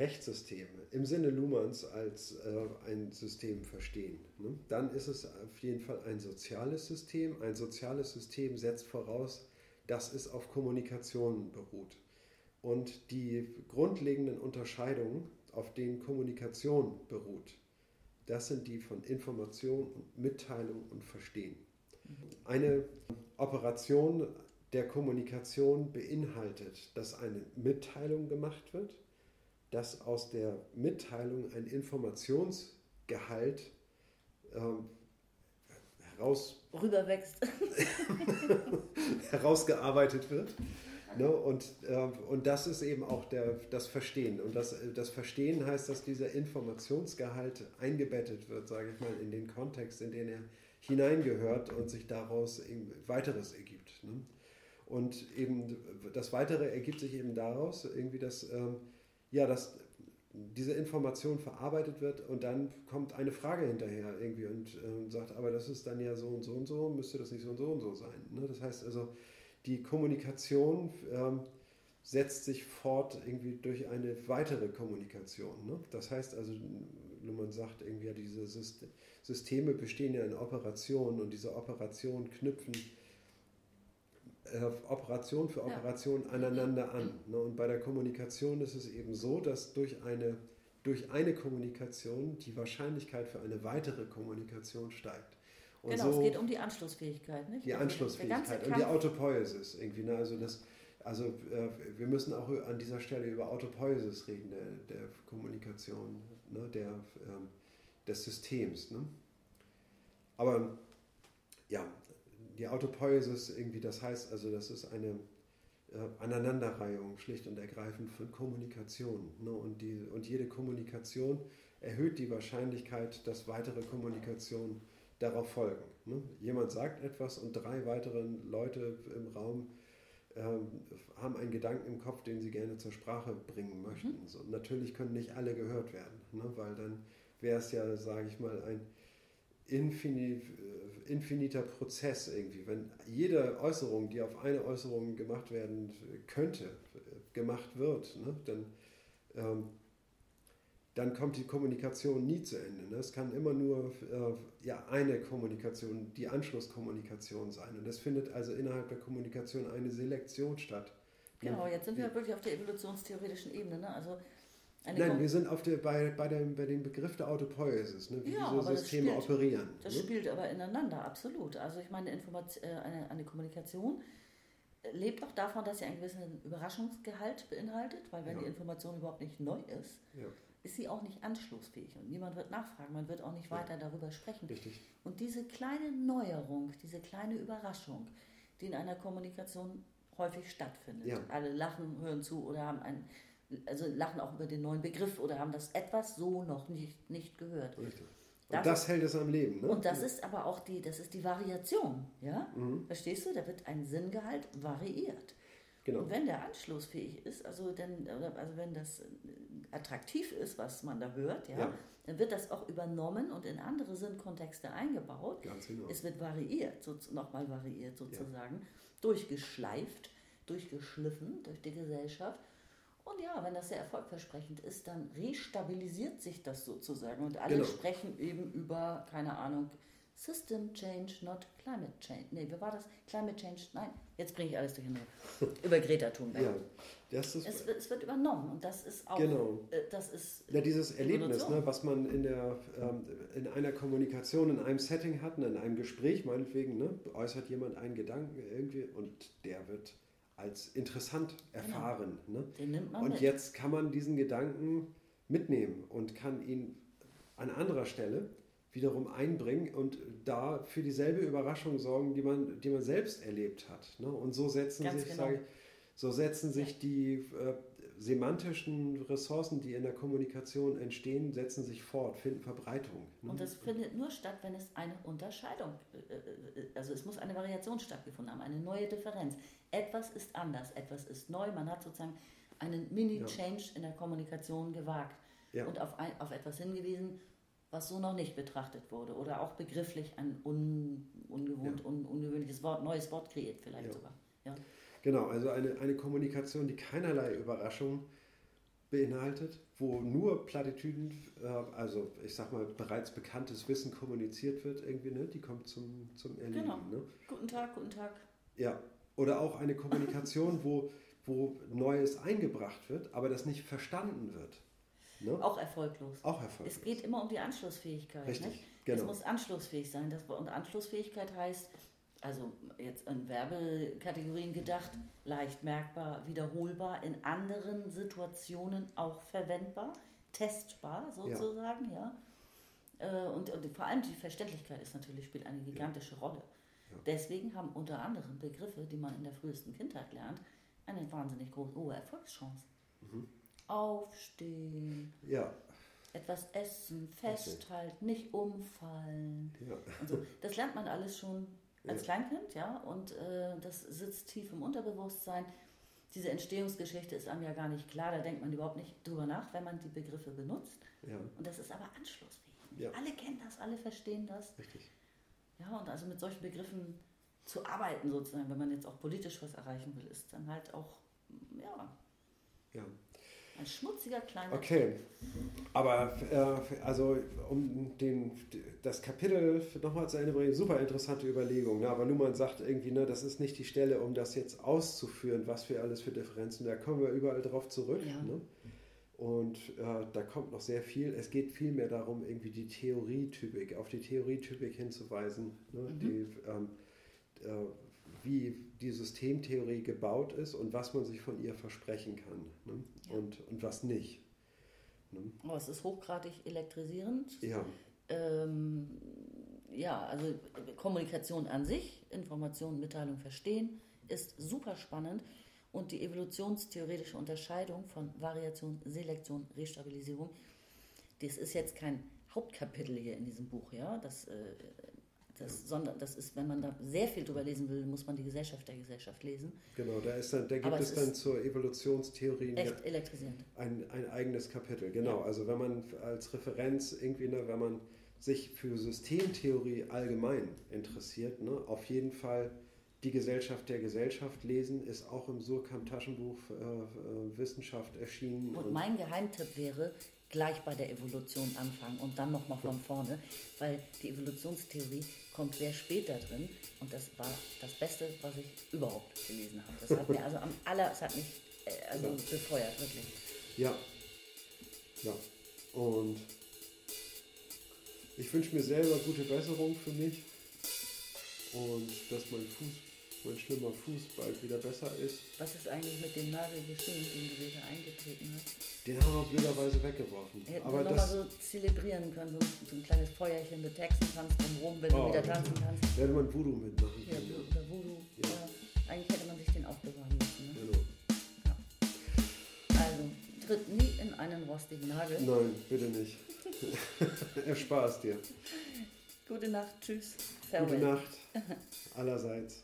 Rechtssystem im Sinne Luhmanns als äh, ein System verstehen, ne, dann ist es auf jeden Fall ein soziales System. Ein soziales System setzt voraus, dass es auf Kommunikation beruht. Und die grundlegenden Unterscheidungen, auf denen Kommunikation beruht, das sind die von Information und Mitteilung und Verstehen. Eine Operation der Kommunikation beinhaltet, dass eine Mitteilung gemacht wird, dass aus der Mitteilung ein Informationsgehalt ähm, heraus rüberwächst [laughs] herausgearbeitet wird Ne? Und, äh, und das ist eben auch der, das Verstehen. Und das, das Verstehen heißt, dass dieser Informationsgehalt eingebettet wird, sage ich mal, in den Kontext, in den er hineingehört und sich daraus weiteres ergibt. Ne? Und eben das Weitere ergibt sich eben daraus, irgendwie, dass, ähm, ja, dass diese Information verarbeitet wird und dann kommt eine Frage hinterher irgendwie und äh, sagt, aber das ist dann ja so und so und so, müsste das nicht so und so und so sein. Ne? Das heißt also, die Kommunikation ähm, setzt sich fort irgendwie durch eine weitere Kommunikation. Ne? Das heißt also, man sagt irgendwie, ja, diese Systeme bestehen ja in Operationen und diese Operationen knüpfen Operation für Operation ja. aneinander an. Ne? Und bei der Kommunikation ist es eben so, dass durch eine, durch eine Kommunikation die Wahrscheinlichkeit für eine weitere Kommunikation steigt. Und genau, so es geht um die Anschlussfähigkeit, nicht? Die Anschlussfähigkeit und die Autopoiesis irgendwie. Ne? Also, das, also äh, wir müssen auch an dieser Stelle über Autopoiesis reden, der, der Kommunikation, ne? der, ähm, des Systems. Ne? Aber ja, die Autopoiesis irgendwie, das heißt also, das ist eine äh, Aneinanderreihung schlicht und ergreifend von Kommunikation. Ne? Und, die, und jede Kommunikation erhöht die Wahrscheinlichkeit, dass weitere Kommunikation darauf folgen. Ne? Jemand sagt etwas und drei weitere Leute im Raum ähm, haben einen Gedanken im Kopf, den sie gerne zur Sprache bringen möchten. Mhm. So, natürlich können nicht alle gehört werden, ne? weil dann wäre es ja, sage ich mal, ein infini, äh, infiniter Prozess irgendwie. Wenn jede Äußerung, die auf eine Äußerung gemacht werden könnte, gemacht wird, ne? dann ähm, dann kommt die Kommunikation nie zu Ende. Ne? Es kann immer nur äh, ja, eine Kommunikation, die Anschlusskommunikation sein. Und es findet also innerhalb der Kommunikation eine Selektion statt. Genau, jetzt sind wir wirklich auf der evolutionstheoretischen Ebene. Ne? Also Nein, wir sind auf der, bei, bei, dem, bei dem Begriff der Autopoiesis, ne? wie ja, diese Systeme das spielt, operieren. Das ne? spielt aber ineinander, absolut. Also ich meine, Information, äh, eine, eine Kommunikation lebt auch davon, dass sie einen gewissen Überraschungsgehalt beinhaltet, weil wenn ja. die Information überhaupt nicht neu ist, ja ist sie auch nicht anschlussfähig und niemand wird nachfragen, man wird auch nicht weiter darüber sprechen. Richtig. Und diese kleine Neuerung, diese kleine Überraschung, die in einer Kommunikation häufig stattfindet. Ja. Alle lachen, hören zu oder haben ein, also lachen auch über den neuen Begriff oder haben das etwas so noch nicht, nicht gehört. Richtig. Und Das- das, hält es am Leben. Ne? Und das ist aber auch die, das ist die Variation, ja? Verstehst du? Da wird ein Sinngehalt variiert. genau. Und wenn der anschlussfähig ist, also, denn, oder, also wenn das äh, attraktiv ist, was man da hört, ja, Ja. dann wird das auch übernommen und in andere Sinnkontexte eingebaut. Ganz genau. Es wird variiert, so, nochmal variiert sozusagen, durchgeschleift, durchgeschliffen durch die Gesellschaft. Und ja, wenn das sehr erfolgversprechend ist, dann restabilisiert sich das sozusagen. Und alle Genau. sprechen eben über, keine Ahnung, System Change, not Climate Change. Nee, wie war das? Climate Change, nein, jetzt bringe ich alles durcheinander. [laughs] über Greta Thunberg. Ja, das ist Es, wird, es wird übernommen und das ist auch, Genau. äh, das ist ja, dieses Erlebnis, ne, was man in, der, ähm, in einer Kommunikation, in einem Setting hat, in einem Gespräch meinetwegen, ne, äußert jemand einen Gedanken irgendwie und der wird als interessant erfahren. Ne? nimmt man Und mit. jetzt kann man diesen Gedanken mitnehmen und kann ihn an anderer Stelle wiederum einbringen und da für dieselbe Überraschung sorgen, die man, die man selbst erlebt hat. Ne? Und so setzen Ganz sich, genau. sage ich, so setzen sich die äh, semantischen Ressourcen, die in der Kommunikation entstehen, setzen sich fort, finden Verbreitung. Ne? Und das findet nur statt, wenn es eine Unterscheidung, äh, äh, also es muss eine Variation stattgefunden haben, eine neue Differenz. Etwas ist anders, etwas ist neu. Man hat sozusagen einen Mini-Change in der Kommunikation gewagt Ja. und auf, ein, auf etwas hingewiesen, was so noch nicht betrachtet wurde oder auch begrifflich ein un, ungewohnt, un, ungewöhnliches Wort, neues Wort kreiert vielleicht Ja. sogar. Ja. Genau, also eine, eine Kommunikation, die keinerlei Überraschung beinhaltet, wo nur Plattitüden, äh, also ich sag mal bereits bekanntes Wissen kommuniziert wird, irgendwie, ne? die kommt zum, zum Erleben. Genau. Ne? Guten Tag, guten Tag. Ja, oder auch eine Kommunikation, wo, wo Neues eingebracht wird, aber das nicht verstanden wird. Ne? Auch erfolglos. Auch erfolgreich. Es geht immer um die Anschlussfähigkeit. Richtig, nicht? genau. Es muss anschlussfähig sein. Das, und Anschlussfähigkeit heißt, also jetzt in Werbekategorien gedacht, leicht merkbar, wiederholbar, in anderen Situationen auch verwendbar, testbar sozusagen, ja. Äh, Und, und vor allem die Verständlichkeit ist natürlich, spielt eine gigantische Rolle. Ja. Deswegen haben unter anderem Begriffe, die man in der frühesten Kindheit lernt, eine wahnsinnig große hohe Erfolgschance. Mhm. Aufstehen, Ja, etwas essen, festhalten, nicht umfallen. ja. Und so. Das lernt man alles schon als Ja. Kleinkind, ja, und äh, das sitzt tief im Unterbewusstsein. Diese Entstehungsgeschichte ist einem ja gar nicht klar, da denkt man überhaupt nicht drüber nach, wenn man die Begriffe benutzt. ja, Und das ist aber anschlussfähig. Ja. Alle kennen das, alle verstehen das. richtig. Ja, und also mit solchen Begriffen zu arbeiten sozusagen, wenn man jetzt auch politisch was erreichen will, ist dann halt auch, ja, Ja. Ein schmutziger kleiner Okay, aber äh, also um den, das Kapitel nochmal zu Ende bringen, super interessante Überlegung. Ne? Aber Luhmann sagt irgendwie, ne, das ist nicht die Stelle, um das jetzt auszuführen, was wir alles für Differenzen, da kommen wir überall drauf zurück. Ja. Ne? Und äh, da kommt noch sehr viel. Es geht vielmehr darum, irgendwie die Theorietypik, auf die Theorietypik hinzuweisen, ne? Mhm. die, ähm, äh, wie die Systemtheorie gebaut ist und was man sich von ihr versprechen kann ne? Ja. und, und was nicht. Ne? Oh, es ist hochgradig elektrisierend. Ja, Ähm, ja, also Kommunikation an sich, Information, Mitteilung, Verstehen ist super spannend und die evolutionstheoretische Unterscheidung von Variation, Selektion, Restabilisierung, das ist jetzt kein Hauptkapitel hier in diesem Buch, ja, das, äh, das, sondern das ist, wenn man da sehr viel drüber lesen will, muss man die Gesellschaft der Gesellschaft lesen. genau. Da, ist dann, da gibt Aber es dann zur Evolutionstheorie ja Echt elektrisierend. ein, ein eigenes Kapitel. Genau. Ja. Also wenn man als Referenz irgendwie, ne, wenn man sich für Systemtheorie allgemein interessiert, ne, auf jeden Fall die Gesellschaft der Gesellschaft lesen, ist auch im Surkamp Taschenbuch äh, äh, Wissenschaft erschienen. Und mein Geheimtipp wäre, gleich bei der Evolution anfangen und dann nochmal von vorne, weil die Evolutionstheorie kommt sehr spät da drin und das war das Beste, was ich überhaupt gelesen habe. Das hat mir [laughs] also am aller, es hat mich äh, also Ja. befeuert, wirklich. Ja. Ja. Und ich wünsche mir selber gute Besserung für mich und dass mein Fuß, mein schlimmer Fuß bald wieder besser ist. Was ist eigentlich mit dem Nagel geschehen, den du wieder eingetreten hast? Den haben wir blöderweise weggeworfen. Hätten Aber wir nochmal so zelebrieren können, so, so ein kleines Feuerchen mit Hexentanz drumherum, wenn Oh. du wieder tanzen kannst. werde man Voodoo mitmachen Ja, können. oder Voodoo. Ja. Ja. Eigentlich hätte man sich den aufbewahren müssen. Ne? Genau. Also, tritt nie in einen rostigen Nagel. Nein, bitte nicht. [laughs] Erspar es dir. Gute Nacht, tschüss. Gute Nacht allerseits.